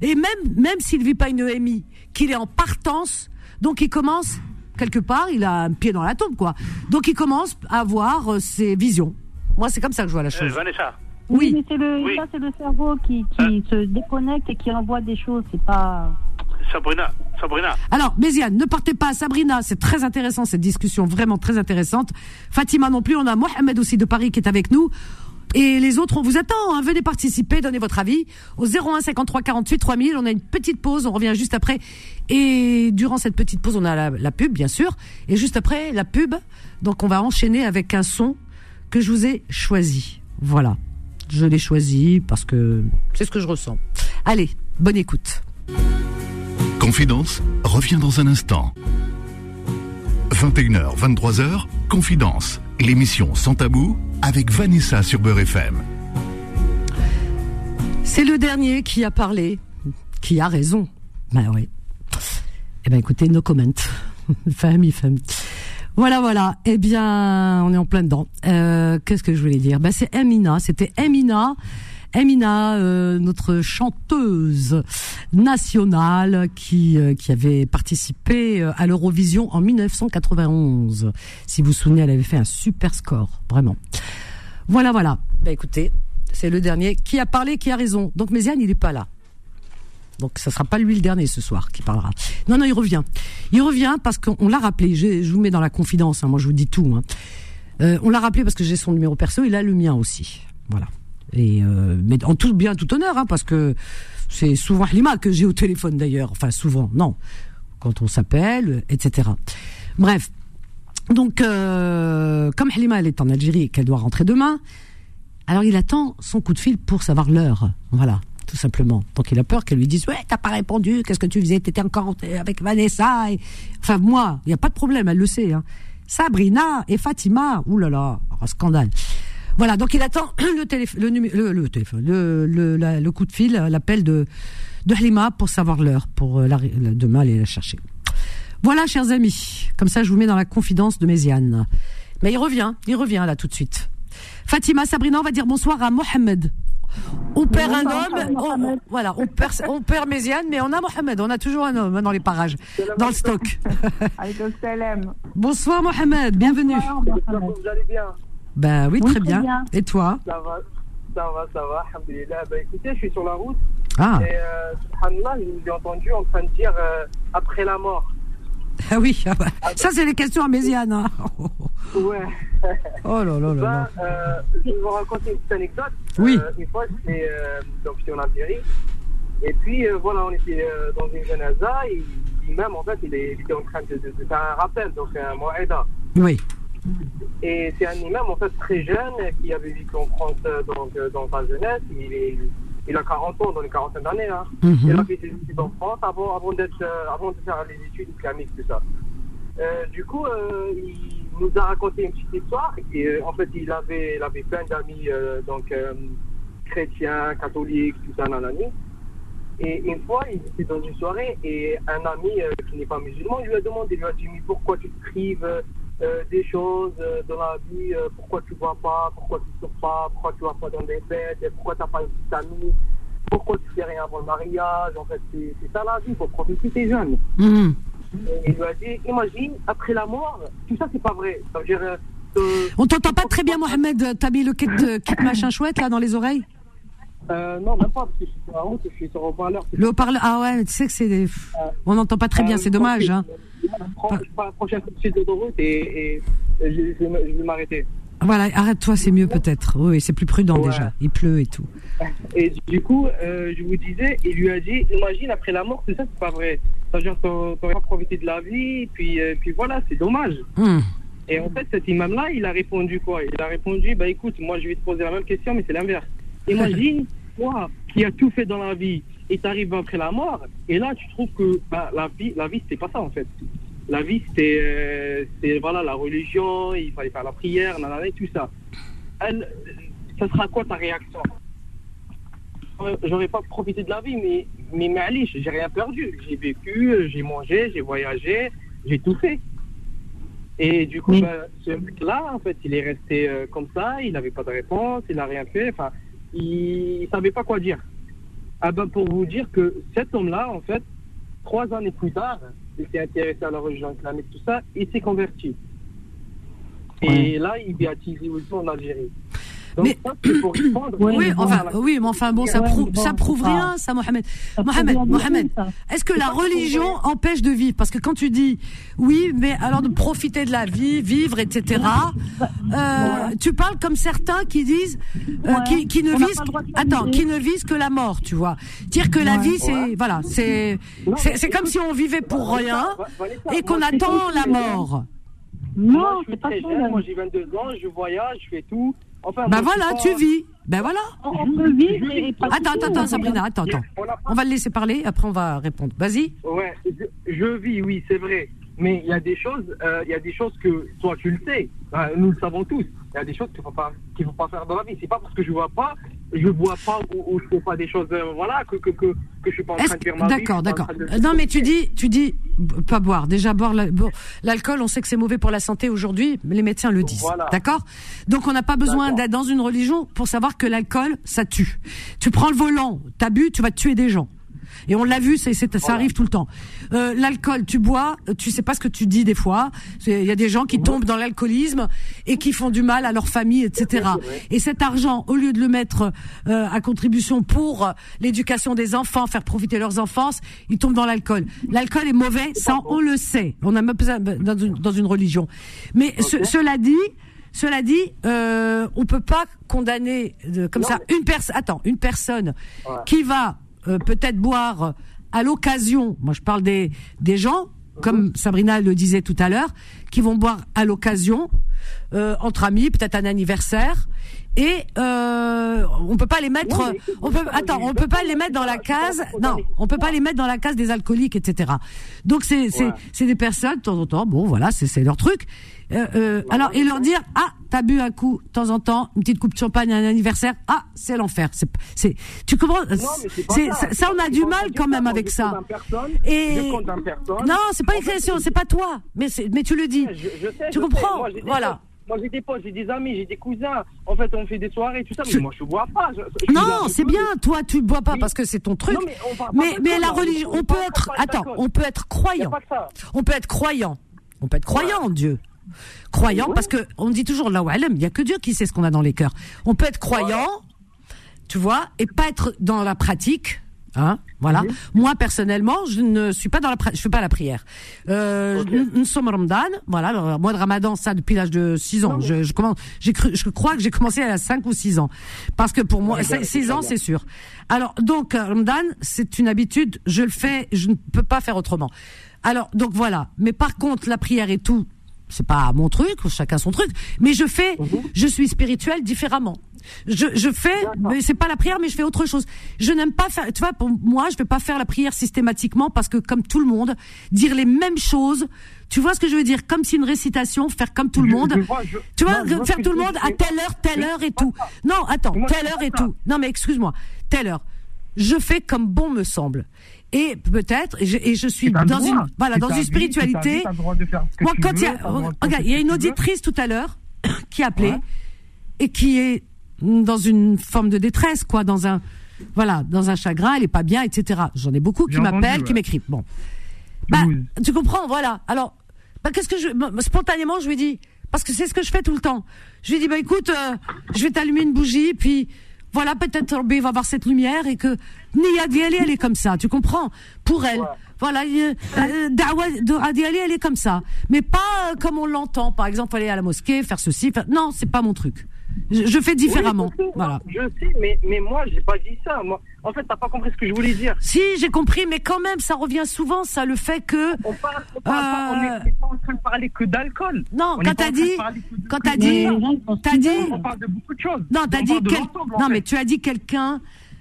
et même, même s'il vit pas une EMI, qu'il est en partance, donc il commence quelque part, il a un pied dans la tombe, quoi. Donc il commence à avoir euh, ses visions. Moi, c'est comme ça que je vois la Euh, chose. Vanessa, Oui, mais c'est le, Oui. ça c'est le cerveau qui, qui se déconnecte et qui envoie des choses. C'est pas. Sabrina, Sabrina. Alors, Méziane, ne partez pas. Sabrina, c'est très intéressant cette discussion, vraiment très intéressante. Fatima non plus. On a Mohamed aussi de Paris qui est avec nous. Et les autres, on vous attend. hein. Venez participer, donnez votre avis au 01 53 48 3000. On a une petite pause, on revient juste après. Et durant cette petite pause, on a la, la pub, bien sûr. Et juste après la pub, donc on va enchaîner avec un son que je vous ai choisi. Voilà, je l'ai choisi parce que c'est ce que je ressens. Allez, bonne écoute. Confidence revient dans un instant. 21h, 23h, Confidence, l'émission sans tabou avec Vanessa sur Beurre FM. C'est le dernier qui a parlé, qui a raison. Ben oui. Eh ben écoutez, no comment. famille, famille. Voilà, voilà. Eh bien, on est en plein dedans. Euh, Qu'est-ce que je voulais dire? Ben c'est Amina. C'était Amina. Amina, euh, notre chanteuse nationale qui euh, qui avait participé euh, à l'Eurovision en 1991. Si vous vous souvenez, elle avait fait un super score, vraiment. Voilà, voilà. Ben écoutez, c'est le dernier qui a parlé, qui a raison. Donc Méziane, il est pas là. Donc ça sera pas lui le dernier ce soir qui parlera. Non, non, il revient. Il revient parce qu'on l'a rappelé. Je, vous mets dans la confidence. hein, moi, je vous dis tout. hein. Euh, on l'a rappelé parce que j'ai son numéro perso. Il a le mien aussi. Voilà. Et euh, mais en tout bien, tout honneur, hein, parce que c'est souvent Halima que j'ai au téléphone d'ailleurs. Enfin, souvent, non. Quand on s'appelle, etc. Bref. Donc, euh, comme Halima, elle est en Algérie et qu'elle doit rentrer demain, alors il attend son coup de fil pour savoir l'heure. Voilà, tout simplement. Donc il a peur qu'elle lui dise Ouais, t'as pas répondu, qu'est-ce que tu faisais? T'étais encore avec Vanessa. Et... Enfin, moi, il n'y a pas de problème, elle le sait. Hein. Sabrina et Fatima, oulala, un scandale. Voilà, donc il attend le, téléphone, le, le, le téléphone, le, le, coup de fil, l'appel de, de Halima pour savoir l'heure, pour euh, la- demain aller la chercher. Voilà, chers amis, comme ça je vous mets dans la confidence de Méziane. Mais il revient, il revient là tout de suite. Fatima, Sabrina, on va dire bonsoir à Mohamed. On perd un homme, on- voilà, on perd, on perd Méziane, mais on a Mohamed, on a toujours un homme hein, dans les parages, dans le stock. Bonsoir Mohamed, bienvenue. Vous allez bien Ben oui, très bien. Et toi Ça va, ça va, ça va, alhamdoulilah. Bah écoutez, je suis sur la route. Ah. Et euh, subhanallah, je vous ai entendu en train de dire euh, après la mort. Ah oui, ah bah, ça c'est les questions à Méziane. hein. Ouais. Oh là là là là. Ben, euh, je vais vous raconter une petite anecdote. Oui. Euh, une fois, j'étais euh, donc j'étais en Algérie. Et puis euh, voilà, on était euh, dans une janaza et l'imam en fait, il, est- il était en train de, de- de faire un rappel, donc un moïda. Oui. Et c'est un imam en fait très jeune qui avait vécu en France euh, donc, dans sa jeunesse. Il, est, il a 40 ans, dans les quarantaine d'années. Hein. Mhm. Il a fait ses études en France avant, avant, d'être, euh, avant de faire les études islamiques, tout ça. Euh, du coup, euh, il nous a raconté une petite histoire. Et, en fait, il avait, il avait plein d'amis donc, chrétiens, catholiques, tout ça, nanani. Et une fois, il était dans une soirée et un ami qui n'est pas musulman, lui a demandé, il lui a dit, mais pourquoi tu te prives euh, des choses euh, dans la vie, euh, pourquoi tu vois pas, pourquoi tu sors pas, pourquoi tu vas pas dans des fêtes, pourquoi t'as pas une petite amie, pourquoi tu fais rien avant le mariage, en fait, c'est ça la vie, il faut profiter, t'es jeune. Mhm. Et il lui a dit, imagine, après la mort, tout ça c'est pas vrai. Ça veut dire, On t'entend pas très bien, Mohamed. T'as mis le kit, kit machin chouette là dans les oreilles? Euh, non, même pas, parce que je suis sur la route, je suis sur le haut-parleur. Le haut-parleur. Ah ouais, tu sais que c'est. des- On n'entend pas très bien, c'est dommage. Hein. Prends prends la prochaine petite d'autoroute et, et je, je vais m'arrêter. Voilà, arrête-toi, c'est mieux peut-être. Oui, c'est plus prudent Ouais. déjà. Il pleut et tout. Et du coup, euh, je vous disais, il lui a dit, imagine après la mort, tout ça, c'est pas vrai. Ça veut dire que t'aurais pas profité de la vie, puis, euh, puis voilà, c'est dommage. Hum. Et en fait, cet imam-là, il a répondu quoi? Il a répondu, bah écoute, moi je vais te poser la même question, mais c'est l'inverse. Imagine, toi, qui as tout fait dans la vie, et t'arrives après la mort, et là tu trouves que bah, la vie, la vie c'était pas ça en fait. La vie c'était, euh, voilà, la religion, il fallait faire la prière, nanana, et tout ça. Elle, ça sera quoi ta réaction? J'aurais pas profité de la vie, mais, mais Malish, j'ai rien perdu. J'ai vécu, j'ai mangé, j'ai voyagé, j'ai tout fait. Et du coup, ben, ce mec-là, en fait, il est resté euh, comme ça, il n'avait pas de réponse, il n'a rien fait, enfin, il ne savait pas quoi dire. Ah ben, pour vous dire que cet homme-là, en fait, trois années plus tard, il s'est intéressé à la religion islamique, tout ça, il s'est converti. Et là, il Ouzou en Algérie. Donc, Mais- ça, c'est pour répondre. Oui, enfin, oui, mais enfin bon, ça prouve, bon, ça prouve ça- rien, ça, Mohamed. ça Mohamed, Mohamed, est-ce que la religion empêche de vivre? Parce que quand tu dis oui, mais alors de profiter de la vie, vivre, etc. euh, tu parles comme certains qui disent, euh, Ouais. qui, qui ne On visent, attends, qui ne visent que la mort, tu vois. Dire que la vie, c'est, Ouais. voilà, c'est, Non, c'est, comme si on vivait pour rien et qu'on attend la très mort. Moi, je suis c'est pas ça, moi j'ai 22 ans, je voyage, je fais tout. Enfin, je voilà, tu vis. Ben voilà. On peut vivre et Attends, attends, attends, Sabrina, attends, attends. On va le laisser parler, après on va répondre. Vas-y. Ouais, je, je vis, oui, c'est vrai. Mais il y a des choses, euh, il y a des choses que toi tu le sais, hein, nous le savons tous. Il y a des choses qu'il faut pas, qu'il faut pas faire dans la vie. C'est pas parce que je vois pas, je vois pas ou, ou je fais pas des choses, euh, voilà, que que que que je suis pas en train de faire ma. D'accord, je d'accord. de- Non, mais tu dis, tu dis, pas boire. Déjà, boire la- bo- l'alcool, on sait que c'est mauvais pour la santé aujourd'hui, mais les médecins le disent. Voilà. D'accord? Donc, on n'a pas besoin d'être dans une religion pour savoir que l'alcool, ça tue. Tu prends le volant, t'as bu, tu vas tuer des gens. Et on l'a vu, c'est, ça arrive tout le temps. Euh, l'alcool, tu bois, euh, tu sais pas ce que tu dis des fois. Il y a des gens qui tombent dans l'alcoolisme et qui font du mal à leur famille, etc. Et cet argent, au lieu de le mettre euh, à contribution pour euh, l'éducation des enfants, faire profiter leurs enfants, ils tombent dans l'alcool. L'alcool est mauvais, ça on le sait. On a même pas dans une, dans une religion. Mais ce- cela dit. Cela dit, euh, on peut pas condamner de- comme ça une personne. Attends, une personne qui va euh, peut-être boire à l'occasion. Moi, je parle des des gens comme Sabrina le disait tout à l'heure, qui vont boire à l'occasion euh, entre amis, peut-être un anniversaire. Et euh, on peut pas les mettre. Non, on peut attends, on peut pas les mettre dans la case. Non, on peut pas les mettre dans la case des alcooliques, etc. Donc c'est c'est c'est des personnes de temps en temps. Bon, voilà, c'est c'est leur truc. Euh, euh, alors et leur dire ah t'as bu un coup de temps en temps une petite coupe de champagne à un anniversaire ah c'est l'enfer c'est c'est tu comprends? C'est ça. ça, ça, on a du mal quand même avec ça personne, et non c'est pas une question c'est pas toi mais c'est mais tu le dis Je, je sais, tu comprends? Moi, voilà. Moi, j'ai des potes, j'ai des amis, j'ai des cousins. En fait, on fait des soirées, tout ça. Mais moi, je bois pas. Je- je suis Non, c'est bien. Toi, tu bois pas parce que c'est ton truc. Non, mais mais, la religion, On on peut être. Attends, on peut être croyant. On peut être croyant. On peut être croyant en Dieu. Croyant parce que on dit toujours là il y a que Dieu qui sait ce qu'on a dans les cœurs. On peut être croyant, tu vois, et pas être dans la pratique. Hein, voilà. Moi personnellement, je ne suis pas dans la, je fais pas la prière. Euh, nous- Nous sommes Ramadan, voilà. Le mois de Ramadan, ça depuis l'âge de 6 ans. Je, je commence, j'ai cru, je crois que j'ai commencé à 5 ou 6 ans, parce que pour moi, Ouais, bien, 6 ans, c'est sûr. Alors donc euh, Ramadan, c'est une habitude. Je le fais, je ne peux pas faire autrement. Alors donc voilà. Mais par contre, la prière et tout, c'est pas mon truc, chacun son truc, mais je fais, je suis spirituel différemment. Je, je fais, mais c'est pas la prière, mais je fais autre chose. Je n'aime pas faire, tu vois, pour moi, je vais pas faire la prière systématiquement parce que comme tout le monde, dire les mêmes choses, tu vois ce que je veux dire, comme si une récitation, faire comme tout le monde, je vois, je- tu vois, non, faire tout le monde à telle heure, telle heure et tout. Non, attends, Moi, telle heure et tout. Non, mais excuse-moi, telle heure. Je fais comme bon me semble. Et peut-être, et je, et je suis C'est un dans droit. une, voilà, dans une spiritualité. t'as le droit de faire ce que Moi, quand il y a, regarde, il y une auditrice tout à l'heure qui a appelé et qui est dans une forme de détresse, quoi, dans un, voilà, dans un chagrin, elle est pas bien, etc. J'en ai beaucoup qui m'appellent, qui ouais. m'écrivent. Bon. Bah, tu comprends, voilà. Alors, bah, qu'est-ce que je, bah, spontanément, je lui dis, parce que c'est ce que je fais tout le temps. Je lui dis, bah, écoute, euh, je vais t'allumer une bougie, puis, voilà, peut-être Rabbi va avoir cette lumière et que Nia Diali, elle est comme ça, tu comprends? Pour elle. Voilà, euh, euh, Dawa Diali, elle est comme ça. Mais pas euh, comme on l'entend. Par exemple, aller à la mosquée, faire ceci. Faire... Non, c'est pas mon truc. Je, je fais différemment. Oui, je sais, voilà. Je sais, mais, mais moi, j'ai pas dit ça. Moi, en fait, t'as pas compris ce que je voulais dire. Si, j'ai compris, mais quand même, ça revient souvent, ça, le fait que. On parle, on parle pas, on est- on est pas en train de parler que d'alcool. Non, On quand t'as dit, quand t'as dit, t'as dit, On parle de beaucoup de choses. non, t'as dit quel- non, fait. mais tu as dit quelqu'un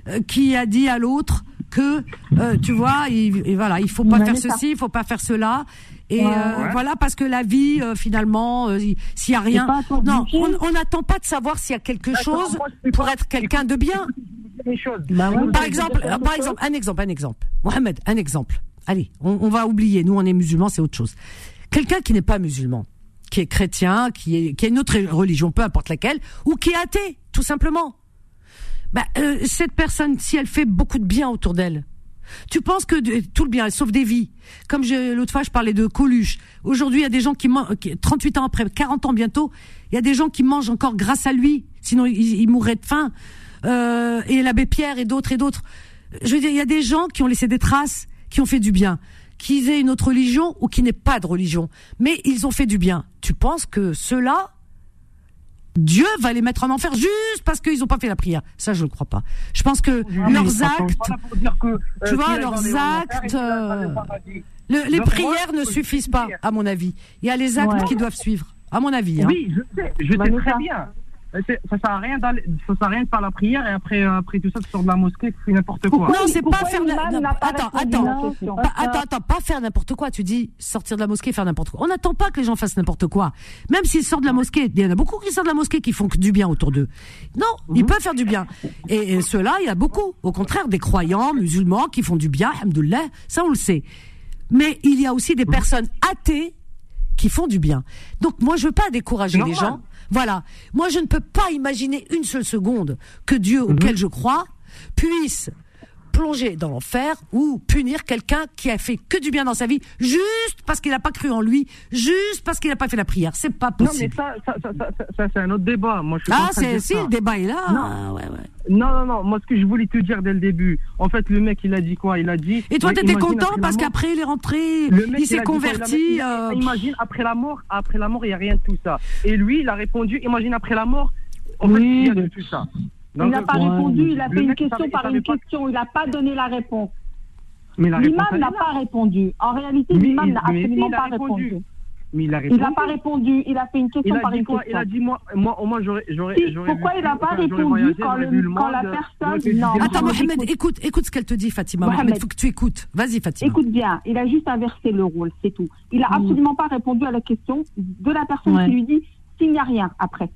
euh, qui a dit à l'autre que, euh, tu vois, il, et voilà, il faut pas faire ceci, il faut pas faire cela. Et Ouais. euh, Ouais. voilà, parce que la vie, euh, finalement, euh, il- s'il y a rien, non, on n'attend pas de savoir s'il y a quelque chose moi, pour pas. être quelqu'un de bien. Les choses. Bah ouais, Par exemple, par exemple, un exemple, un exemple. Mohamed, un exemple. Allez, on, on va oublier. Nous, on est musulmans, c'est autre chose. Quelqu'un qui n'est pas musulman, qui est chrétien, qui est qui a une autre religion, peu importe laquelle, ou qui est athée, tout simplement. Bah, euh, cette personne, si elle fait beaucoup de bien autour d'elle, Tu penses que de- tout le bien, elle sauve des vies. Comme l'autre fois, je parlais de Coluche. Aujourd'hui, il y a des gens qui mangent, 38 ans après, 40 ans bientôt, il y a des gens qui mangent encore grâce à lui. Sinon, ils, ils mourraient de faim. Euh, et l'abbé Pierre et d'autres et d'autres. Je veux dire, il y a des gens qui ont laissé des traces, qui ont fait du bien. Qu'ils aient une autre religion ou qui n'aient pas de religion. Mais ils ont fait du bien. Tu penses que ceux-là, Dieu va les mettre en enfer juste parce qu'ils n'ont pas fait la prière. Ça, je ne le crois pas. Je pense que leurs actes, que, euh, tu vois, leurs actes, euh, le- les Donc, moi, prières ne suffisent pas, à mon avis. Il y a les actes Ouais. qui doivent suivre, à mon avis. hein. Oui, je sais, je sais très bien. C'est- Ça sert à rien d'aller, ça sert à rien de faire la prière et après, euh, après tout ça, tu sors de la mosquée, tu fais n'importe quoi. non, c'est pas faire. l'imam non, attends, attends, la pas, attends, attends, pas faire n'importe quoi. Tu dis sortir de la mosquée, faire n'importe quoi. On n'attend pas que les gens fassent n'importe quoi. Même s'ils sortent de la mosquée, il y en a beaucoup qui sortent de la mosquée qui font que du bien autour d'eux. Non, Mhm. ils peuvent faire du bien. Et, et ceux-là, il y a beaucoup. Au contraire, des croyants musulmans qui font du bien, alhamdoulilah, ça on le sait. Mais il y a aussi Mhm. des personnes athées qui font du bien. Donc moi, je veux pas décourager les gens. Voilà. Moi, je ne peux pas imaginer une seule seconde que Dieu Mhm. auquel je crois puisse plonger dans l'enfer ou punir quelqu'un qui a fait que du bien dans sa vie juste parce qu'il n'a pas cru en lui, juste parce qu'il n'a pas fait la prière. C'est pas Non, mais possible. ça, ça, ça, ça, ça, ça, c'est un autre débat. Moi, je suis Ah, c'est si le débat est là. Non. Ah, ouais, ouais. Non, non, non. Moi, ce que je voulais te dire dès le début, en fait, le mec, il a dit quoi? Il a dit. Et toi, t'étais imagine content parce qu'après il est rentré, Le mec, il s'est quoi? Converti. Il a- euh, Imagine après la mort, après la mort, il n'y a rien de tout ça. Et lui, il a répondu, imagine après la mort, en fait, il y a de tout ça. Il n'a pas répondu, il a fait une question par une question, il n'a pas donné la réponse. L'imam n'a pas répondu. En réalité, l'imam n'a absolument pas répondu. Mais il n'a pas répondu, il a fait une question par une question. Il a dit moi, moi au moins j'aurais, Si, pourquoi vu- il n'a pas répondu voyagé, quand le- quand la personne- non. Attends, Mohamed, écoute, écoute ce qu'elle te dit, Fatima. Mohamed. Mohamed, faut que tu écoutes. Vas-y, Fatima. Écoute bien, il a juste inversé le rôle, c'est tout. Il n'a absolument pas répondu à la question de la personne Ouais. qui lui dit s'il n'y a rien après.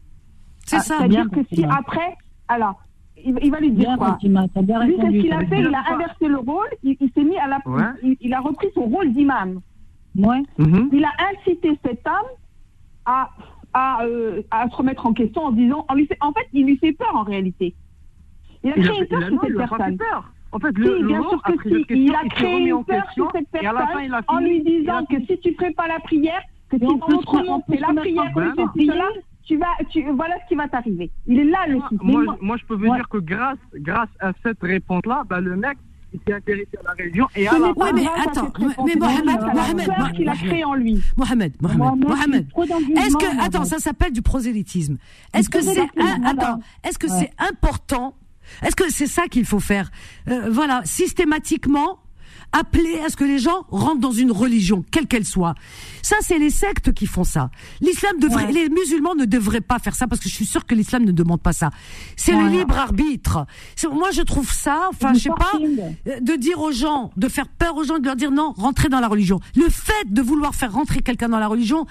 C'est Ah, ça. C'est-à-dire que si après, alors, il, il va lui dire Bien, quoi Fatima, t'as bien Lui, c'est ce répondu, qu'il a fait, il a répondu. inversé le rôle, il, il s'est mis à la. Ouais. Il, il a repris son rôle d'imam. Ouais. Mhm. Il a incité cet homme à, à, euh, à se remettre en question en disant. En, lui fait- en fait, il lui fait peur en réalité. Il a créé une peur il cette personne. En fait, Si, le, bien sûr que si. Il a créé une peur chez cette personne en lui disant que si tu ferais pas la prière, que si Et on se la prière tu vas, tu, voilà ce qui va t'arriver. Il est là le souci. moi, moi, je peux vous dire que grâce, grâce à cette réponse-là, bah, le mec, il s'est intéressé à la religion et à la Ouais, mais attends, mais, Mohamed, Mohamed, qu'il a créée en lui. Mohamed, Mohamed, Mohamed, Est-ce que, attends, ça s'appelle du prosélytisme. Est-ce que c'est, attends, est-ce que c'est important? Est-ce que c'est ça qu'il faut faire? Euh, voilà, systématiquement, appeler à ce que les gens rentrent dans une religion, quelle qu'elle soit. Ça, c'est les sectes qui font ça. L'islam devrait, Ouais. les musulmans ne devraient pas faire ça parce que je suis sûre que l'islam ne demande pas ça. C'est le libre arbitre. Moi, je trouve ça, enfin, je sais pas, euh, de dire aux gens, de faire peur aux gens, de leur dire non, rentrez dans la religion. Le fait de vouloir faire rentrer quelqu'un dans la religion,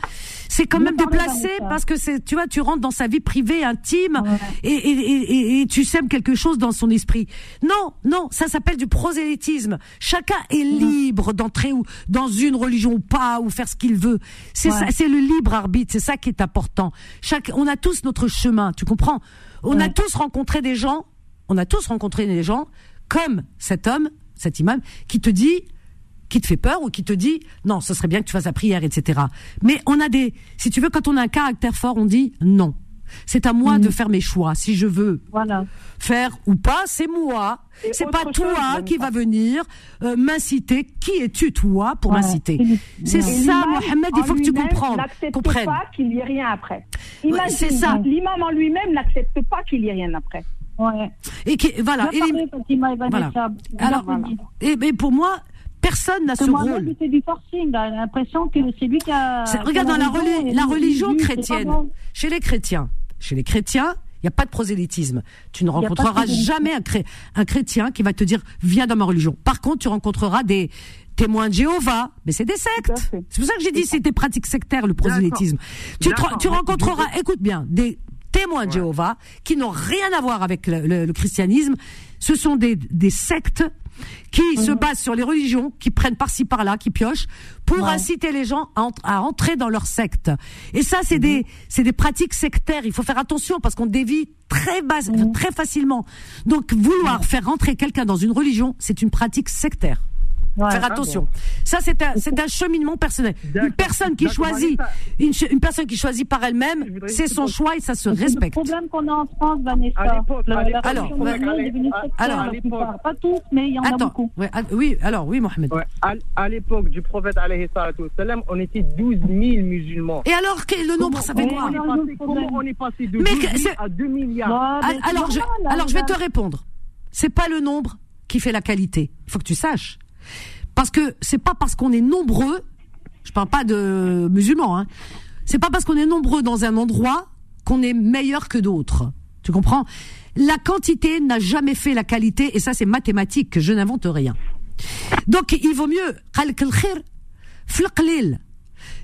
c'est quand même déplacé parce que c'est, tu vois, tu rentres dans sa vie privée, intime, et, et, et, et- et tu sèmes quelque chose dans son esprit. Non, non, ça s'appelle du prosélytisme. Chacun est libre d'entrer ou dans une religion ou pas, ou faire ce qu'il veut. C'est Ouais. c'est le libre arbitre, c'est ça qui est important. Chaque, on a tous notre chemin, tu comprends? On a tous rencontré des gens, on a tous rencontré des gens comme cet homme, cet imam, qui te dit qui te fait peur ou qui te dit non, ce serait bien que tu fasses la prière, etc. Mais on a des, si tu veux, quand on a un caractère fort, on dit non. C'est à moi de faire mes choix. Si je veux faire ou pas, c'est moi. C'est pas toi qui va venir euh, m'inciter. Qui es-tu toi pour Ouais. m'inciter C'est ça, Mohamed. Il faut que tu comprennes, n'accepte pas qu'il y ait rien après. C'est ça. L'imam en lui-même n'accepte pas qu'il y ait rien après. Ouais. Et qui, voilà. Et les- Vanessa. voilà. Alors, et pour moi, personne n'a ce rôle. fait du forcing. l'impression que c'est lui qui a. C'est- Regarde dans la, religion, la lui, c'est chrétienne, bon. chez les chrétiens, chez les chrétiens, il n'y a pas de prosélytisme. Tu ne rencontreras jamais un, chré- un chrétien qui va te dire viens dans ma religion. Par contre, tu rencontreras des témoins de Jéhovah, mais c'est des sectes. C'est pour ça que j'ai dit c'est des pratiques sectaires le prosélytisme. Tu rencontreras, écoute bien, des témoins de Jéhovah, qui n'ont rien à voir avec le, le- le christianisme. Ce sont des, des sectes qui se basent sur les religions, qui prennent par-ci par-là, qui piochent, pour Ouais. inciter les gens à, ent- à entrer dans leur secte. Et ça, c'est des, c'est des pratiques sectaires. Il faut faire attention parce qu'on dévie très bas, très facilement. Donc, vouloir faire rentrer quelqu'un dans une religion, c'est une pratique sectaire. Faire Ah attention. bon. Ça, c'est un, c'est un cheminement personnel. Une personne qui choisit, une, une personne qui choisit par elle-même, c'est son choix et ça se respecte. Le problème qu'on a en France, Vanessa, À la, à la alors, ouais, à- alors, à. Pas tous, mais il y en a Attends, beaucoup. ouais, ah, oui, alors, oui, Mohamed. Ouais, à, à l'époque du prophète wassalam, on était 12 000 musulmans. Et alors, que- le nombre, ça fait comment quoi? on est passé, Comment on est passé de Mais 12 que 000 c'est- à 2 milliards? Ah, alors, je, alors je vais te répondre. C'est pas le nombre qui fait la qualité. Il faut que tu saches. Parce que c'est pas parce qu'on est nombreux, je parle pas de musulmans, hein, c'est pas parce qu'on est nombreux dans un endroit qu'on est meilleur que d'autres. Tu comprends? La quantité n'a jamais fait la qualité, et ça c'est mathématique, je n'invente rien. Donc il vaut mieux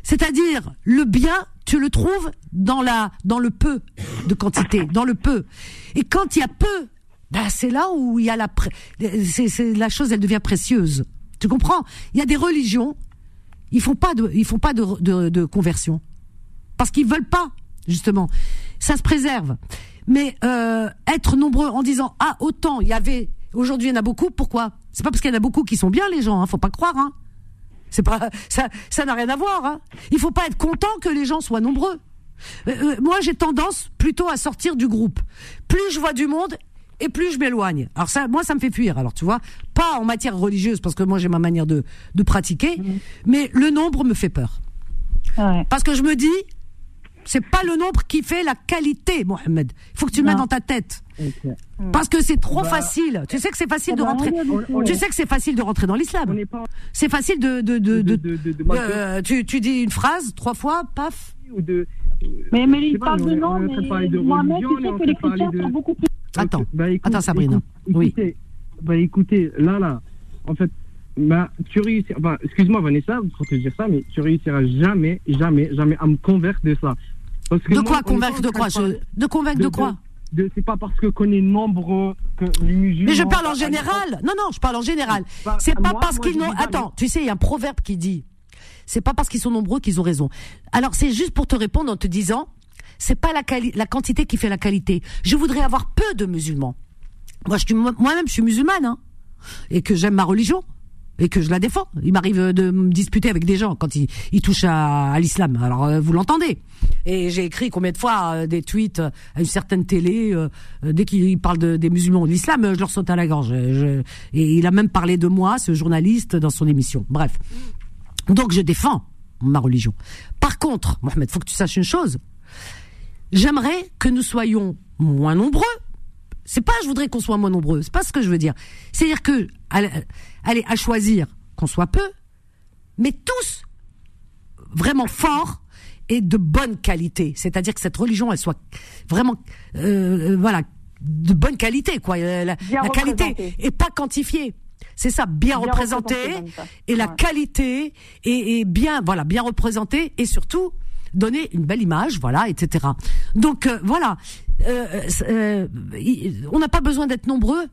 c'est-à-dire le bien tu le trouves dans la dans le peu de quantité, dans le peu. Et quand il y a peu ben c'est là où il y a la c'est la chose elle devient précieuse. Tu comprends? Il y a des religions, ils font pas de ils font pas de de, de conversion parce qu'ils veulent pas justement. Ça se préserve. Mais euh, être nombreux en disant ah autant il y avait aujourd'hui il y en a beaucoup pourquoi? C'est pas parce qu'il y en a beaucoup qui sont bien les gens hein, faut pas croire hein. C'est pas ça ça n'a rien à voir hein. Il faut pas être content que les gens soient nombreux. Euh, euh, moi j'ai tendance plutôt à sortir du groupe. Plus je vois du monde et plus je m'éloigne. Alors ça moi ça me fait fuir alors tu vois, pas en matière religieuse parce que moi j'ai ma manière de de pratiquer, mais le nombre me fait peur. Parce que je me dis c'est pas le nombre qui fait la qualité, Mohamed. Il faut que tu le mettes dans ta tête. Parce que c'est trop Bah, facile. Tu sais que c'est facile de rentrer. Tu sais que c'est facile de rentrer dans l'islam. C'est facile de de de, de- euh, tu tu dis une phrase trois fois, paf. Mais, sais il parle de de mais de Mohamed, tu sais que les chrétiens de- sont beaucoup plus... Attends, Bah, écoute- attends Sabrina. écoute- oui. écoutez, Bah écoutez, là, là, en fait, bah, tu réussiras, bah, excuse-moi Vanessa, pour te dire ça, mais tu réussiras jamais, jamais, jamais à me convaincre de ça. Parce que De quoi convaincre de quoi? je- De convaincre de quoi? de, C'est pas parce que qu'on est nombreux que les musulmans. Mais je parle en général. Non, non, je parle en général. Bah, C'est pas moi, parce qu'ils n'ont. Attends, tu sais, il y a un proverbe qui dit. C'est pas parce qu'ils sont nombreux qu'ils ont raison. Alors c'est juste pour te répondre en te disant, c'est pas la, la quantité qui fait la qualité. Je voudrais avoir peu de musulmans. Moi, je suis moi-même, je suis musulmane, hein, et que j'aime ma religion et que je la défends. Il m'arrive de me disputer avec des gens quand ils, touchent à, l'islam. Alors euh, vous l'entendez. Et j'ai écrit combien de fois euh, des tweets euh, à une certaine télé dès qu'ils parlent de, des musulmans ou de l'islam, je leur saute à la gorge. Et il a même parlé de moi, ce journaliste, dans son émission. Bref. Donc je défends ma religion. Par contre, Mohamed, faut que tu saches une chose. J'aimerais que nous soyons moins nombreux. C'est pas je voudrais qu'on soit moins nombreux, c'est pas ce que je veux dire. C'est-à-dire que allez, à choisir qu'on soit peu, mais tous vraiment forts et de bonne qualité. C'est-à-dire que cette religion elle soit vraiment euh, euh, voilà de bonne qualité quoi. Euh, La, la qualité et pas quantifiée. C'est ça, bien, Bien représenté ça. et la qualité et, et bien voilà bien représenté et surtout donner une belle image voilà etc donc euh, voilà. Euh, euh, on n'a pas besoin d'être nombreux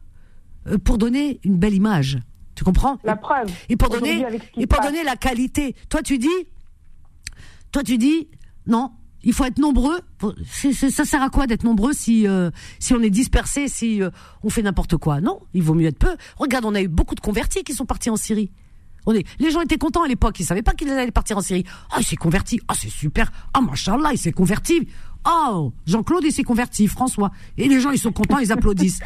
pour donner une belle image. Tu comprends? La preuve. et pour donner et pour passe. donner la qualité. Toi tu dis toi tu dis non il faut être nombreux ça sert à quoi d'être nombreux si euh, si on est dispersé si euh, on fait n'importe quoi? Non il vaut mieux être peu regarde on a eu beaucoup de convertis qui sont partis en Syrie les gens étaient contents à l'époque, ils savaient pas qu'ils allaient partir en Syrie. Ah, il s'est converti. Ah, c'est super. Ah, machallah, il s'est converti. Oh, Jean-Claude, il s'est converti. François. Et les gens, ils sont contents, ils applaudissent.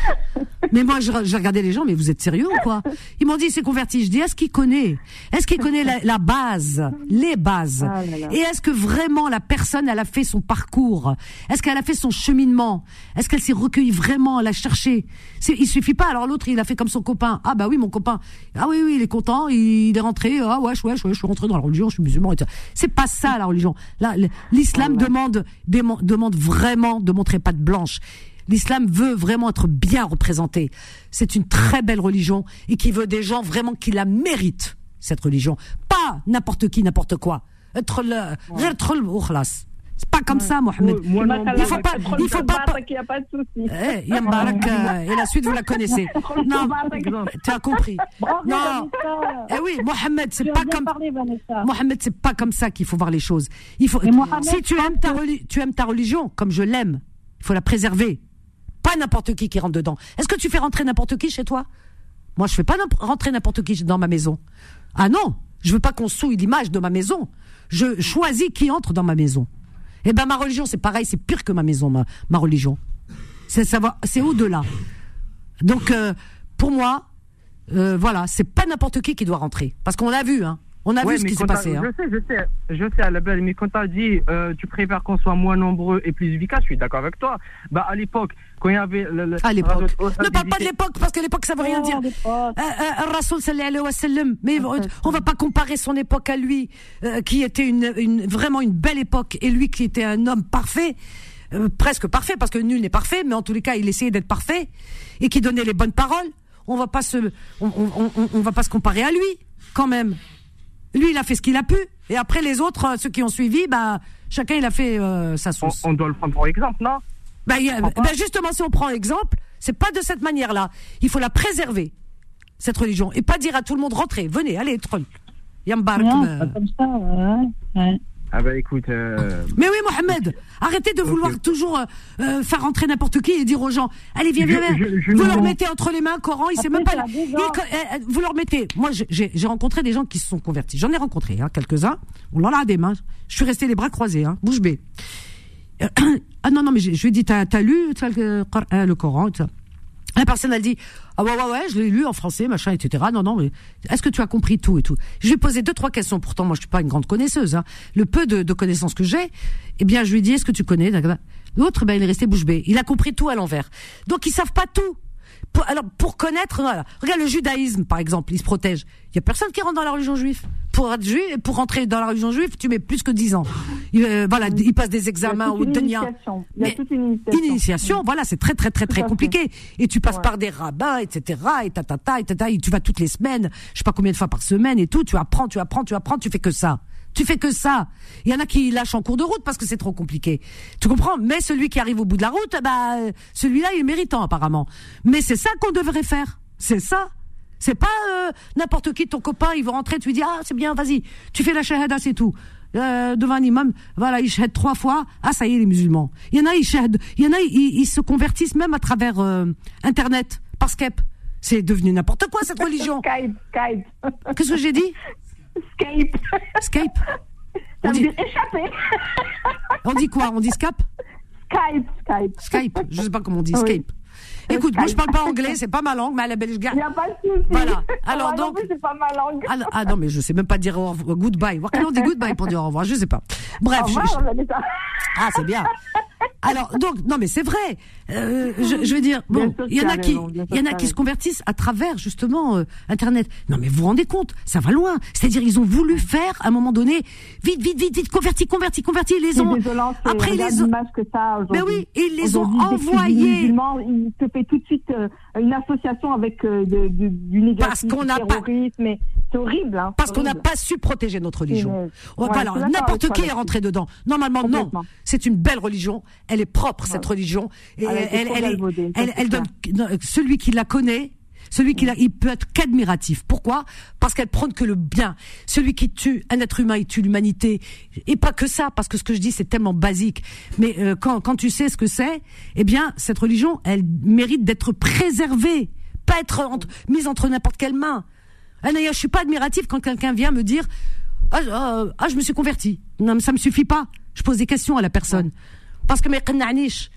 Mais moi, j'ai regardé les gens, mais vous êtes sérieux ou quoi? Ils m'ont dit, il s'est converti. Je dis, est-ce qu'il connaît Est-ce qu'il connaît la, la base Les bases? Ah là là. Et est-ce que vraiment la personne, elle a fait son parcours? Est-ce qu'elle a fait son cheminement? Est-ce qu'elle s'est recueillie vraiment Elle a cherché? Il suffit pas. Alors l'autre, il a fait comme son copain. Ah bah oui, mon copain. Ah oui, oui, il est content. Il est rentré. Ah ouais, ouais, ouais, je suis rentré dans la religion. Je suis musulman. C'est pas ça la religion. Là, le- l'islam demande demande vraiment de montrer patte blanche. L'islam veut vraiment être bien représenté. C'est une très belle religion et qui veut des gens vraiment qui la méritent, cette religion. Pas n'importe qui, n'importe quoi. Être le, être le c'est pas comme ça, Mohamed. Il faut pas, il faut pas. Il n'y a pas de souci. Eh, euh, et la suite, vous la connaissez. Non, tu as compris. Non. Eh oui, Mohamed, c'est pas comme. Mohamed, c'est pas comme ça qu'il faut voir les choses. Il faut. Si tu aimes ta tu aimes ta religion, comme je l'aime, il faut la préserver. Pas n'importe qui qui rentre dedans. Est-ce que tu fais rentrer n'importe qui chez toi? Moi, je fais pas rentrer n'importe qui dans ma maison. Ah non, je veux pas qu'on souille l'image de ma maison. Je choisis qui entre dans ma maison. Eh ben, ma religion, c'est pareil, c'est pire que ma maison, ma, religion. C'est c'est au-delà. Donc, euh, pour moi, euh, voilà, c'est pas n'importe qui qui doit rentrer, parce qu'on l'a vu, hein. On a Ouais, vu ce qui s'est passé. Hein. Je sais, je sais, je sais, à la belle, mais quand tu as dit euh, tu préfères qu'on soit moins nombreux et plus efficace, je suis d'accord avec toi. Bah, à l'époque, quand il y avait. Le, le- À l'époque. Ne parle pas de l'époque, parce que l'époque, ça veut rien dire. Euh, euh, Rasoul sallallahu alayhi wa sallam. Mais on va pas comparer son époque à lui, euh, qui était une, une, vraiment une belle époque, et lui qui était un homme parfait, euh, presque parfait, parce que nul n'est parfait, mais en tous les cas, il essayait d'être parfait, et qui donnait les bonnes paroles. On va pas se, on, on, on, on va pas se comparer à lui, quand même. Lui, il a fait ce qu'il a pu, et après les autres, euh, ceux qui ont suivi, bah, chacun il a fait euh, sa sauce. On, doit le prendre pour exemple, non? Bah, a- bah, justement, si on prend exemple, c'est pas de cette manière-là. Il faut la préserver, cette religion, et pas dire à tout le monde rentrez, venez, allez, troll. Yambarak. Non, euh. pas comme ça. ouais, ouais. Ah, bah écoute. euh, Mais oui, Mohamed, arrêtez de vouloir toujours euh, euh, faire rentrer n'importe qui et dire aux gens, allez, viens, viens, viens. je- je vous ne leur mettez entre les mains Coran, il sait Après, même pas. il- euh, euh, vous leur mettez. Moi, j'ai- rencontré des gens qui se sont convertis. J'en ai rencontré hein, quelques-uns. On en a des mains. Je suis resté les bras croisés, hein, bouche bée. Euh, ah non, non, mais je lui ai dit, t'as as lu le, Coran- le Coran tout ça la personne, elle dit, ah ouais, ouais, ouais, je l'ai lu en français, machin, etc. Non, non, mais est-ce que tu as compris tout et tout? Je lui ai posé deux, trois questions. Pourtant, moi, je suis pas une grande connaisseuse. Hein. Le peu de, de connaissances que j'ai, eh bien, je lui ai dit, est-ce que tu connais? L'autre, ben, il est resté bouche bée. Il a compris tout à l'envers. Donc, ils savent pas tout. Pour, alors, pour connaître, voilà. Regarde le judaïsme, par exemple, il se protège. Il y a personne qui rentre dans la religion juive. Pour être juif, pour rentrer dans la religion juive, tu mets plus que 10 ans. Il, euh, voilà, il passe des examens initiation. Il y a toute une initiation. Une initiation, voilà, c'est très, très, très, très fait. compliqué. Et tu passes Ouais. par des rabbins, etc., et tatata, et tata, et tu vas toutes les semaines, je sais pas combien de fois par semaine et tout, tu apprends, tu apprends, tu apprends, tu fais que ça. Tu fais que ça. Il y en a qui lâchent en cours de route parce que c'est trop compliqué. Tu comprends? Mais celui qui arrive au bout de la route, bah, euh, celui-là, il est méritant, apparemment. Mais c'est ça qu'on devrait faire. C'est ça. C'est pas euh, n'importe qui, ton copain, il veut rentrer, tu lui dis, ah, c'est bien, vas-y, tu fais la shahada, c'est tout. Euh, devant un imam, voilà, il shahade trois fois, ah, ça y est, les musulmans. Il y en a, ils shahadent- il y en a, ils, ils se convertissent même à travers euh, Internet, par Skype. C'est devenu n'importe quoi, cette religion. Skype, Skype. Qu'est-ce que j'ai dit? Skype. Skype. Ça On veut dit, dire échapper. on dit quoi? On dit Skype? Skype, Skype. Skype, je sais pas comment on dit, Oui. Skype. Écoute, moi je parle pas anglais, c'est pas ma langue, mais à la belge Il n'y a pas de souci. Voilà. Alors donc. plus, c'est pas ma langue. Ah, non- ah non, mais je sais même pas dire au revoir- goodbye. Voir qu'on dit goodbye pour dire au revoir, je sais pas. Bref. Au je- revoir, je- Vanessa. Ah, c'est bien. Alors, donc, non, mais c'est vrai. Euh, je, je veux dire, bon, il y en a qui, il y en a qui se convertissent à travers justement euh, Internet. Non, mais vous vous rendez compte, ça va loin. C'est-à-dire, ils ont voulu faire à un moment donné, vite, vite, vite, vite, converti, converti, converti. Ils les ont. désolant, c'est- Après, les ont. que ça. Mais oui, ils les ont envoyés. musulman, il te fait tout de suite euh, une association avec euh, de- de- du négatif, Parce qu'on n'a pas- terrorisme. et C'est horrible. Hein, Parce qu'on n'a pas su protéger notre religion. Ouais, Ouais, voilà, n'importe qui est rentré dedans. Normalement, non. C'est une belle religion. Elle est propre, cette religion. Et Elle a été elle, elle, elle, donne, celui qui la connaît, celui qui il peut être qu'admiratif. Pourquoi? Parce qu'elle prône que le bien. Celui qui tue un être humain, il tue l'humanité. Et pas que ça, parce que ce que je dis, c'est tellement basique. Mais euh, quand, quand tu sais ce que c'est, eh bien, cette religion, elle mérite d'être préservée. Pas être entre- mise entre n'importe quelle main. Ah, d'ailleurs, je suis pas admiratif quand quelqu'un vient me dire ah, euh, ah, je me suis converti. Non, mais ça me suffit pas. Je pose des questions à la personne. Parce que qanna'nish.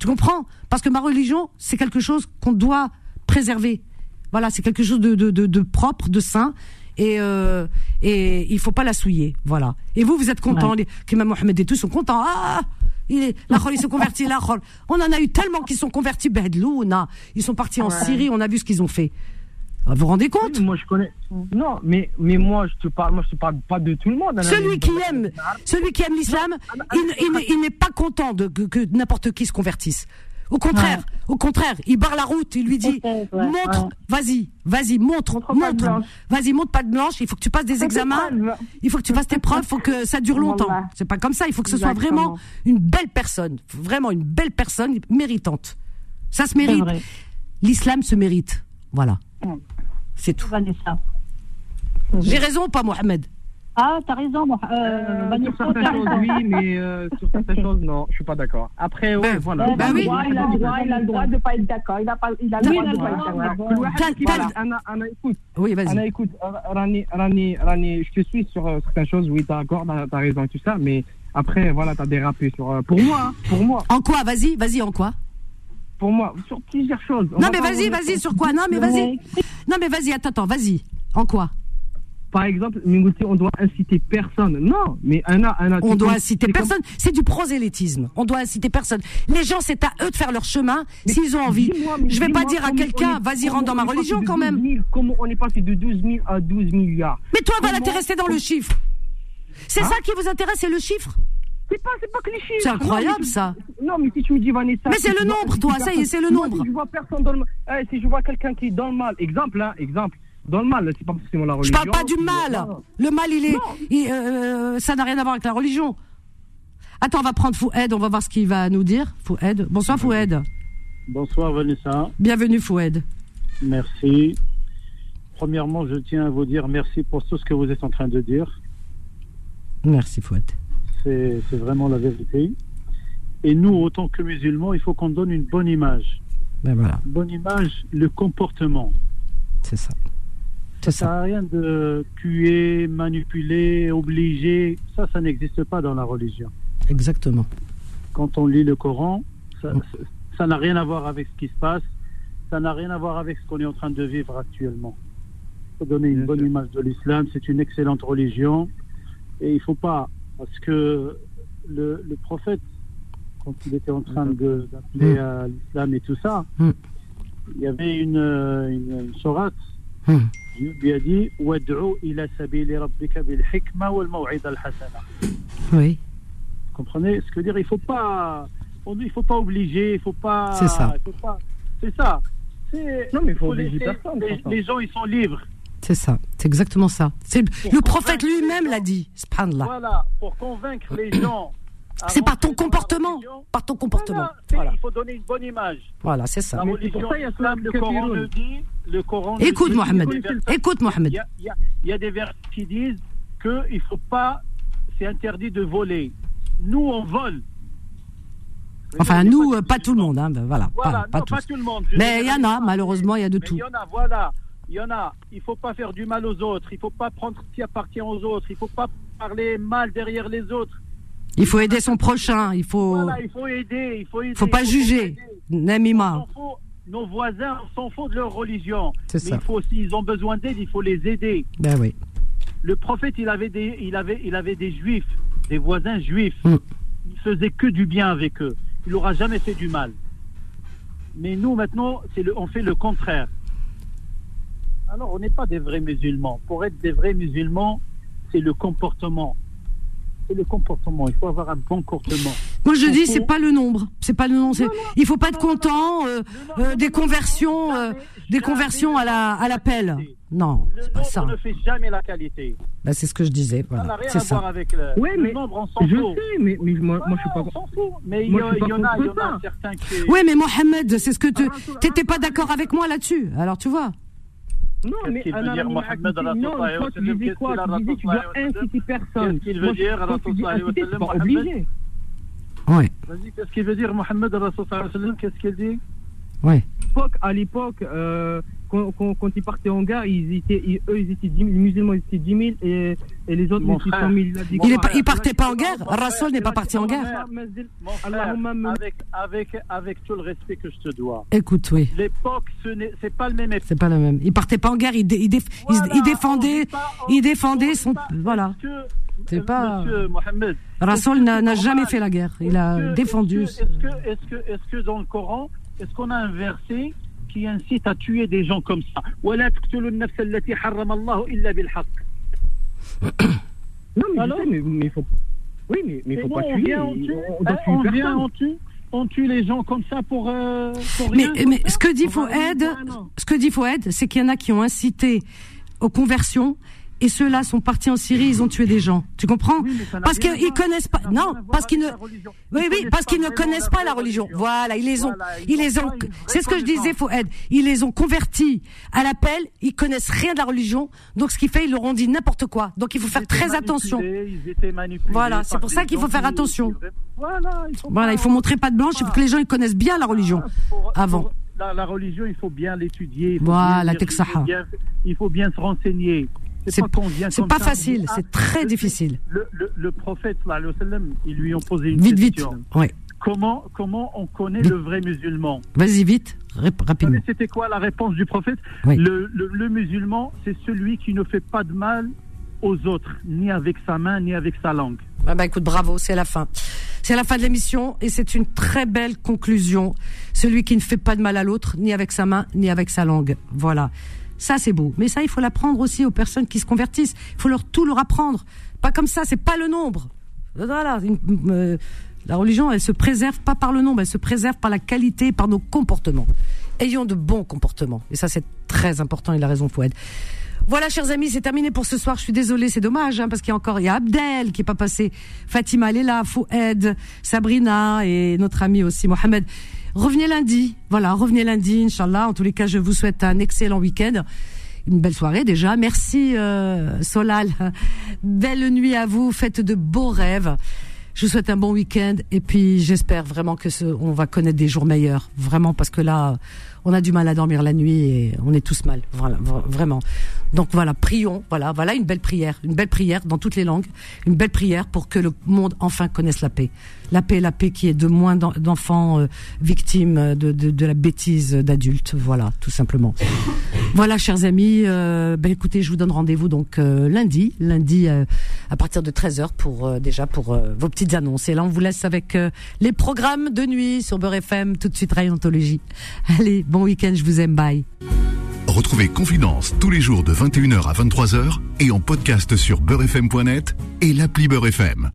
tu comprends? Parce que ma religion, c'est quelque chose qu'on doit préserver. Voilà, c'est quelque chose de, de, de, de propre, de sain. Et, euh, et il faut pas la souiller. Voilà. Et vous, vous êtes contents. Ouais. Les, Kima Mohamed et tous sont contents. Ah il est, il se convertit. On en a eu tellement qui sont convertis, Behedlouna. Ils sont partis en. Syrie, on a vu ce qu'ils ont fait. Vous vous rendez compte? Oui, Moi, je connais. Non, mais, mais moi, je te parle, moi, je te parle pas de tout le monde. hein, Celui qui aime, celui qui aime l'islam, il, il n'est- il n'est pas content de, que, que n'importe qui se convertisse. Au contraire, au contraire, il barre la route, il lui dit ouais, ouais. montre, vas-y, vas-y, montre, montre, vas-y, montre pas de blanche. Il faut que tu passes des examens, il faut que tu fasses tes preuves, il faut que ça dure longtemps. Voilà. C'est pas comme ça. Il faut que ce soit vraiment une belle personne, vraiment une belle personne méritante. Ça se mérite. L'islam se mérite. Voilà. C'est tout. J'ai raison ou pas, Mohamed? Ah, t'as raison. Euh, euh, sur bah, certaines choses, oui, mais euh, sur certaines choses, non, je suis pas d'accord. Après, ouais, ben, voilà. Ben, ben, oui. droit, il, a le droit, il a le droit de pas être d'accord. Il a pas, il a le droit de pas être d'accord. écoute. Oui, vas-y. Anna, écoute, euh, Rani, Rani, Rani, je te suis sur euh, certaines choses. Oui, t'as d'accord, t'as raison, tout ça, mais après, voilà, t'as dérapé sur. pour moi, hein, pour moi. En quoi? Vas-y, vas-y, en quoi? Pour moi, sur plusieurs choses. Non, mais vas-y, vas-y, sur quoi? Non, mais vas-y. Non, mais vas-y, attends, attends, vas-y. En quoi? Par exemple on doit inciter personne non mais un a un a On doit inciter personne. C'est du prosélytisme. On doit inciter personne. Les gens, c'est à eux de faire leur chemin s'ils ont envie. Je vais pas dire à quelqu'un, vas-y, rentre dans ma religion quand 12 même. 000 comment on est passé de 12 000 à 12 milliards Mais toi, Comment- t'es resté dans le chiffre. C'est Hein ça qui vous intéresse, c'est le chiffre C'est pas, c'est pas que les chiffres. C'est incroyable, Non, mais tu- ça. Non, mais si tu me dis Vanessa. Mais c'est le vois- nombre, toi, ça y est, c'est le Moi, nombre. Si je vois personne dans le mal, eh, si je vois quelqu'un qui est dans le mal, exemple, hein, exemple, dans le mal, c'est pas forcément la Je religion. parle pas du mal. Le mal, il est, il- euh, ça n'a rien à voir avec la religion. Attends, on va prendre Foued, on va voir ce qu'il va nous dire. Foued. Bonsoir Foued. Bonsoir Vanessa, Bienvenue Foued. merci. Premièrement, je tiens à vous dire merci pour tout ce que vous êtes en train de dire. Merci Foued. C'est c'est vraiment la vérité. Et nous, autant que musulmans, il faut qu'on donne une bonne image. Ben voilà, Bonne image, le comportement. c'est ça. Ça sert à rien de tuer, manipuler, obliger. Ça, ça n'existe pas dans la religion. Exactement. Quand on lit le Coran, ça ça n'a rien à voir avec ce qui se passe. Ça n'a rien à voir avec ce qu'on est en train de vivre actuellement. Il faut donner une bonne image de l'islam. C'est une excellente religion. Et il ne faut pas, parce que le, le prophète, quand il était en train de- d'appeler Mm. à l'islam et tout ça, Mm. il y avait une, une. Mm a dit Oui. Vous comprenez ce que dire? Il faut pas. On dit, il faut pas obliger, il faut pas. C'est ça. C'est ça. Non, mais il faut, faut obliger personne. Les, les gens, ils sont libres. C'est ça, c'est exactement ça. le prophète lui-même l'a dit, Voilà, pour convaincre les gens c'est par ton comportement. Par ton comportement. Voilà. Il faut donner une bonne image. Voilà, c'est ça. La religion, le Coran le dit. Le Coran le Écoute, dit. Mohamed. Il y a des versets- Écoute, Mohamed. Il y a, y des versets qui disent que il faut pas, c'est interdit de voler. Nous, on vole. Enfin, nous, euh, pas tout le monde. Hein. ben Voilà, Voilà, pas, pas non, tous. pas tout le monde. Mais il y en a, malheureusement, il y a de Mais tout. il y en a, voilà. Il y en a. Il faut pas faire du mal aux autres. Il faut pas prendre ce qui appartient aux autres. Il faut pas parler mal derrière les autres. Il faut aider son prochain. Il faut, Voilà, il faut aider. Il faut aider. faut pas il juger. Namima. Nos voisins s'en foutent de leur religion. C'est ça. il faut, s'ils ont besoin d'aide, il faut les aider. Ben oui. Le prophète, il avait des, il avait, il avait des juifs, des voisins juifs. Mm. Il faisait que du bien avec eux. Il n'aura jamais fait du mal. Mais nous, maintenant, c'est le, on fait le contraire. Alors, on n'est pas des vrais musulmans. Pour être des vrais musulmans, c'est le comportement. C'est le comportement. Il faut avoir un bon comportement. Moi, je dis, c'est pas le nombre. C'est pas le nombre. c'est- Il faut pas être content euh, euh, des conversions, euh, des conversions à la à l'appel. Non, c'est pas ça. On ne fait jamais la qualité. Ben, c'est ce que je disais. Ça n'a Voilà, rien c'est à voir ça. avec le, le mais nombre, on s'en je fout. sais, mais, mais moi, moi je suis pas. On s'en fout. Mais il y, je pas il y en a, il y en a certains qui. Oui, mais Mohamed, c'est ce que tu t'étais pas d'accord avec moi là-dessus. Alors tu vois. Non, Qu'est-ce mais qu'il veut dire, Mohamed qu'est-ce Tu qu'il inciter personne. Qu'est-ce qu'il veut Moi, je- dire. Vas-y, qu'est-ce qu'il veut dire, Mohamed Qu'est-ce qu'il dit? Ouais. l'époque- à l'époque, euh, quand, quand, quand ils partaient en gare, ils étaient, ils- eux, ils étaient 10 000, les musulmans, ils étaient 10 000 et, et les autres, ils étaient frère, 100 000. Il, est quoi pas, il partait pas en guerre? Rasoul n'est pas parti en guerre? Mon frère, avec, avec, avec tout le respect que je te dois. Écoute, oui. L'époque, ce n'est pas le même époque. C'est pas la même. Il partait pas en guerre. Il, dé- il, déf- il se- il défendait, il défendait son. Voilà. C'est pas. Monsieur Mohamed. Rasoul n'a jamais fait la guerre. Il a défendu. Est-ce que, est-ce que, que, est-ce que dans le Coran, est-ce qu'on a un verset qui incite à tuer des gens comme ça? Non, mais, Alors, sais, faut... Oui, mais, mais faut pas tuer. On tue, on, tue. Les gens comme ça pour, euh, rien, mais, ce que dit Fouad, ce que dit c'est qu'il y en a qui ont incité aux conversions et ceux-là sont partis en Syrie, ils ont tué des gens. Tu comprends Parce qu'ils connaissent pas. Non, parce qu'ils ne. Oui, oui, parce qu'ils ne connaissent pas la religion. Voilà, ils les ont. Ils les ont. C'est ce que je disais, Fouad. Ils les ont convertis à l'appel. Ils connaissent rien de la religion. Donc, ce qui fait, ils leur ont dit n'importe quoi. Donc, il faut faire très attention. Voilà, c'est pour ça qu'il faut faire attention. Voilà, il faut faut montrer pas de blanche. Il faut que les gens ils connaissent bien la religion avant. La, religion, il faut bien l'étudier. il faut Voilà, faut Il faut bien se renseigner. C'est pas pas facile, ah, c'est très le- difficile. Le, le, le prophète, ils lui ont posé une Vite, vite. question. Ouais. Comment, comment on connaît Vite. le vrai musulman? Vas-y vite, rapidement. savez, C'était quoi la réponse du prophète? Oui. le, le- le musulman, c'est celui qui ne fait pas de mal aux autres, ni avec sa main, ni avec sa langue. Ah bah écoute, bravo, c'est la fin. C'est la fin de l'émission et c'est une très belle conclusion. Celui qui ne fait pas de mal à l'autre, ni avec sa main, ni avec sa langue. Voilà. Ça, c'est beau. Mais ça, il faut l'apprendre aussi aux personnes qui se convertissent. Il faut leur tout leur apprendre. Pas comme ça, c'est pas le nombre. Voilà. Euh, la religion, elle se préserve pas par le nombre, elle se préserve par la qualité, par nos comportements. Ayons de bons comportements. Et ça, c'est très important. Il a raison, Fouad. Voilà, chers amis, c'est terminé pour ce soir. Je suis désolée, c'est dommage, hein, parce qu'il y a encore, il y a Abdel qui est pas passé, Fatima, elle est là, Fouad, Sabrina et notre ami aussi, Mohamed. Revenez lundi. Voilà, revenez lundi, Inch'Allah. En tous les cas, je vous souhaite un excellent week-end. Une belle soirée déjà. Merci, euh, Solal. Belle nuit à vous. Faites de beaux rêves. Je vous souhaite un bon week-end et puis j'espère vraiment que ce, on va connaître des jours meilleurs, vraiment parce que là, on a du mal à dormir la nuit et on est tous mal, voilà, vra- vraiment. Donc voilà, prions, voilà, voilà une belle prière, une belle prière dans toutes les langues, une belle prière pour que le monde enfin connaisse la paix, la paix, la paix qui est de moins d'en- d'enfants euh, victimes de, de, de la bêtise d'adultes, voilà, tout simplement. Voilà, chers amis, euh, ben écoutez, je vous donne rendez-vous donc euh, lundi, lundi euh, à partir de 13h pour euh, déjà pour euh, vos petites annonces. Et là, on vous laisse avec euh, les programmes de nuit sur Beurre FM, tout de suite Rayontologie. Allez, bon week-end, je vous aime, bye. Retrouvez Confidence tous les jours de 21h à 23h et en podcast sur beurrefm.net et l'appli Beurre FM.